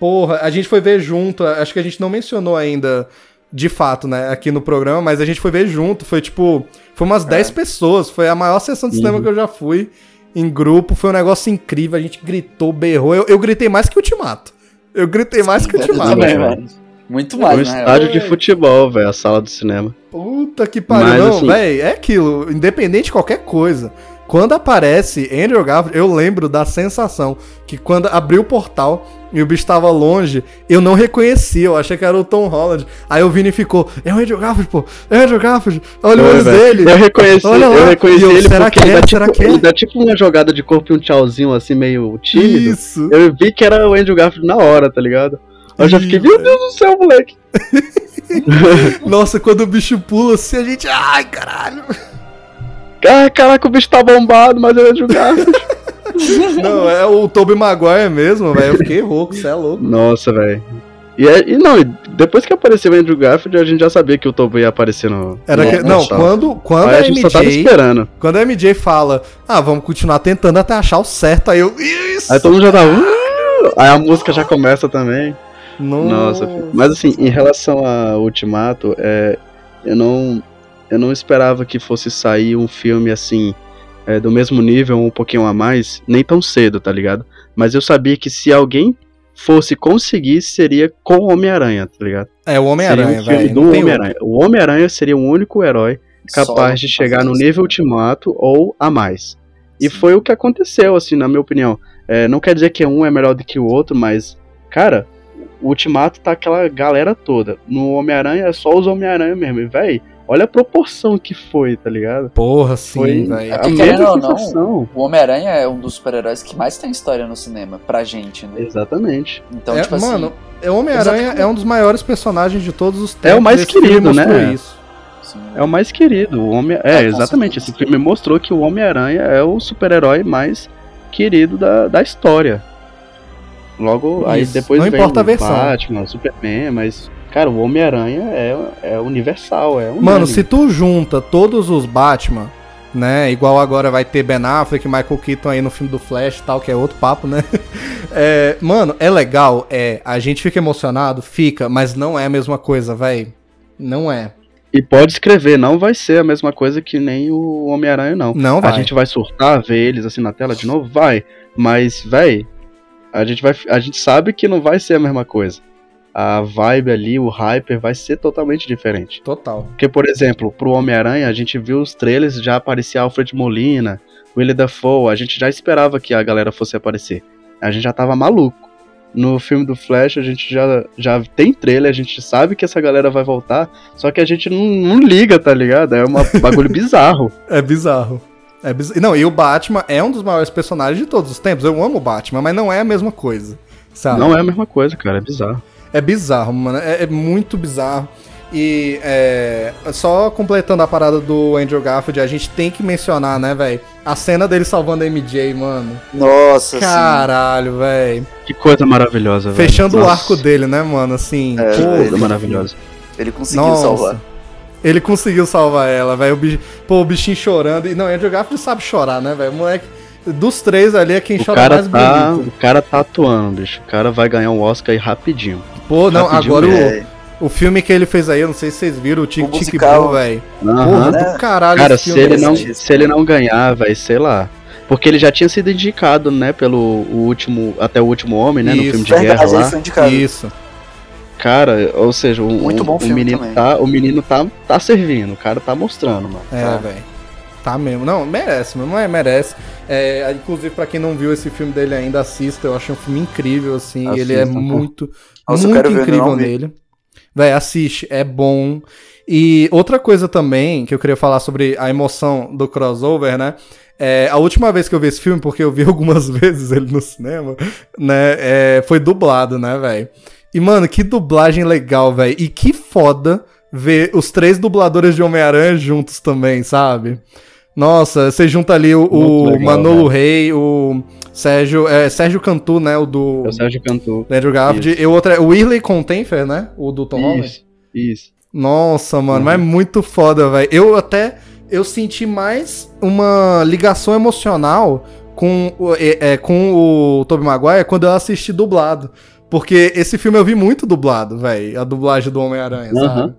Porra, a gente foi ver junto, acho que a gente não mencionou ainda de fato, né, aqui no programa, mas a gente foi ver junto, foi tipo, foi umas 10 pessoas, foi a maior sessão de cinema Uhum. que eu já fui em grupo, foi um negócio incrível, a gente gritou, berrou, eu, eu gritei mais que o Ultimato. Eu gritei mais que o Eu Ultimato. também, mano. Muito Um mais, né? estádio de futebol, velho, a sala do cinema. Puta que pariu. Mas, não, assim- véi, é aquilo. Independente de qualquer coisa. Quando aparece Andrew Garfield, eu lembro da sensação que quando abriu o portal e o bicho tava longe, eu não reconhecia, eu achei que era o Tom Holland. Aí o Vini ficou, é o Andrew Garfield, pô, é o Andrew Garfield, olha o olho dele. Eu reconheci, Olha lá. eu reconheci eu, ele será porque que ele, é? dá Será tipo, que é? ele dá tipo uma jogada de corpo e um tchauzinho assim, meio tímido. Isso. Eu vi que era o Andrew Garfield na hora, tá ligado? Eu já fiquei, meu Deus do céu, moleque. Nossa, quando o bicho pula assim, a gente, ai, caralho. Ah, caraca, o bicho tá bombado, mas é o Andrew Garfield. Não, é o Tobey Maguire mesmo, velho. Eu fiquei rouco, você é louco. Nossa, velho. E, é- e não, depois que apareceu o Andrew Garfield, a gente já sabia que o Tobo ia aparecer no. Era no que, não, Natal. quando, quando Aí a a gente só tava MJ, esperando. quando a MJ fala, ah, vamos continuar tentando até achar o certo, aí eu, isso. Aí todo mundo já tá. "Uh!" Aí a música já começa também. Nossa, Nossa, filho. mas assim, em relação a Ultimato, é, eu não eu não esperava que fosse sair um filme assim é, do mesmo nível, um pouquinho a mais, nem tão cedo, tá ligado? Mas eu sabia que se alguém fosse conseguir, seria com o Homem-Aranha, tá ligado? É o Homem-Aranha, um velho. do Homem-Aranha. O Homem-Aranha seria o único herói capaz de chegar no nível Ultimato ou a mais. E foi o que aconteceu, assim, na minha opinião. É, não quer dizer que um é melhor do que o outro, mas, cara, o Ultimato tá aquela galera toda. No Homem-Aranha é só os Homem-Aranha mesmo. E, véi, olha a proporção que foi, tá ligado? Porra, sim, Foi velho. a querendo mesma ou não, sensação. O Homem-Aranha é um dos super-heróis que mais tem história no cinema, pra gente, né? Exatamente. Então, É, tipo mano, assim. é, o Homem-Aranha é um dos maiores personagens de todos os tempos. É o mais querido, né? Isso. É o mais querido. O homem... É, É, exatamente. Esse filme mostrou que o Homem-Aranha é o super-herói mais querido da, da história. Logo, aí Isso, depois não vem importa a o versão. Batman, o Superman, mas, cara, o Homem-Aranha é, é universal, é unânime. Mano, se tu junta todos os Batman, né? Igual agora vai ter Ben Affleck, Michael Keaton aí no filme do Flash e tal, que é outro papo, né? É, mano, é legal, é. A gente fica emocionado, fica, mas não é a mesma coisa, véi. Não é. E pode escrever, não vai ser a mesma coisa que nem o Homem-Aranha, não. Não A vai. gente vai surtar, ver eles assim na tela de novo? Vai. Mas, véi, a gente, vai, a gente sabe que não vai ser a mesma coisa. A vibe ali, o hyper vai ser totalmente diferente. Total. Porque, por exemplo, pro Homem-Aranha, a gente viu os trailers, já aparecia Alfred Molina, Willie Dafoe, a gente já esperava que a galera fosse aparecer. A gente já tava maluco. No filme do Flash, a gente já, já tem trailer, a gente sabe que essa galera vai voltar, só que a gente não, não liga, tá ligado? É um bagulho bizarro. É bizarro. É biz... Não, e o Batman é um dos maiores personagens de todos os tempos. Eu amo o Batman, mas não é a mesma coisa. Sabe? Não é a mesma coisa, cara, é bizarro. É bizarro, mano. É, é muito bizarro. E é, só completando a parada do Andrew Garfield, a gente tem que mencionar, né, velho? A cena dele salvando a MJ, mano. Nossa, Caralho, velho. Que coisa maravilhosa, velho. Fechando o Nossa, arco dele, né, mano? Assim. É, pô, Coisa maravilhosa. ele conseguiu Nossa. salvar. Ele conseguiu salvar ela, velho. O bicho- Pô, o bichinho chorando. E não, Andrew Garfield sabe chorar, né, velho? Moleque. Dos três ali é quem O chora cara, mais tá, bonito. o cara tá atuando, bicho. O cara vai ganhar um Oscar aí rapidinho. Pô, não, rapidinho agora É, o, o filme que ele fez aí, eu não sei se vocês viram, o Tic O Tic. Boom, velho. Porra, né? do caralho Cara, esse se ele, não, se ele não ganhar, vai, sei lá. Porque ele já tinha sido indicado, né, pelo o último, até o último homem, né, no Isso. filme de guerra verdade, ele lá. indicado. Isso. Cara, ou seja, o, Muito bom o filme menino também. tá, o menino tá, tá servindo, o cara tá mostrando, mano. É, Tá. velho. Tá mesmo. Não, merece, mas não é, merece. É, inclusive, pra quem não viu esse filme dele ainda, assista. Eu achei um filme incrível, assim. ele é pô. muito, Nossa, muito ver, incrível nele. Véi, assiste, é bom. E outra coisa também que eu queria falar sobre a emoção do crossover, né? É, a última vez que eu vi esse filme, porque eu vi algumas vezes ele no cinema, né? é, foi dublado, né, velho? E, mano, que dublagem legal, velho. E que foda ver os três dubladores de Homem-Aranha juntos também, sabe? Nossa, você junta ali o, o legal, Manolo Rey, o Sérgio, é, Sérgio Cantu, né? O do É o Sérgio Cantu. do Andrew Garfield. E o outro é o Whirley Contenfer, né? O do Tom Holland. Isso, isso. Nossa, mano, Uhum. mas é muito foda, velho. Eu até eu senti mais uma ligação emocional com, o- é, é, com o Tobey Maguire quando eu assisti dublado. Porque esse filme eu vi muito dublado, velho. A dublagem do Homem-Aranha, sabe? Aham.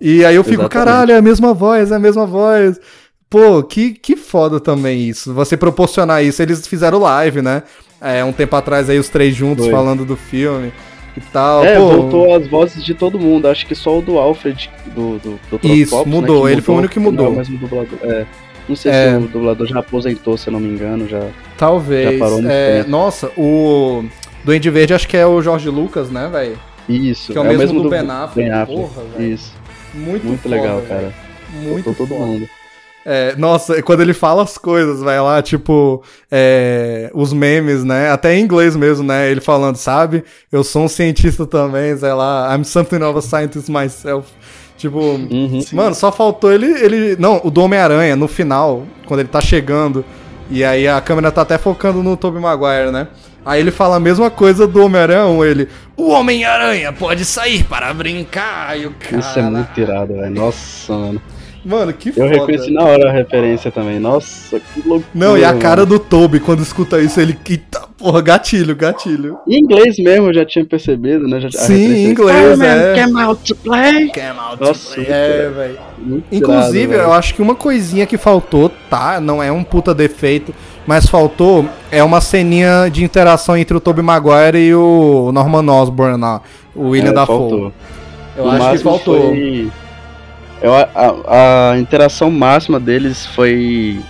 E aí eu fico, Exatamente. caralho, é a mesma voz, é a mesma voz. Pô, que, que foda também isso. Você proporcionar isso. Eles fizeram live, né? É, um tempo atrás aí os três juntos Foi. falando do filme. e tal. É, Pô, voltou as vozes de todo mundo. Acho que só o do Alfred, do, do, do Isso, Octopus, né, mudou. que Ele foi o único que mudou. Não, é o mesmo dublador. É. Não sei É. se o dublador já aposentou, se eu não me engano. Já... Talvez. Já parou no é, nossa, o Duende Verde acho que é o Jorge Lucas, né, velho? Isso, Que é o mesmo do Ben Affleck. Porra, velho. Isso, Muito, muito foda, legal, velho. cara. Muito Voltou todo mundo. É, nossa, quando ele fala as coisas, vai lá, tipo, é, os memes, né? Até em inglês mesmo, né? Ele falando, sabe? Eu sou um cientista também, sei lá, I'm something of a scientist myself. Tipo, Uhum. mano, só faltou ele, ele. Não, o do Homem-Aranha, no final, quando ele tá chegando, e aí a câmera tá até focando no Tobey Maguire, né? Aí ele fala a mesma coisa do Homem-Aranha, ele. O Homem-Aranha pode sair para brincar, e o cara. Isso é muito irado, velho. Nossa, mano. Mano, que Eu foda. reconheci na hora a referência também. Nossa, que loucura. Não, e a mano. cara do Toby quando escuta isso, ele. Eita, porra, gatilho, gatilho. Em inglês mesmo, eu já tinha percebido, né? Já, Sim, em inglês, é. came out to play. Came out Nossa, muito É, irado. velho. Muito Inclusive, eu acho que uma coisinha que faltou, tá? Não é um puta defeito, mas faltou é uma ceninha de interação entre o Tobey Maguire e o Norman Osborn lá, o William É, Dafoe. faltou. Eu O acho que faltou. foi- Eu, a, a- interação máxima deles foi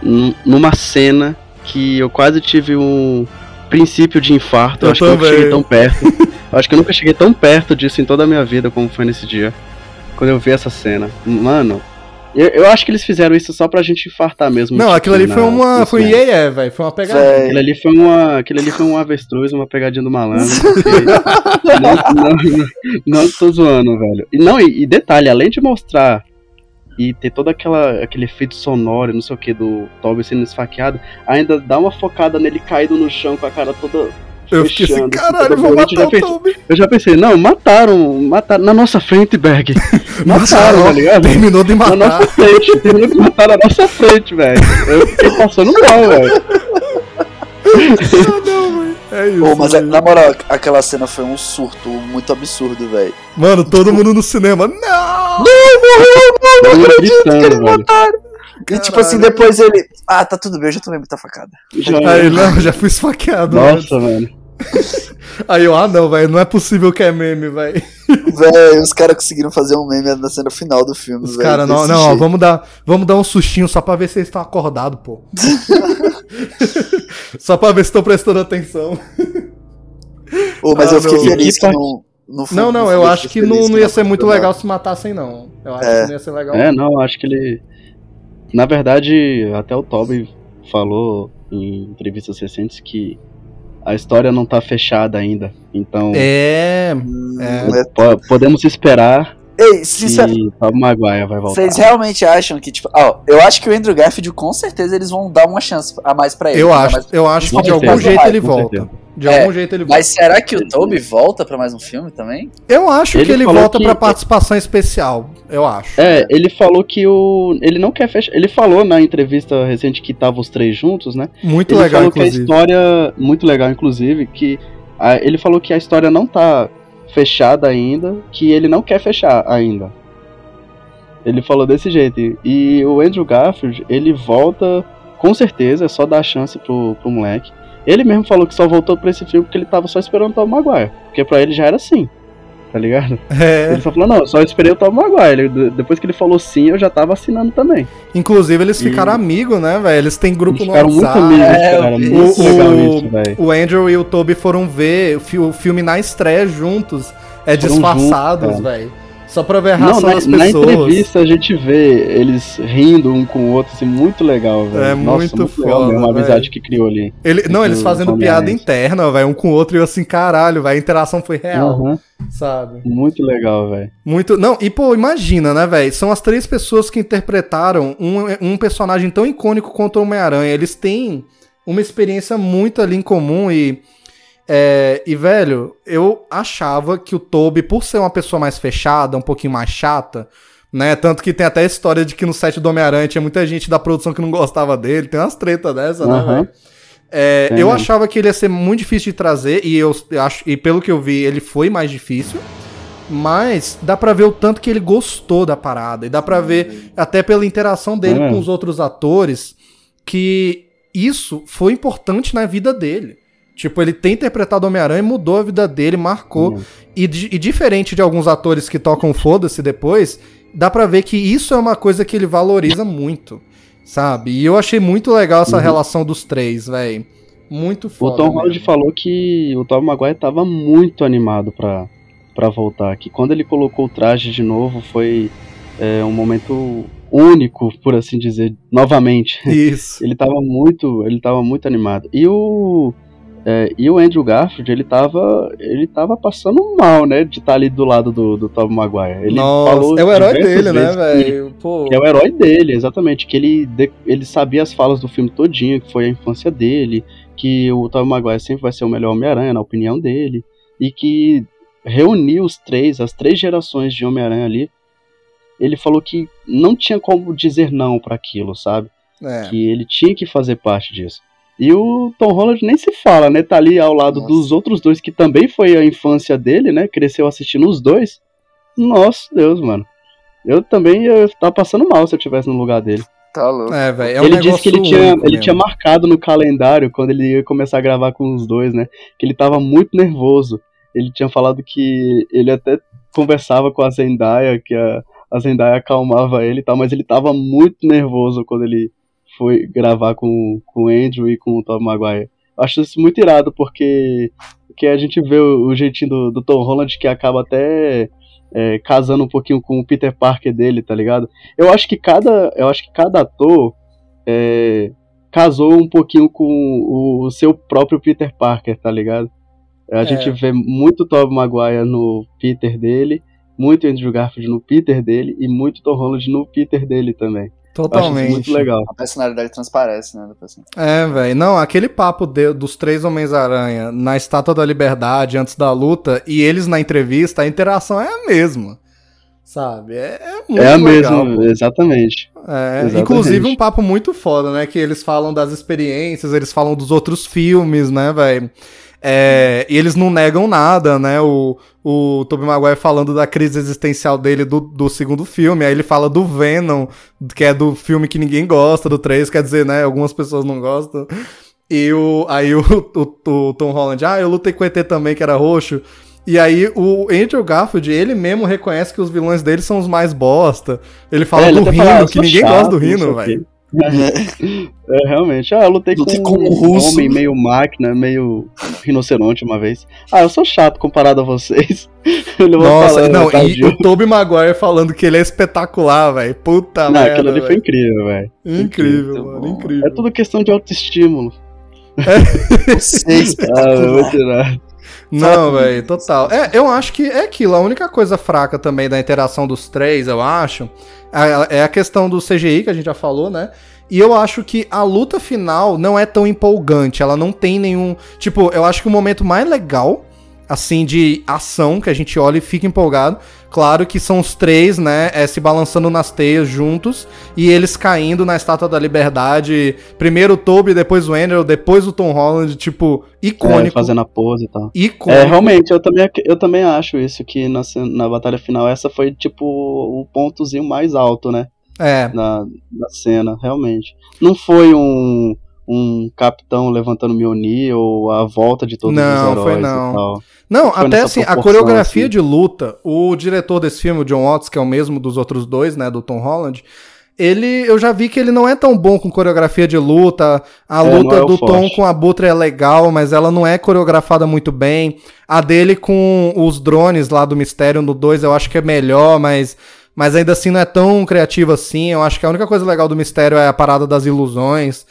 num- numa cena que eu quase tive um princípio de infarto. Eu, acho que eu nunca também. cheguei tão perto. eu acho que eu nunca cheguei tão perto disso em toda a minha vida como foi nesse dia. Quando eu vi essa cena. Mano, eu, eu acho que eles fizeram isso só pra gente infartar mesmo. Não, tipo, aquilo ali na- foi uma. Foi um iê, yeah, velho. Foi uma pegadinha. Aquilo ali foi uma, aquilo ali foi um avestruz, uma pegadinha do malandro. não, não, não, não tô zoando, velho. E não, e, e detalhe, além de mostrar e ter todo aquela, aquele efeito sonoro, e não sei o que, do Toby sendo esfaqueado, ainda dá uma focada nele caído no chão com a cara toda. Eu fiquei assim, fechando, caralho, vou matar eu, o já pensei, eu já pensei, não, mataram, mataram na nossa frente, Berg. Mataram, tá ligado? Terminou de Na matar. nossa frente, terminou que mataram na nossa frente, velho. Eu fiquei passando mal, velho. É isso. Pô, mas velho. na moral, aquela cena foi um surto muito absurdo, velho. Mano, todo mundo no cinema. Não! Todo mundo gritando, velho. E tipo assim, depois ele. Ah, tá tudo bem, eu já tomei muita facada. Já- Aí, não, já fui esfaqueado. Nossa, mano. Aí eu, ah não, velho, não é possível que é meme, velho. Véi, os caras conseguiram fazer um meme na cena final do filme, Os velho. caras, não, não, ó, vamos dar, vamos dar um sustinho só pra ver se eles estão acordados, pô. só pra ver se estão prestando atenção. Ô, mas Ah, eu fiquei não. feliz Que que parte- não. No fundo, Não, não, no eu acho que não, não ia não ser muito legal se matassem, não. Eu acho É. que não ia ser legal. É, não, acho que ele. Na verdade, até o Toby falou em entrevistas recentes que a história não tá fechada ainda. Então, É, Hum, É. po- podemos esperar Ei. Tobey Maguire vai voltar. Vocês realmente acham que, tipo, ó, eu acho que o Andrew Garfield, com certeza, eles vão dar uma chance a mais pra ele. eu ainda acho, mais- eu acho que de algum jeito ele volta. certeza. De É, algum jeito ele volta. Mas será que o Toby volta pra mais um filme também? Eu acho Ele que ele volta que- pra participação especial. Eu acho. É, ele falou que o. Ele não quer fechar. Ele falou na entrevista recente que tava os três juntos, né? Muito ele legal, falou que a inclusive. história. Muito legal, inclusive, que. a- ele falou que a história não tá fechada ainda, que ele não quer fechar ainda. Ele falou desse jeito. E- o Andrew Garfield, ele volta com certeza, é só dar chance pro, pro moleque. Ele mesmo falou que só voltou pra esse filme porque ele tava só esperando o Tom Maguire. Porque pra ele já era assim. Tá ligado? É, Ele só falou, não, eu só esperei o Tom Maguire. Ele- depois que ele falou sim, eu já tava assinando também. inclusive eles E- ficaram amigos, né, velho? Eles têm grupo Eles no ficaram muito WhatsApp. amigos, É, cara. Muito legal O- isso, velho. O Andrew e o Toby foram ver o fi- o filme na estreia juntos. É Foram disfarçados, velho. Só pra ver a Não, reação na, das na pessoas. entrevista a gente vê eles rindo um com o outro, assim, muito legal, velho. É Nossa, muito legal foda, mesmo, a velho. amizade que criou ali. Ele, não, eles do fazendo piada interna, velho, um com o outro, e eu assim, caralho, velho, a interação foi real, Aham, sabe? muito legal, velho. Muito. Não, e pô, imagina, né, velho? São as três pessoas que interpretaram um, um personagem tão icônico quanto o Homem-Aranha. Eles têm uma experiência muito ali em comum e. é, e, velho, eu achava que o Toby, por ser uma pessoa mais fechada, um pouquinho mais chata, né? Tanto que tem até a história de que no set do Homem-Aranha tinha muita gente da produção que não gostava dele. Tem umas tretas dessa, né, Aham. velho? É, eu achava que ele ia ser muito difícil de trazer, e eu acho, e pelo que eu vi, ele foi mais difícil. Mas dá pra ver o tanto que ele gostou da parada. E dá pra ver, até pela interação dele É. com os outros atores, que isso foi importante na vida dele. Tipo, ele tem interpretado Homem-Aranha e mudou a vida dele, marcou. Hum. E, e diferente de alguns atores que tocam foda-se depois, dá pra ver que isso é uma coisa que ele valoriza muito, sabe? E eu achei muito legal essa Uhum. relação dos três, velho. Muito O foda. Tom Holland falou que o Tom Maguire tava muito animado pra, pra voltar. Que quando ele colocou o traje de novo foi é, um momento único, por assim dizer, novamente. Isso. Ele tava muito, ele tava muito animado. E o é, e o Andrew Garfield, ele tava, ele tava passando mal, né, de estar ali do lado do, do Tom Maguire. Ele Nossa, falou é o herói dele, né, velho? É o herói dele, exatamente. Que ele, ele sabia as falas do filme todinho, que foi a infância dele, que o Tom Maguire sempre vai ser o melhor Homem-Aranha, na opinião dele, e que reuniu os três, as três gerações de Homem-Aranha ali. Ele falou que não tinha como dizer não para aquilo, sabe? É. Que ele tinha que fazer parte disso. E o Tom Holland nem se fala, né? Tá ali ao lado Nossa. dos outros dois, que também foi a infância dele, né? Cresceu assistindo os dois. Nossa Deus, mano. Eu também ia estar passando mal se eu tivesse no lugar dele. Tá louco. É, velho. É um ele disse que ele tinha, ele tinha marcado no calendário quando ele ia começar a gravar com os dois, né? Que ele tava muito nervoso. Ele tinha falado que ele até conversava com a Zendaya, que a, a Zendaya acalmava ele e tal, mas ele tava muito nervoso quando ele foi gravar com, com o Andrew e com o Tom Maguire. Acho isso muito irado, porque, porque a gente vê o, o jeitinho do, do Tom Holland que acaba até é, casando um pouquinho com o Peter Parker dele, tá ligado? Eu acho que cada, eu acho que cada ator é, casou um pouquinho com o, o seu próprio Peter Parker, tá ligado? A É. gente vê muito Tobey Maguire no Peter dele, muito Andrew Garfield no Peter dele e muito Tom Holland no Peter dele também. Totalmente. muito legal. A personalidade transparece, né, pessoa. É, velho. Não, aquele papo de- dos três Homens-Aranha na Estátua da Liberdade antes da luta e eles na entrevista, a interação é a mesma. Sabe? É, é muito é a legal, mesma, pô. exatamente. É, Exatamente. inclusive um papo muito foda, né? Que eles falam das experiências, eles falam dos outros filmes, né, velho? É, e eles não negam nada, né? O, o Tobey Maguire falando da crise existencial dele do, do segundo filme, aí ele fala do Venom, que é do filme que ninguém gosta, do 3, quer dizer, né? Algumas pessoas não gostam. E o, aí o, o, o Tom Holland, ah, eu lutei com o ET também, que era roxo. E aí o Andrew Garfield, ele mesmo reconhece que os vilões dele são os mais bosta. Ele fala É, ele do "Ah, Rino, eu que ninguém chato, gosta do Rino, velho. É, realmente. Ah, eu lutei, Lutei com, com um russo. homem meio máquina, meio rinoceronte uma vez. Ah, eu sou chato comparado a vocês. Nossa, não, e tadinho. o Tobey Maguire falando que ele é espetacular, velho. Puta Não, merda. aquilo ali foi velho. incrível, velho. incrível, Muito mano, incrível. É tudo questão de autoestímulo. Você é Ah, espetacular. eu vou tirar. Não, velho, total. É, eu acho que é aquilo. A única coisa fraca também da interação dos três, eu acho, é é a questão do CGI que a gente já falou, né? E eu acho que a luta final não é tão empolgante. Ela não tem nenhum. Tipo, eu acho que o momento mais legal, assim, de ação, que a gente olha e fica empolgado. Claro que são os três, né? é, se balançando nas teias juntos e eles caindo na Estátua da Liberdade. Primeiro o Toby, depois o Andrew, depois o Tom Holland, tipo, É, icônico. fazendo a pose e tal. icônico. É, realmente, eu também, eu também acho isso, que na, na batalha final essa foi, tipo, o pontozinho mais alto, né? É, Da, da cena, realmente. Não foi um, um capitão levantando Mjolnir ou a volta de todos Não, os heróis foi não. e tal. Não, Foi até assim, a coreografia assim. de luta, o diretor desse filme, o John Watts, que é o mesmo dos outros dois, né, do Tom Holland, ele, eu já vi que ele não é tão bom com coreografia de luta. A É, luta é do Tom forte. com a Butre é legal, mas ela não é coreografada muito bem. A dele com os drones lá do Mistério no 2, eu acho que é melhor, mas mas ainda assim não é tão criativa assim. Eu acho que a única coisa legal do Mistério é a parada das ilusões.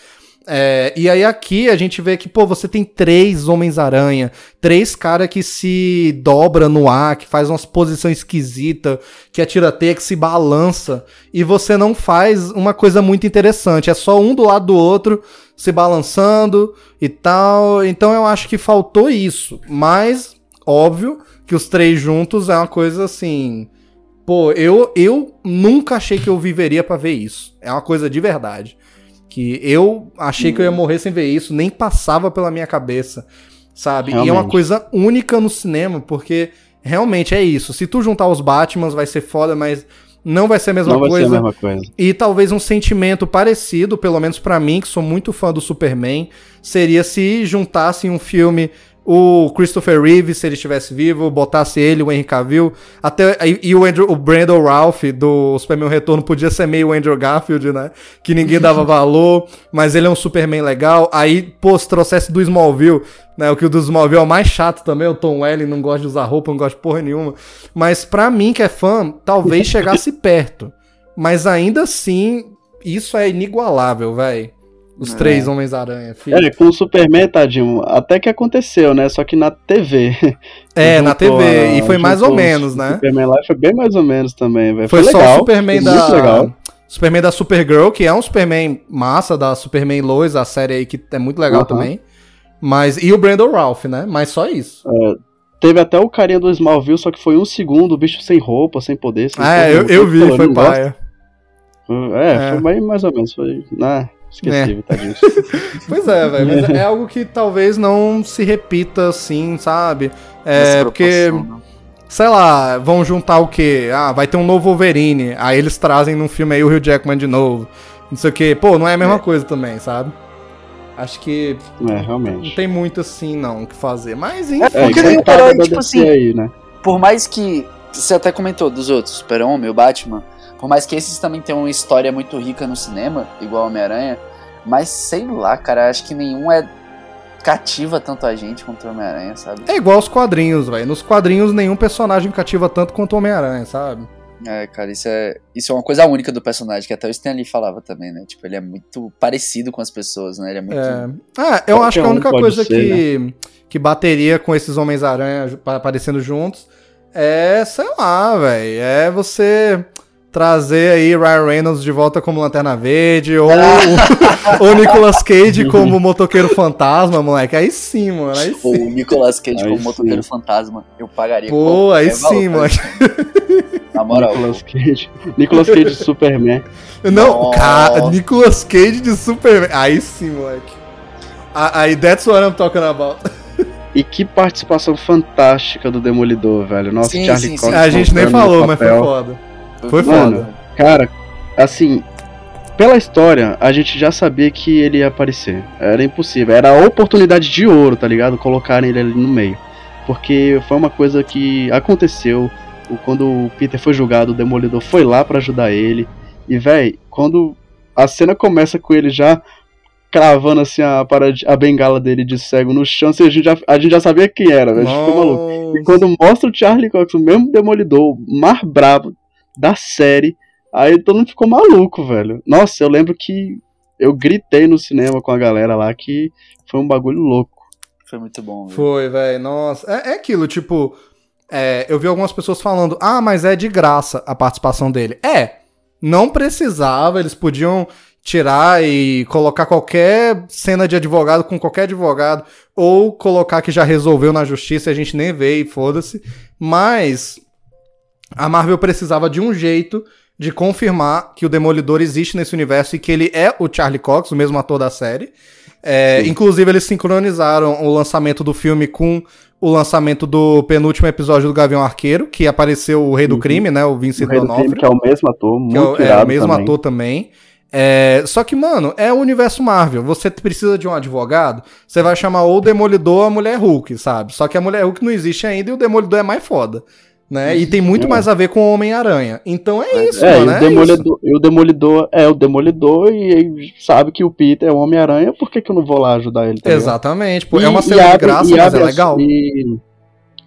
É, e aí aqui a gente vê que, pô, você tem três Homens-Aranha, três caras que se dobra no ar, que faz umas posições esquisitas, que atira teia, que se balança, e você não faz uma coisa muito interessante, é só um do lado do outro se balançando e tal. Então eu acho que faltou isso, mas óbvio que os três juntos é uma coisa assim, pô, eu eu nunca achei que eu viveria pra ver isso. É uma coisa de verdade. Que eu achei que eu ia morrer sem ver isso, nem passava pela minha cabeça, sabe? E é uma Realmente. coisa única no cinema, porque realmente é isso. Se tu juntar os Batmans vai ser foda, mas não vai ser a mesma Não vai coisa. ser a mesma coisa. E talvez um sentimento parecido, pelo menos pra mim, que sou muito fã do Superman, seria se juntasse em um filme o Christopher Reeve, se ele estivesse vivo, botasse ele, o Henry Cavill, até e, e o, Andrew, o Brandon Ralph do Superman Retorno podia ser meio o Andrew Garfield, né? Que ninguém dava valor, mas ele é um Superman legal. Aí, pô, se trouxesse do Smallville, né? O que o do Smallville é o mais chato também, o Tom Welling não gosta de usar roupa, não gosta de porra nenhuma. Mas pra mim, que é fã, talvez chegasse perto. Mas ainda assim, isso é inigualável, velho. Os É. três Homens-Aranha, filho. É, com o Superman, tadinho, até que aconteceu, né? Só que na TV. É, na Juntou TV. a- e foi mais ou menos, né? Superman lá foi bem mais ou menos também, velho. Foi, só legal, o Superman foi da. Legal. Superman da Supergirl, que é um Superman massa, da Superman Lois, a série aí que é muito legal também. Mas. E o Brandon Ralph, né? Mas só isso. Teve até o carinha do Smallville, só que foi um segundo, o bicho sem roupa, sem poder. Sem é, eu, eu vi, foi paia. É, É. foi mais ou menos. Foi. Ah, esqueci, tadinho. Pois é, velho. Mas é algo que talvez não se repita assim, sabe? É, porque. né? sei lá, vão juntar o quê? Ah, vai ter um novo Wolverine. Aí eles trazem num filme aí o Hugh Jackman de novo. Não sei o quê. Pô, não é a mesma coisa também, sabe? Acho que É, não realmente. tem muito assim, não, o que fazer. Mas, enfim. É, É, porque nenhum cada herói, tipo assim, aí, né? por mais que. Você até comentou dos outros, Super-Homem, o Batman. Por mais que esses também tenham uma história muito rica no cinema, igual Homem-Aranha. Mas sei lá, cara, acho que nenhum é cativa tanto a gente quanto o Homem-Aranha, sabe? É igual os quadrinhos, velho. Nos quadrinhos, nenhum personagem cativa tanto quanto o Homem-Aranha, sabe? É, cara, isso é, isso é uma coisa única do personagem, que até o Stan Lee falava também, né? Tipo, ele é muito parecido com as pessoas, né? Ele é muito. É. Ah, eu Qualquer acho que a um única pode coisa ser, que, que bateria com esses Homens-Aranha aparecendo juntos é, sei lá, velho. É você trazer aí Ryan Reynolds de volta como Lanterna Verde ou ou Nicolas Cage como motoqueiro fantasma, moleque. Aí sim, mano. Aí Ou sim. o Nicolas Cage Aí como sim. motoqueiro fantasma. Eu pagaria Pô, aí sim, moleque. Na moral. Nicolas Cage. Nicolas Cage de Superman. Não, cara, Nicolas Cage de Superman. Aí sim, moleque. Aí, that's what I'm talking about. E que participação fantástica do Demolidor, velho. Nossa, Sim, Charlie sim, Cox sim. A gente nem falou, o mas foi foda. Foi Mano, foda. Cara, assim, pela história, a gente já sabia que ele ia aparecer. Era impossível. Era a oportunidade de ouro, tá ligado? Colocarem ele ali no meio. Porque foi uma coisa que aconteceu. Quando o Peter foi julgado, o Demolidor foi lá pra ajudar ele. E, véi, quando a cena começa com ele já cravando assim a, parad- a bengala dele de cego no chão, assim, a, gente já, a gente já sabia quem era, velho. A gente ficou maluco. E quando mostra o Charlie Cox, o mesmo Demolidor, o mais brabo da série, aí todo mundo ficou maluco, velho. Nossa, eu lembro que eu gritei no cinema com a galera lá que foi um bagulho louco. Foi muito bom, velho. Foi, velho. Nossa. É, é aquilo, tipo. é, eu vi algumas pessoas falando, ah, mas é de graça a participação dele. É. Não precisava, eles podiam tirar e colocar qualquer cena de advogado com qualquer advogado, ou colocar que já resolveu na justiça e a gente nem vê e foda-se. Mas a Marvel precisava de um jeito de confirmar que o Demolidor existe nesse universo e que ele é o Charlie Cox, o mesmo ator da série. É, inclusive, eles sincronizaram o lançamento do filme com o lançamento do penúltimo episódio do Gavião Arqueiro, que apareceu o Rei do Uhum. Crime, né? O O Vincent do D'Onofrio. Crime, que é o mesmo ator, é o- muito é, irado o mesmo também. ator também. É, só que, mano, é o universo Marvel. Você precisa de um advogado, você vai chamar ou o Demolidor ou a Mulher Hulk, sabe? Só que a Mulher Hulk não existe ainda e o Demolidor é mais foda. Né? E tem muito É. mais a ver com o Homem-Aranha. Então é isso, É, e mano. o, é Demolidor, e o Demolidor é o Demolidor e sabe que o Peter é o Homem-Aranha, por que, que eu não vou lá ajudar ele? tá? Exatamente. Pô, E- é uma e cena de abre- graça, e mas é abre as- legal. E,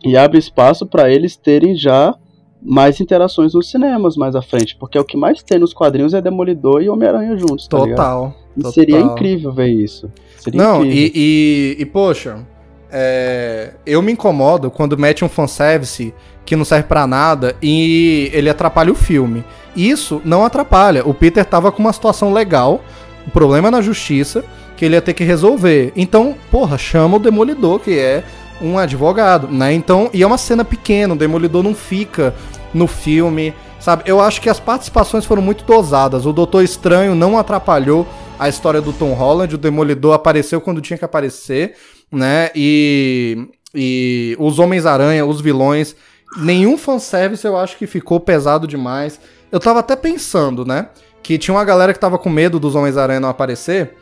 e abre espaço pra eles terem já mais interações nos cinemas mais à frente, porque é o que mais tem nos quadrinhos é Demolidor e Homem-Aranha juntos, tá? Total. E total. seria incrível ver isso. Seria Não, incrível. e, e, e, poxa, é, eu me incomodo quando mete um fanservice que não serve pra nada e ele atrapalha o filme. Isso não atrapalha. O Peter tava com uma situação legal, o problema é na justiça, que ele ia ter que resolver. Então, porra, chama o Demolidor, que é um advogado, né? Então, e é uma cena pequena, o Demolidor não fica no filme, sabe? Eu acho que as participações foram muito dosadas. O Doutor Estranho não atrapalhou a história do Tom Holland, o Demolidor apareceu quando tinha que aparecer, né? E, e os Homens-Aranha, os vilões, nenhum fanservice eu acho que ficou pesado demais. eu tava até pensando, né? Que tinha uma galera que tava com medo dos Homens-Aranha não aparecer.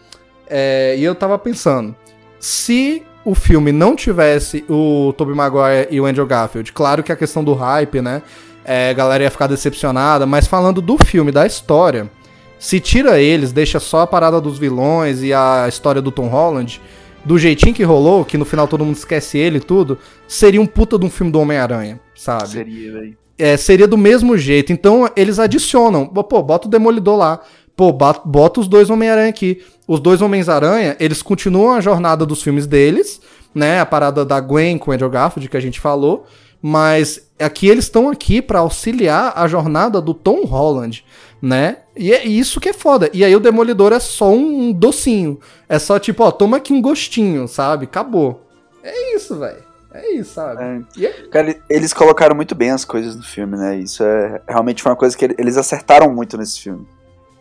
é, e eu tava pensando, se o filme não tivesse o Tobey Maguire e o Andrew Garfield, claro que a questão do hype, né? É, a galera ia ficar decepcionada, mas falando do filme, da história, se tira eles, deixa só a parada dos vilões e a história do Tom Holland, do jeitinho que rolou, que no final todo mundo esquece ele e tudo, seria um puta de um filme do Homem-Aranha, sabe? Seria, velho. É, seria do mesmo jeito. Então eles adicionam. Pô, bota o Demolidor lá. Pô, bota, os dois Homem-Aranha aqui. Os dois Homens-Aranha, eles continuam a jornada dos filmes deles, né? A parada da Gwen com o Andrew Garfield que a gente falou. Mas aqui eles estão aqui pra auxiliar a jornada do Tom Holland, né? E é isso que é foda. E aí o Demolidor é só um docinho. É só tipo, ó, toma aqui um gostinho, sabe? Acabou. É isso, velho. É isso, sabe? É. É- Cara, ele- eles colocaram muito bem as coisas no filme, né? Isso é realmente foi uma coisa que ele- eles acertaram muito nesse filme.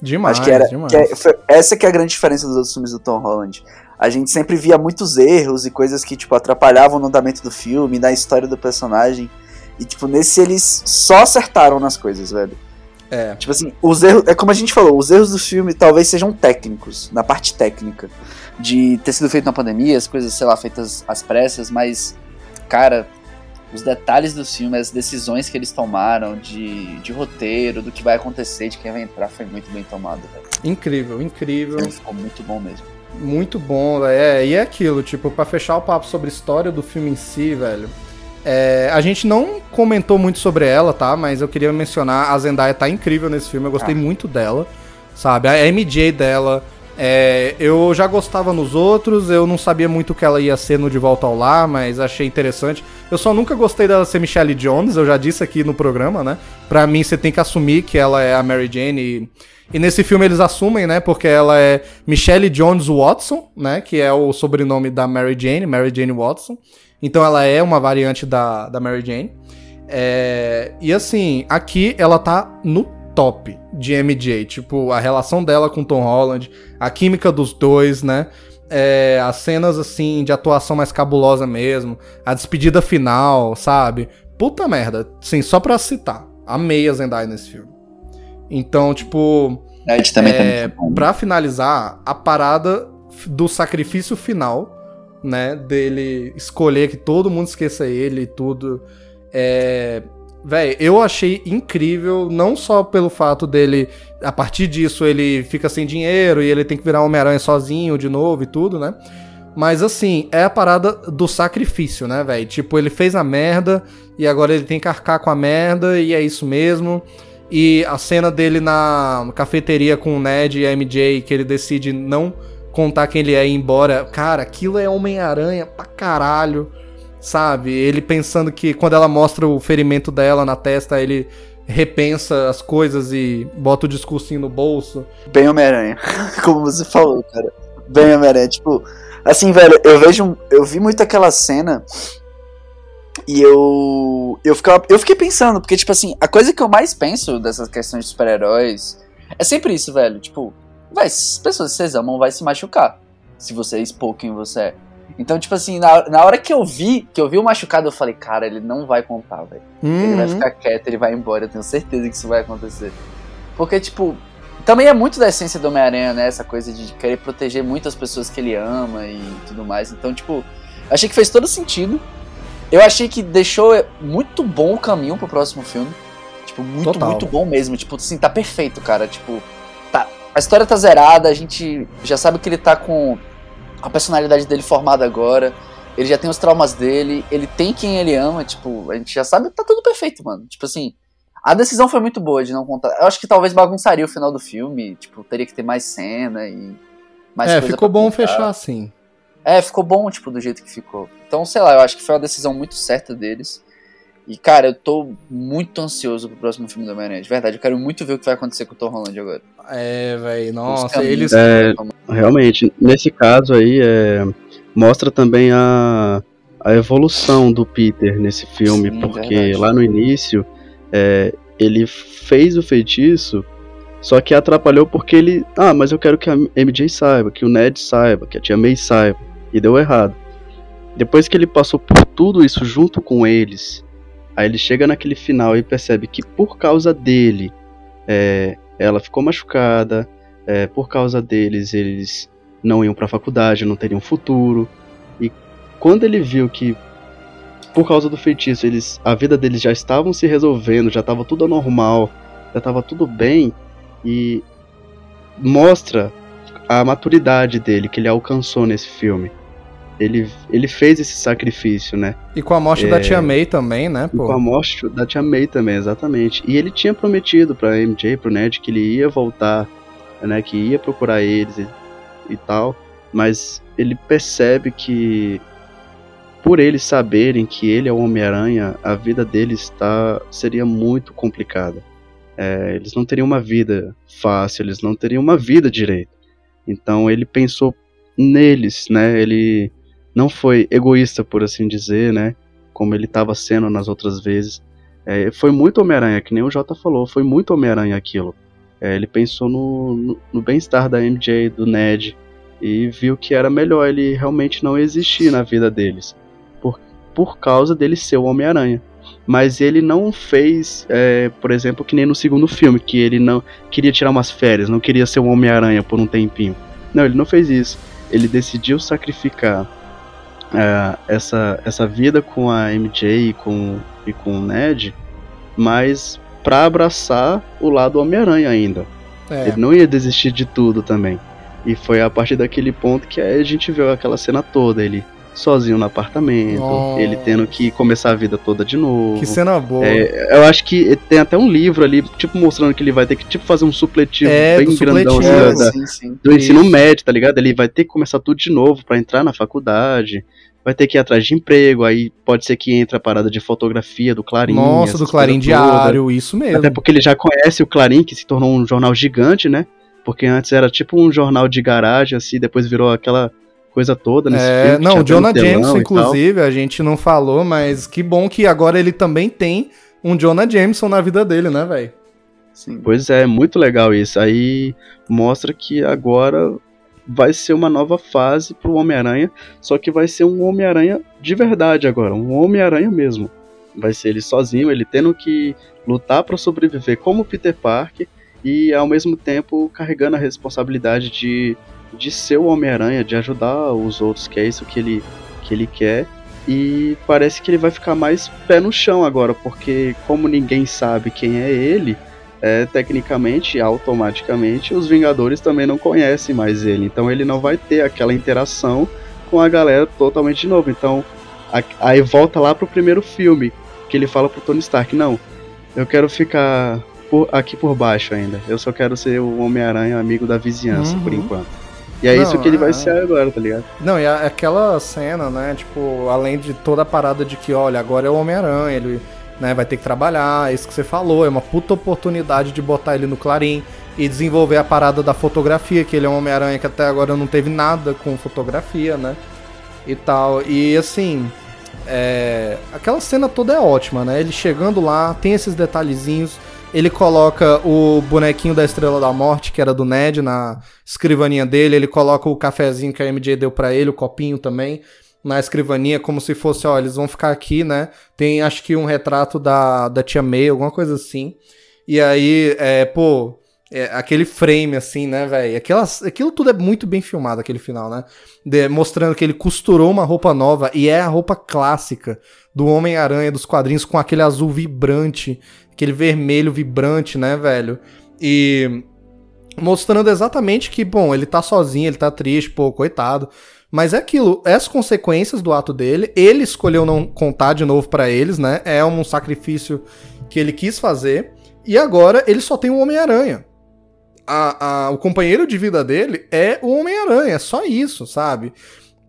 Demais, Acho que era. demais. que é- foi- essa que é a grande diferença dos outros filmes do Tom Holland. A gente sempre via muitos erros e coisas que, tipo, atrapalhavam no andamento do filme, na história do personagem. E, tipo, nesse eles só acertaram nas coisas, velho. É. Tipo assim, os erros. É como a gente falou, os erros do filme talvez sejam técnicos, na parte técnica. De ter sido feito na pandemia, as coisas, sei lá, feitas às pressas, mas, cara, os detalhes do filme, as decisões que eles tomaram de, de roteiro, do que vai acontecer, de quem vai entrar, foi muito bem tomado, velho. Incrível, incrível. Ficou muito bom mesmo. Muito bom, é, e é aquilo, tipo, pra fechar o papo sobre a história do filme em si, velho. É, a gente não comentou muito sobre ela, tá? Mas eu queria mencionar, a Zendaya tá incrível nesse filme, eu gostei Ah. muito dela, sabe? A MJ dela, é, eu já gostava nos outros, eu não sabia muito o que ela ia ser no De Volta ao Lar, mas achei interessante. Eu só nunca gostei dela ser Michelle Jones, eu já disse aqui no programa, né? Pra mim, você tem que assumir que ela é a Mary Jane e... E nesse filme eles assumem, né? Porque ela é Michelle Jones Watson, né? Que é o sobrenome da Mary Jane, Mary Jane Watson. Então ela é uma variante da, da Mary Jane. É, e assim, aqui ela tá no top de MJ. Tipo, a relação dela com Tom Holland, a química dos dois, né? É, as cenas, assim, de atuação mais cabulosa mesmo. A despedida final, sabe? Puta merda. Sim, só pra citar. Amei a Zendaya nesse filme. Então, tipo, gente também é, tá muito bom. pra finalizar, a parada do sacrifício final, né? Dele escolher que todo mundo esqueça ele e tudo. É. Véi, eu achei incrível, não só pelo fato dele, a partir disso, ele fica sem dinheiro e ele tem que virar Homem-Aranha sozinho de novo e tudo, né? Mas assim, é a parada do sacrifício, né, velho? Tipo, ele fez a merda e agora ele tem que arcar com a merda e é isso mesmo. E a cena dele na cafeteria com o Ned e a MJ, que ele decide não contar quem ele é e ir embora. Cara, aquilo é Homem-Aranha pra caralho, sabe? Ele pensando que quando ela mostra o ferimento dela na testa, ele repensa as coisas e bota o discursinho no bolso. Bem Homem-Aranha. Como você falou, cara. Bem Homem-Aranha. Tipo, assim, velho, eu vejo. Eu vi muito aquela cena. E eu. Eu, ficava, eu fiquei pensando, porque, tipo assim, a coisa que eu mais penso dessas questões de super-heróis é sempre isso, velho. Tipo, vai, as pessoas que vocês amam vai se machucar. Se você expor quem você é. Então, tipo assim, na, na hora que eu vi, que eu vi o machucado, eu falei, cara, ele não vai contar, velho. Ele vai Uhum. ficar quieto, ele vai embora, eu tenho certeza que isso vai acontecer. Porque, tipo, também é muito da essência do Homem-Aranha, né? Essa coisa de querer proteger muito as pessoas que ele ama e tudo mais. Então, tipo, achei que fez todo sentido. Eu achei que deixou muito bom o caminho pro próximo filme. Tipo, muito, Total. muito bom mesmo. Tipo, assim, tá perfeito, cara. Tipo. A história tá zerada, a gente já sabe que ele tá com a personalidade dele formada agora. Ele já tem os traumas dele, ele tem quem ele ama, tipo, a gente já sabe, tá tudo perfeito, mano. Tipo assim, a decisão foi muito boa de não contar. Eu acho que talvez bagunçaria o final do filme, tipo, teria que ter mais cena e mais É, ficou bom contar. fechar assim. É, ficou bom, tipo, do jeito que ficou. Então, sei lá, eu acho que foi uma decisão muito certa deles. E, cara, eu tô muito ansioso pro próximo filme do Homem-Aranha. De verdade, eu quero muito ver o que vai acontecer com o Tom Holland agora. É, velho, Os nossa, eles. É. Realmente, nesse caso aí, é, mostra também a, a evolução do Peter nesse filme, Sim, porque verdade. lá no início é, ele fez o feitiço, só que atrapalhou porque ele. Ah, mas eu quero que a MJ saiba, que o Ned saiba, que a tia May saiba, e deu errado. Depois que ele passou por tudo isso junto com eles, aí ele chega naquele final e percebe que por causa dele é, ela ficou machucada, é, por causa deles eles não iam para a faculdade, não teriam futuro. E quando ele viu que por causa do feitiço eles, a vida deles já estavam se resolvendo, já estava tudo normal, já estava tudo bem e mostra a maturidade dele que ele alcançou nesse filme. Ele, ele fez esse sacrifício, né? E com a morte É. da Tia May também, né, E pô? com a morte da Tia May também, exatamente. E ele tinha prometido pra MJ, pro Ned, que ele ia voltar, né? Que ia procurar eles e, e tal. Mas ele percebe que, por eles saberem que ele é o Homem-Aranha, a vida deles tá, seria muito complicada. É, eles não teriam uma vida fácil, eles não teriam uma vida direito. Então ele pensou neles, né? Ele não foi egoísta, por assim dizer, né? Como ele estava sendo nas outras vezes. É, foi muito Homem-Aranha, que nem o Jota falou, foi muito Homem-Aranha aquilo. É, ele pensou no, no, no bem-estar da MJ, do Ned, e viu que era melhor ele realmente não existir na vida deles, por, por causa dele ser o Homem-Aranha. Mas ele não fez, é, por exemplo, que nem no segundo filme, que ele não queria tirar umas férias, não queria ser um Homem-Aranha por um tempinho. Não, ele não fez isso. Ele decidiu sacrificar é, essa, essa vida com a MJ e com, e com o Ned, mas pra abraçar o lado Homem-Aranha ainda. É. Ele não ia desistir de tudo também. E foi a partir daquele ponto que a gente viu aquela cena toda, ele sozinho no apartamento, Nossa. ele tendo que começar a vida toda de novo. Que cena boa. É, eu acho que tem até um livro ali, tipo, mostrando que ele vai ter que tipo, fazer um supletivo É, bem do grandão assim, supletivo. da- É, sim, sim. do ensino médio, tá ligado? Ele vai ter que começar tudo de novo pra entrar na faculdade, vai ter que ir atrás de emprego, aí pode ser que entre a parada de fotografia do Clarim. Nossa, do Clarim. Diário, isso mesmo. Até porque ele já conhece o Clarim, que se tornou um jornal gigante, né? Porque antes era tipo um jornal de garagem, assim, depois virou aquela coisa toda nesse É, filme. não, o Jonah Jameson, inclusive, a gente não falou, mas que bom que agora ele também tem um Jonah Jameson na vida dele, né, velho? sim. Pois é, muito legal isso. Aí mostra que agora vai ser uma nova fase pro Homem-Aranha, só que vai ser um Homem-Aranha de verdade agora, um Homem-Aranha mesmo. Vai ser ele sozinho, ele tendo que lutar para sobreviver como Peter Parker e ao mesmo tempo carregando a responsabilidade de, de ser o Homem-Aranha, de ajudar os outros, que é isso que ele, que ele quer. E parece que ele vai ficar mais pé no chão agora, porque como ninguém sabe quem é ele, é, tecnicamente, automaticamente, os Vingadores também não conhecem mais ele. Então ele não vai ter aquela interação com a galera totalmente de novo. Então, a- aí volta lá pro primeiro filme, que ele fala pro Tony Stark, não, eu quero ficar por- aqui por baixo ainda. Eu só quero ser o Homem-Aranha amigo da vizinhança, por Uhum. enquanto. E é Não, isso que ele é. vai ser agora, tá ligado? Não, e a- aquela cena, né, tipo, além de toda a parada de que, olha, agora é o Homem-Aranha, ele né, vai ter que trabalhar, é isso que você falou, é uma puta oportunidade de botar ele no Clarim e desenvolver a parada da fotografia, que ele é um Homem-Aranha que até agora não teve nada com fotografia, né, e tal. E assim, é, aquela cena toda é ótima, né, ele chegando lá, tem esses detalhezinhos, ele coloca o bonequinho da Estrela da Morte, que era do Ned, na escrivaninha dele. Ele coloca o cafezinho que a MJ deu pra ele, o copinho também, na escrivaninha, como se fosse, ó, eles vão ficar aqui, né? Tem acho que um retrato da, da tia May, alguma coisa assim. E aí, é, pô, é, aquele frame assim, né, velho? Aquilo tudo é muito bem filmado, aquele final, né? De- mostrando que ele costurou uma roupa nova e é a roupa clássica do Homem-Aranha dos quadrinhos com aquele azul vibrante, aquele vermelho vibrante, né, velho? E mostrando exatamente que, bom, ele tá sozinho, ele tá triste, pô, coitado. Mas é aquilo, as consequências do ato dele. Ele escolheu não contar de novo pra eles, né? É um sacrifício que ele quis fazer. E agora ele só tem o Homem-Aranha. O companheiro de vida dele é o Homem-Aranha, é só isso, sabe?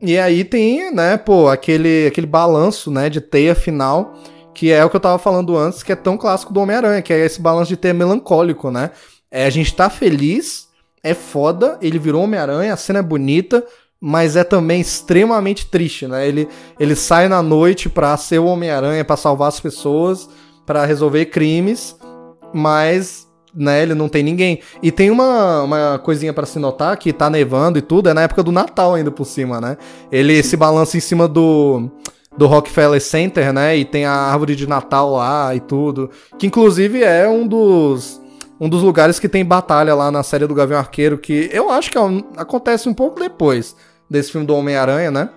E aí tem, né, pô, aquele, aquele balanço, né, de teia final, que é o que eu tava falando antes, que é tão clássico do Homem-Aranha, que é esse balanço de teia melancólico, né? É, a gente tá feliz, é foda, ele virou Homem-Aranha, a cena é bonita, mas é também extremamente triste, né? Ele, ele sai na noite pra ser o Homem-Aranha, pra salvar as pessoas, pra resolver crimes, mas, né, ele não tem ninguém. E tem uma, uma coisinha pra se notar, que tá nevando e tudo, é na época do Natal ainda por cima, né? Ele se balança em cima do do Rockefeller Center, né? E tem a árvore de Natal lá e tudo, que inclusive é um dos um dos lugares que tem batalha lá na série do Gavião Arqueiro, que eu acho que é um- acontece um pouco depois desse filme do Homem-Aranha, né?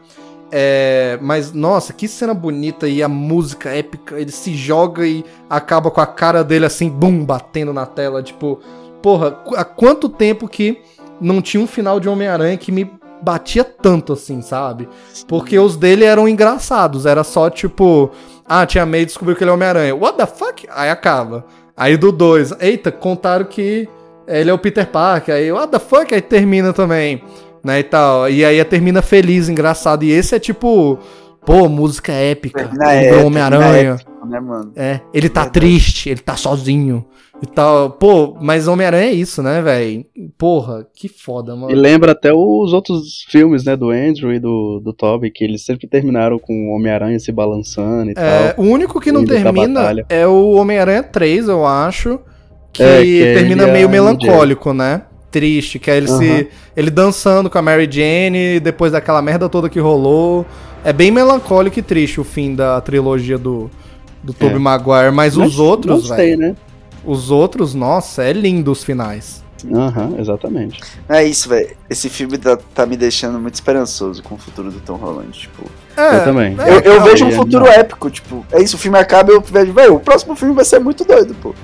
É, mas, nossa, que cena bonita e a música épica. Ele se joga e acaba com a cara dele assim, bum, batendo na tela. Tipo, porra, há quanto tempo que não tinha um final de Homem-Aranha que me batia tanto assim, sabe? Porque os dele eram engraçados. Era só tipo, ah, Tia May descobriu que ele é Homem-Aranha. What the fuck? Aí acaba. Aí do 2, eita, contaram que ele é o Peter Parker. Aí, what the fuck? Aí termina também né, e tal. E aí termina feliz, engraçado. E esse é tipo, pô, música épica. Virou Homem-Aranha. Né? É, ele tá triste, ele tá sozinho e tal. Pô, mas Homem-Aranha é isso, né, velho? Porra, que foda, mano. E lembra até os outros filmes, né, do Andrew e do, do Toby, que eles sempre terminaram com o Homem-Aranha se balançando e É, tal. o único que não termina é o Homem-Aranha 3, eu acho. Que, É, que é termina e meio melancólico, né? Triste, que é ele Aham. se. ele dançando com a Mary Jane depois daquela merda toda que rolou. É bem melancólico e triste o fim da trilogia do, do Tobey É. Maguire, mas, os outros, Gostei, velho. né? Os outros, nossa, é lindo os finais. Aham, exatamente. É isso, velho. Esse filme tá, tá me deixando muito esperançoso com o futuro do Tom Holland, tipo. É, Eu também. é, eu, eu vejo um futuro não. épico, tipo, é isso, o filme acaba e eu vejo, velho, o próximo filme vai ser muito doido, pô.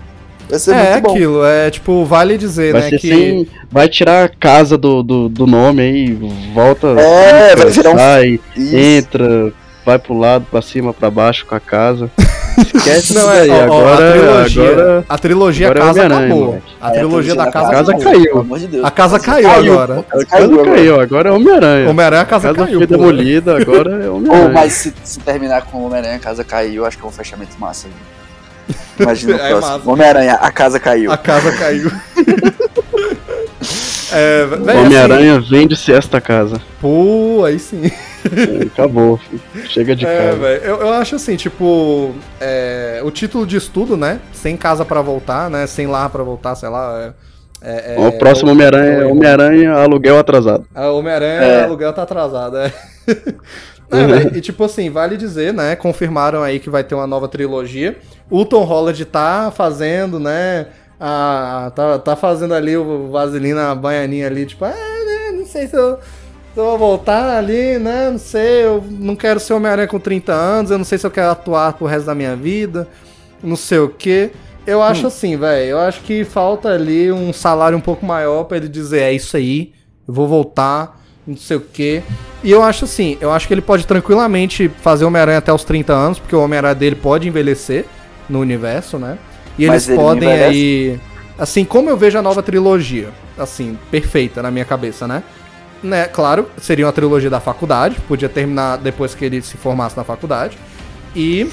Vai ser É muito bom. aquilo, é tipo, vale dizer, Vai né? ser que sem. Vai tirar a casa do, do, do nome aí, volta. É, vai virar um- sai, Isso. entra, vai pro lado, pra cima, pra baixo com a casa. Esquece Não, isso é, daí. ó, ó, agora, a trilogia, agora a trilogia agora é casa acabou. moleque. A É, trilogia da casa, A casa caiu. Pelo amor de Deus. A casa caiu agora. pô, a casa agora. caiu, agora é Homem-Aranha. Homem-Aranha, a casa, A casa caiu. foi demolida, agora é Homem-Aranha. mas se, se terminar com o Homem-Aranha, a casa caiu, acho que é um fechamento massa. Imagina o É próximo. Homem-Aranha, a casa caiu. A casa caiu. é, velho, Homem-Aranha vende-se esta casa. assim, pô, aí sim. Acabou, chega de É, casa. Eu, eu acho assim, tipo, é, o título de estudo, né? Sem casa pra voltar, né? Sem lar pra voltar, sei lá. É, é, o próximo Homem-Aranha é é- Homem-Aranha aluguel atrasado. A Homem-Aranha, É. aluguel tá atrasado, é. É, velho, e tipo assim, vale dizer, né? Confirmaram aí que vai ter uma nova trilogia. O Tom Holland tá fazendo, né? A, tá, tá fazendo ali o Vaselina, a baianinha ali, tipo, ah, né, não sei se eu, eu vou voltar ali, né? Não sei, eu não quero ser Homem-Aranha com 30 anos, eu não sei se eu quero atuar pro resto da minha vida, não sei o quê. Eu acho assim, velho, eu acho que falta ali um salário um pouco maior pra ele dizer, é isso aí, eu vou voltar, não sei o quê. E eu acho assim, eu acho que ele pode tranquilamente fazer Homem-Aranha até os 30 anos, porque o Homem-Aranha dele pode envelhecer no universo, né? E Mas eles ele podem aí. Assim, como eu vejo a nova trilogia, assim, perfeita na minha cabeça, né? Né? Claro, seria uma trilogia da faculdade, podia terminar depois que ele se formasse na faculdade. E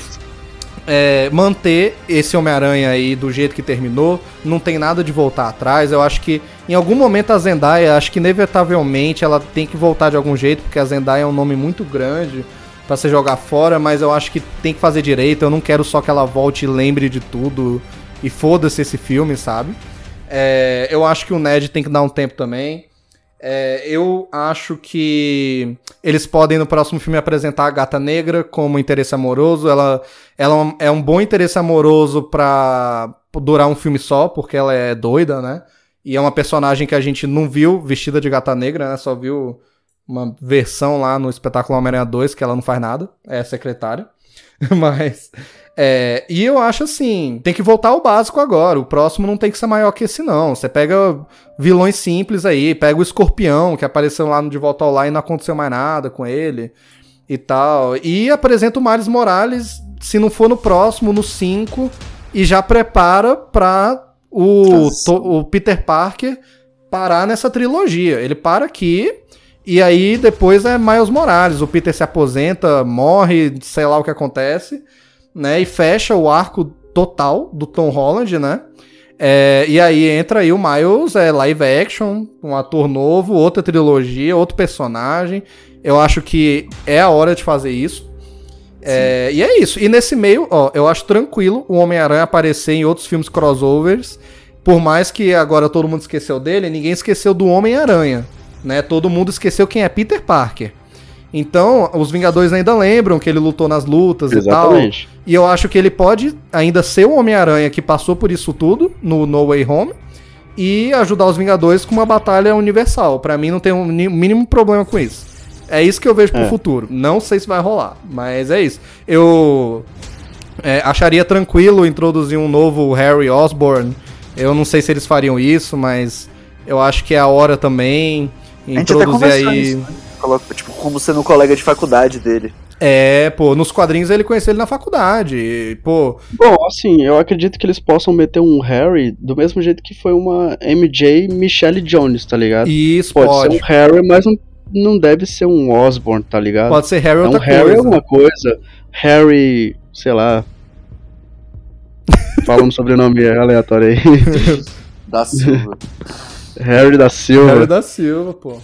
é, manter esse Homem-Aranha aí do jeito que terminou, não tem nada de voltar atrás. Eu acho que em algum momento a Zendaya, acho que inevitavelmente ela tem que voltar de algum jeito, porque a Zendaya é um nome muito grande pra se jogar fora, mas eu acho que tem que fazer direito. Eu não quero só que ela volte e lembre de tudo e foda-se esse filme, sabe? É, eu acho que o Ned tem que dar um tempo também. É, eu acho que eles podem no próximo filme apresentar a Gata Negra como interesse amoroso. Ela, ela é um bom interesse amoroso pra durar um filme só, porque ela é doida, né? E é uma personagem que a gente não viu vestida de Gata Negra, né? Só viu uma versão lá no espetáculo Homem-Aranha 2 que ela não faz nada, é secretária. Mas. É, e eu acho assim, tem que voltar ao básico agora. O próximo não tem que ser maior que esse, não. Você pega vilões simples aí, pega o escorpião que apareceu lá no De Volta ao Lar e não aconteceu mais nada com ele e tal. E apresenta o Miles Morales, se não for no próximo, no 5, e já prepara pra o, to- o Peter Parker parar nessa trilogia. Ele para aqui. E aí depois é Miles Morales. O Peter se aposenta, morre, sei lá o que acontece, né? E fecha o arco total do Tom Holland, né? É, e aí entra aí o Miles, é live action, um ator novo, outra trilogia, outro personagem. Eu acho que é a hora de fazer isso. É, e é isso. E nesse meio, ó, eu acho tranquilo o Homem-Aranha aparecer em outros filmes crossovers. Por mais que agora todo mundo esqueceu dele, ninguém esqueceu do Homem-Aranha. Né? Todo mundo esqueceu quem é Peter Parker. Então, os Vingadores ainda lembram que ele lutou nas lutas Exatamente. e tal. E eu acho que ele pode ainda ser o Homem-Aranha que passou por isso tudo no No Way Home e ajudar os Vingadores com uma batalha universal. Pra mim não tem um ni- mínimo problema com isso. É isso que eu vejo pro É. futuro. Não sei se vai rolar, mas é isso. Eu é, acharia tranquilo introduzir um novo Harry Osborn. Eu não sei se eles fariam isso, mas eu acho que é a hora também. A gente até Introduzir aí. isso, né? Coloca, tipo, como sendo um colega de faculdade dele. É, pô, nos quadrinhos ele conheceu ele na faculdade. e, Pô, Bom, assim, eu acredito que eles possam meter um Harry do mesmo jeito que foi uma MJ Michelle Jones, tá ligado? isso Pode, pode. ser um Harry, mas não, não deve ser um Osborn, tá ligado? Pode ser Harry é um outra Harry coisa. alguma coisa. Harry, sei lá. Fala um sobrenome aleatório aí. Da Silva. Harry da Silva. Harry da Silva, pô.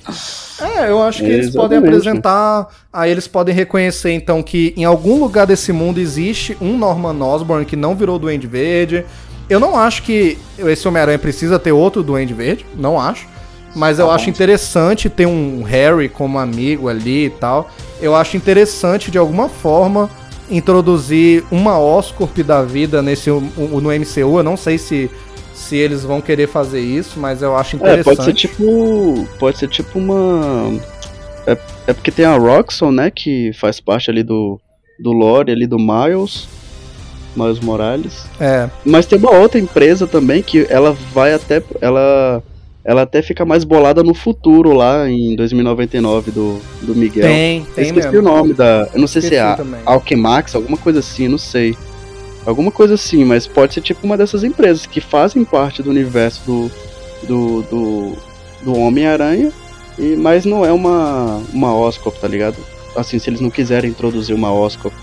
É, eu acho que É, eles podem exatamente. apresentar. Aí eles podem reconhecer, então, que em algum lugar desse mundo existe um Norman Osborn que não virou Duende Verde. Eu não acho que esse Homem-Aranha precisa ter outro Duende Verde, não acho. Mas eu Tá acho bom. interessante ter um Harry como amigo ali e tal. Eu acho interessante, de alguma forma, introduzir uma Oscorp da vida nesse, no MCU. Eu não sei se, se eles vão querer fazer isso, mas eu acho É, interessante. pode ser tipo. Pode ser tipo uma. É, é porque tem a Roxxon, né? Que faz parte ali do. Do lore ali do Miles. Miles Morales. É. Mas tem uma outra empresa também que ela vai até. Ela. Ela até fica mais bolada no futuro lá em 2099 do, do Miguel. Tem, Eu tem esqueci mesmo. o nome da. Eu não sei se é Esqueci a também. Alchemax, alguma coisa assim, não sei. Alguma coisa assim, mas pode ser tipo uma dessas empresas que fazem parte do universo do. do. do, do Homem-Aranha, e mas não é uma. uma Oscorp, tá ligado? Assim, se eles não quiserem introduzir uma Oscorp.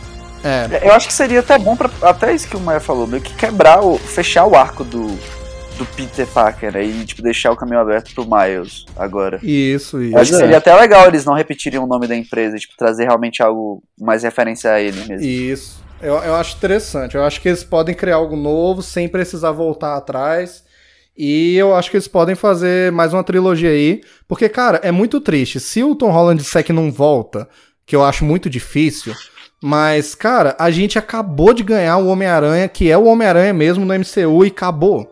É. Eu acho que seria até bom pra. Até isso que o Maia falou, meio que quebrar o. fechar o arco do. do Peter Parker né, e tipo, deixar o caminho aberto pro Miles agora. Isso, Eu isso. acho que é. seria até legal eles não repetirem o nome da empresa, tipo, trazer realmente algo mais referência a ele mesmo. Isso. Eu, eu acho interessante. Eu acho que eles podem criar algo novo sem precisar voltar atrás. E eu acho que eles podem fazer mais uma trilogia aí. Porque, cara, é muito triste. Se o Tom Holland disser que não volta, que eu acho muito difícil. Mas, cara, a gente acabou de ganhar o Homem-Aranha, que é o Homem-Aranha mesmo no MCU, e acabou.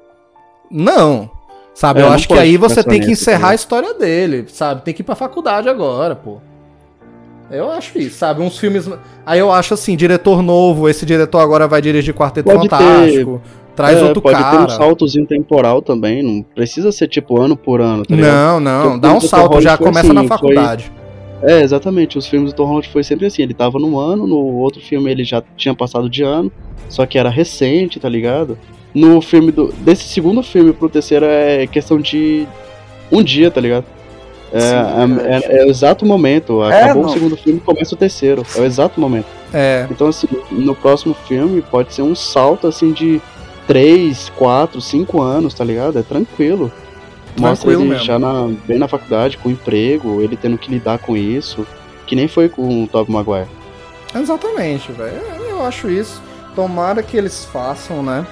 Não. Sabe, É, eu acho que aí você tem que encerrar a história dele, sabe? Tem que ir pra faculdade agora, pô. Eu acho isso, sabe? Uns filmes. Aí eu acho assim, diretor novo, esse diretor agora vai dirigir Quarteto Pode ter- Fantástico. Traz É, outro pode cara. ter um saltozinho temporal também, não precisa ser tipo ano por ano, tá ligado? não, não, dá um salto, já foi começa na assim, foi- faculdade. É, exatamente. Os filmes do Tom Holland foi sempre assim. Ele tava num ano, no outro filme ele já tinha passado de ano, só que era recente, tá ligado? No filme do. Desse segundo filme pro terceiro é questão de um dia, tá ligado? É, Sim, é- é- é o exato momento. É, Acabou não. o segundo filme começa o terceiro. É o exato momento. É, Então, assim, no próximo filme pode ser um salto assim de 3, 4, 5 anos, tá ligado? É tranquilo. Mostra Tranquilo ele mesmo. já na, bem na faculdade, com emprego, ele tendo que lidar com isso. Que nem foi com o Tobey Maguire. exatamente, velho. Eu- Eu acho isso. Tomara que eles façam, né?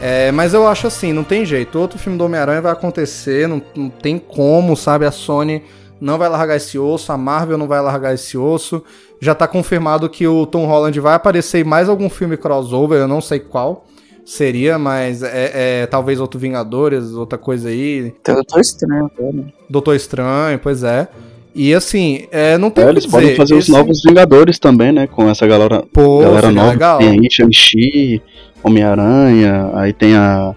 É, mas eu acho assim, não tem jeito. Outro filme do Homem-Aranha vai acontecer, não, não tem como, sabe? A Sony não vai largar esse osso, a Marvel não vai largar esse osso. Já tá confirmado que o Tom Holland vai aparecer em mais algum filme crossover, eu não sei qual seria, mas é, é talvez outro Vingadores, outra coisa aí. Eu tô estranho, cara. Doutor Estranho, pois é. E assim, é, não tem É, eles podem fazer os esse- novos Vingadores também, né? Com essa galera, Pô, galera nova. legal. Tem Shang-Chi, Homem-Aranha, aí tem a,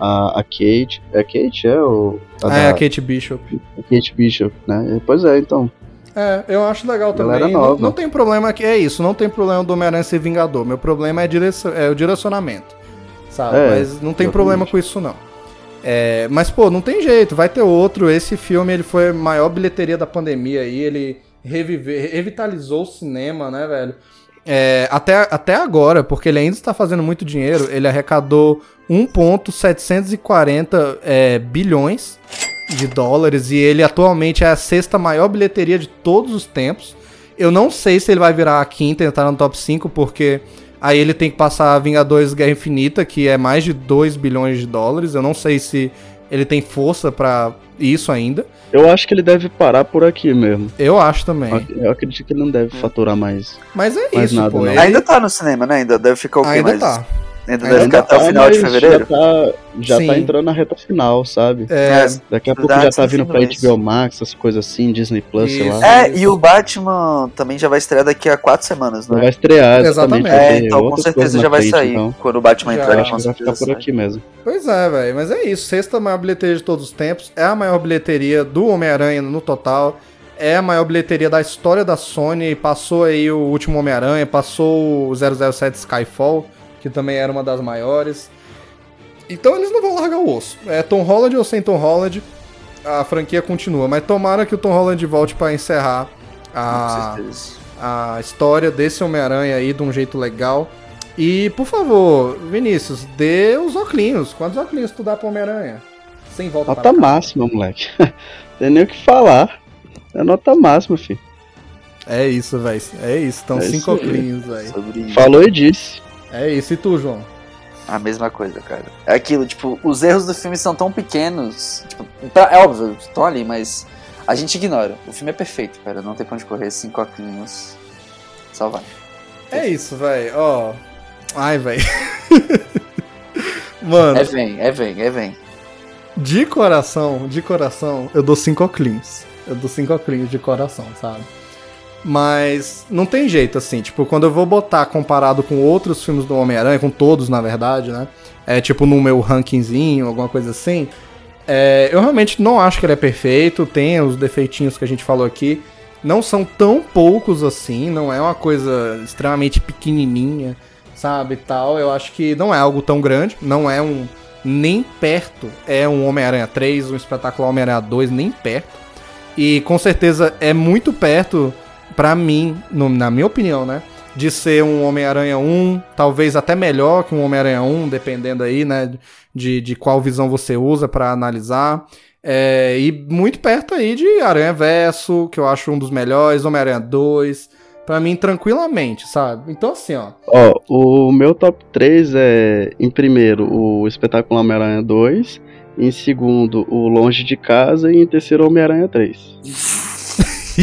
a, a Kate. É a Kate? É o. Ah, da- é a Kate Bishop. a Kate Bishop, né? Pois é, então. É, eu acho legal também. Não, não tem problema que é isso, não tem problema do Homem-Aranha ser Vingador. Meu problema é, direcion, é o direcionamento. Sabe? É, mas não tem exatamente. problema com isso, não. É, mas, pô, não tem jeito, vai ter outro. Esse filme ele foi a maior bilheteria da pandemia aí, ele revive, revitalizou o cinema, né, velho? É, até, até agora, porque ele ainda está fazendo muito dinheiro, ele arrecadou 1,740 é, bilhões de dólares e ele atualmente é a sexta maior bilheteria de todos os tempos. Eu não sei se ele vai virar a quinta e entrar no top 5, porque aí ele tem que passar Vingadores Guerra Infinita, que é mais de 2 bilhões de dólares. Eu não sei se ele tem força pra isso ainda. Eu acho que ele deve parar por aqui mesmo. Eu acho também. Eu acredito que ele não deve faturar mais. Mas é Mais isso, nada, pô. ele- Ainda tá no cinema, né? Ainda deve ficar o quê? Ainda mais- tá. Ainda Ainda deve ficar até o tá, final de fevereiro. Já tá, já tá entrando na reta final, sabe? É, Daqui a pouco já tá vindo pra. HBO Max, essas coisas assim, Disney Plus, sei Isso. lá. É, e o Batman também já vai estrear daqui a quatro semanas, Não né? vai estrear, exatamente. Exatamente. É, então com certeza já vai frente, sair. Então, Quando o Batman Já. entrar, acho que vai ficar por aqui mesmo. Pois é, velho. Mas é isso. Sexta maior bilheteria de todos os tempos. É a maior bilheteria do Homem-Aranha no total. É a maior bilheteria da história da Sony. Passou aí o último Homem-Aranha, passou o 007 Skyfall, que também era uma das maiores. Então eles não vão largar o osso. É Tom Holland ou sem Tom Holland, a franquia continua. Mas tomara que o Tom Holland volte pra encerrar a, a história desse Homem-Aranha aí de um jeito legal. E, por favor, Vinícius, dê os óculos. Quantos óculos tu dá pro Homem-Aranha? Sem volta Nota para máxima, moleque. Tem nem o que falar. É nota máxima, filho. É isso, velho. É isso. Então, É cinco óculos, velho. Falou e disse. É isso. E tu, João? A mesma coisa, cara. É aquilo, tipo, os erros do filme são tão pequenos. Tipo, é óbvio, estão ali, mas a gente ignora. O filme é perfeito, cara. Não tem pra onde correr. Cinco óculos. Só vai. É isso, velho. Ó. Ai, velho. Mano, É vem, é vem, é vem. de coração, de coração, eu dou cinco óculos. Eu dou cinco óculos de coração, sabe? Mas não tem jeito, assim. Tipo, quando eu vou botar comparado com outros filmes do Homem-Aranha, com todos, na verdade, né? É tipo no meu rankingzinho, alguma coisa assim. é, eu realmente não acho que ele é perfeito. Tem os defeitinhos que a gente falou aqui. Não são tão poucos assim. Não é uma coisa extremamente pequenininha, sabe? Tal. Eu acho que não é algo tão grande. Não é um. Nem perto é um Homem-Aranha 3, um espetacular Homem-Aranha 2, nem perto. E com certeza é muito perto, pra mim, no- na minha opinião, né? De ser um Homem-Aranha 1, talvez até melhor que um Homem-Aranha 1, dependendo aí, né? De, de qual visão você usa pra analisar. É, e muito perto aí de Aranha Verso, que eu acho um dos melhores, Homem-Aranha 2. Pra mim, tranquilamente, sabe? Então, assim, ó. Ó, o meu top 3 é, em primeiro, o Espetáculo Homem-Aranha 2. Em segundo, o Longe de Casa. E em terceiro, Homem-Aranha 3. é...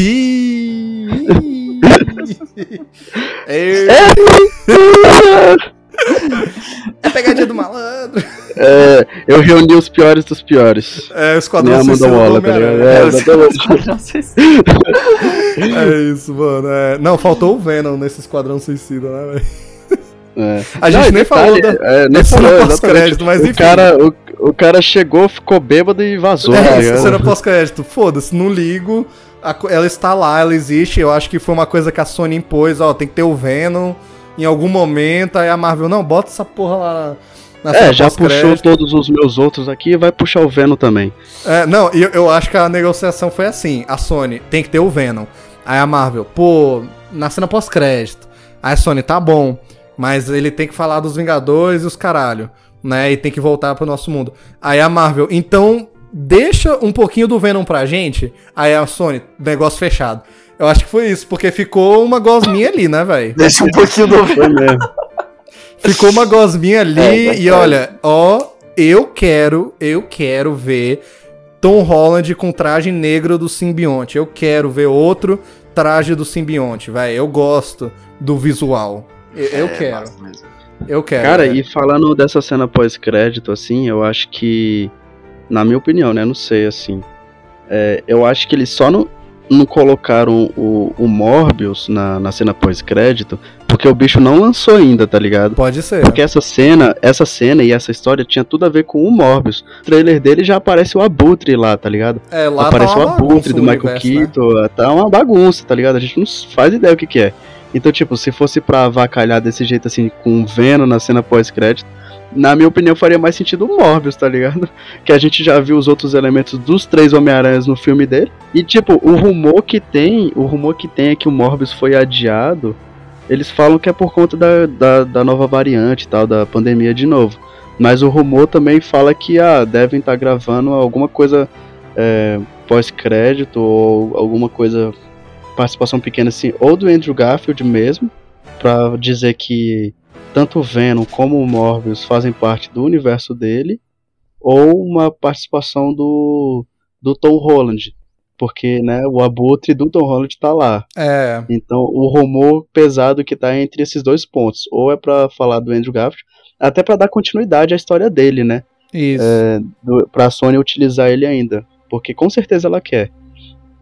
é pegadinha do malandro. É, eu reuni os piores dos piores. É, o Esquadrão Amanda Suicida do tá Homem-Aranha. ligado? É, É, se- É isso, mano. é. Não, faltou o Venom nesse Esquadrão Suicida, né, velho? É. A gente Não, nem falou detalhe, da... é, nem falou, pós-crédito, mas enfim. O cara, o, o cara chegou, ficou bêbado e vazou, tá É, essa ligado? cena pós-crédito. Foda-se, não ligo. A ela está lá, ela existe. Eu acho que foi uma coisa que a Sony impôs, ó. Tem que ter o Venom em algum momento. Aí a Marvel, não, bota essa porra lá na, É, já puxou todos os meus outros aqui e vai puxar o Venom também. É, não, eu, eu acho que a negociação foi assim: a Sony tem que ter o Venom. Aí a Marvel, pô, na cena pós-crédito. Aí a Sony, tá bom, mas ele tem que falar dos Vingadores e os caralho, né? E tem que voltar pro nosso mundo. Aí a Marvel, então deixa um pouquinho do Venom pra gente. Aí a Sony, negócio fechado. Eu acho que foi isso, porque ficou uma gosminha ali, né, velho? Deixa um pouquinho do Foi mesmo. Ficou uma gosminha ali É, e olha, ó, eu quero, eu quero ver Tom Holland com traje negro do simbionte. Eu quero ver outro traje do simbionte, velho. Eu gosto do visual. Eu, eu É, quero, eu quero. Cara, velho. e falando dessa cena pós-crédito, assim, eu acho que, na minha opinião, né, não sei, assim, é, eu acho que eles só não, não colocaram o, o Morbius na, na cena pós-crédito porque o bicho não lançou ainda, tá ligado? Pode ser. Porque essa cena, essa cena e essa história tinha tudo a ver com o Morbius. No trailer dele já aparece o Abutre lá, tá ligado? É, lá aparece tá o Abutre do o Michael universo, né? Keaton, tá uma bagunça, tá ligado? A gente não faz ideia o que que é. Então, tipo, se fosse pra avacalhar desse jeito assim, com o Venom na cena pós-crédito, na minha opinião faria mais sentido o Morbius, tá ligado? Que a gente já viu os outros elementos dos três Homem-Aranhas no filme dele. E, tipo, o rumor que tem, o rumor que tem é que o Morbius foi adiado. Eles falam que é por conta da, da, da nova variante e tal, da pandemia de novo. Mas o rumor também fala que ah, devem estar gravando alguma coisa é, pós-crédito ou alguma coisa, participação pequena assim, ou do Andrew Garfield mesmo, pra dizer que tanto o Venom como o Morbius fazem parte do universo dele, ou uma participação do, do Tom Holland, porque né, o abutre do Tom Holland tá lá. É. Então o rumor pesado que tá entre esses dois pontos, ou é para falar do Andrew Garfield, até para dar continuidade à história dele, né? Isso. É, do, pra Sony utilizar ele ainda, porque com certeza ela quer.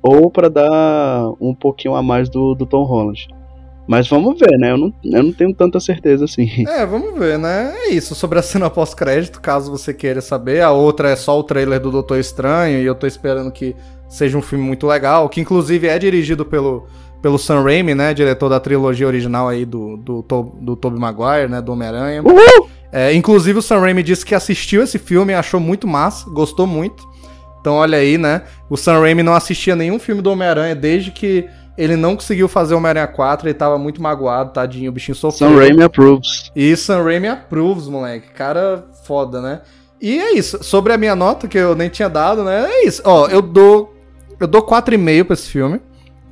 Ou para dar um pouquinho a mais do, do Tom Holland. Mas vamos ver, né? Eu não, eu não tenho tanta certeza assim. É, vamos ver, né? É isso. Sobre a cena pós-crédito, caso você queira saber. A outra é só o trailer do Doutor Estranho. E eu tô esperando que seja um filme muito legal. Que inclusive é dirigido pelo, pelo Sam Raimi, né? Diretor da trilogia original aí do, do, do, do Tobey Maguire, né? Do Homem-Aranha. É, inclusive o Sam Raimi disse que assistiu esse filme achou muito massa, gostou muito. Então olha aí, né? O Sam Raimi não assistia nenhum filme do Homem-Aranha desde que ele não conseguiu fazer Homem-Aranha 4, ele tava muito magoado, tadinho, o bichinho sofreu. Sam Raimi approves. E Sam Raimi approves, moleque. Cara foda, né? E é isso. Sobre a minha nota, que eu nem tinha dado, né? É isso. Ó, eu dou. Eu dou 4,5 pra esse filme.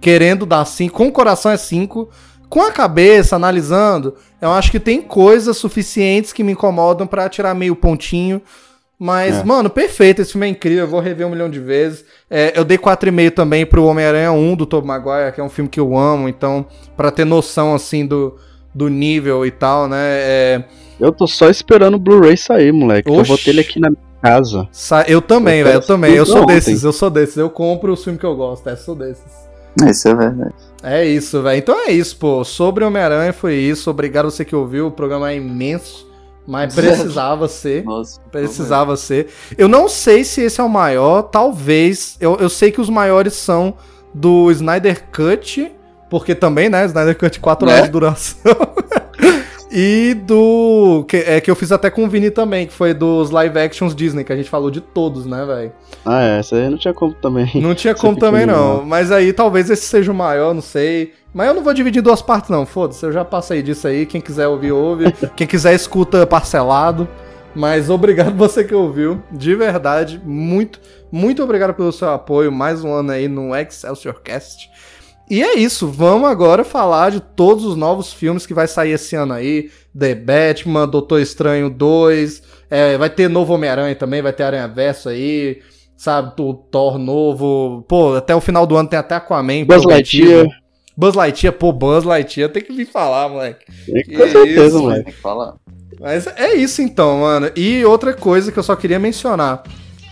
Querendo dar 5. Com o coração é 5. Com a cabeça, analisando, eu acho que tem coisas suficientes que me incomodam para tirar meio pontinho. Mas, É. mano, perfeito. Esse filme é incrível. Eu vou rever um milhão de vezes. É, eu dei 4,5 também pro Homem-Aranha 1 do Tobey Maguire, que é um filme que eu amo. Então, pra ter noção, assim, do, do nível e tal, né? É, Eu tô só esperando o Blu-ray sair, moleque. Eu Oxi. vou ter ele aqui na minha casa. sa- eu também, Eu velho. Eu também. Eu sou ontem. desses. Eu sou desses. Eu compro os filmes que eu gosto. É, sou desses. Isso é verdade. É isso, velho. Então é isso, pô. Sobre Homem-Aranha foi isso. Obrigado você que ouviu. O programa é imenso. Mas precisava ser. Nossa. Precisava ser. Eu não sei se esse é o maior, talvez. Eu, eu sei que os maiores são do Snyder Cut, porque também, né? Snyder Cut 4 Né? horas de duração. E do. Que, é, que eu fiz até com o Vini também, que foi dos live actions Disney, que a gente falou de todos, né, velho? Ah, é, essa aí não tinha como também. Não tinha como também, não. Mas aí talvez esse seja o maior, não sei. Mas eu não vou dividir em duas partes, não. Foda-se, eu já passei disso aí. Quem quiser ouvir, ouve. Quem quiser, escuta parcelado. Mas obrigado você que ouviu. De verdade, muito, muito obrigado pelo seu apoio. Mais um ano aí no Excelsior Cast. E é isso, vamos agora falar de todos os novos filmes que vai sair esse ano aí. The Batman, Doutor Estranho 2, é, vai ter novo Homem-Aranha também, vai ter Aranha Verso aí, sabe, o Thor novo. Pô, até o final do ano tem até Aquaman. Buzz. Lightyear. Buzz Lightyear, pô, Buzz Lightyear, tem que vir falar, moleque. Com certeza, isso, moleque. Tem que falar. Mas é isso então, mano. E outra coisa que eu só queria mencionar.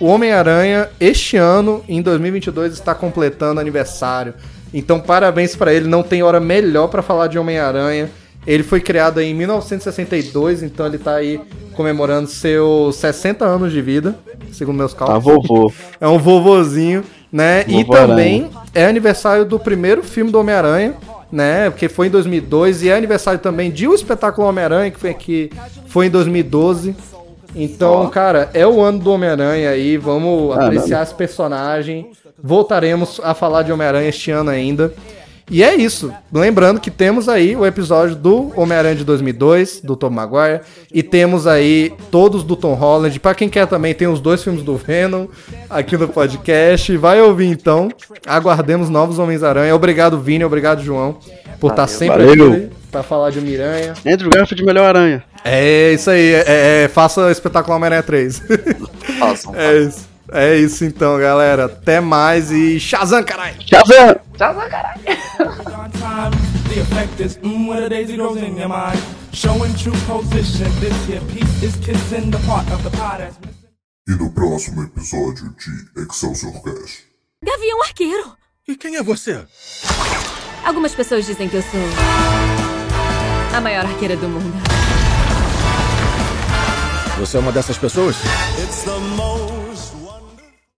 O Homem-Aranha, este ano, em 2022, está completando aniversário. Então, parabéns pra ele. Não tem hora melhor pra falar de Homem-Aranha. Ele foi criado em 1962, então ele tá aí comemorando seus 60 anos de vida, segundo meus Tá, cálculos. vovô. É um vovozinho, né? e Vovô também é aniversário do primeiro filme do Homem-Aranha, né? Porque foi em 2002 e é aniversário também de O Espetáculo Homem-Aranha, que foi, que foi em 2012. Então, cara, é o ano do Homem-Aranha aí, vamos Ah, apreciar esse personagem. Voltaremos a falar de Homem-Aranha este ano ainda. E é isso. Lembrando que temos aí o episódio do Homem-Aranha de 2002, do Tom Maguire, e temos aí todos do Tom Holland. Pra quem quer também, tem os dois filmes do Venom aqui no podcast. Vai ouvir então. Aguardemos novos Homens-Aranha. Obrigado, Vini. Obrigado, João, por estar sempre Valeu. aqui pra falar de Miranha. Andrew Garfield, melhor aranha. É isso aí. É, é, faça o espetáculo Homem-Aranha 3. Façam. é isso. É isso então, galera. Até mais e Shazam, caralho! Shazam! on time. The effect is mmm when the daisy grows in your mind. Showing true position. This here piece is kissing the part of the pie that's missing. E no próximo episódio de Excelsior Cast. Gavião Arqueiro. E quem é você? Algumas pessoas dizem que eu sou a maior arqueira do mundo. Você é uma dessas pessoas? It's the most.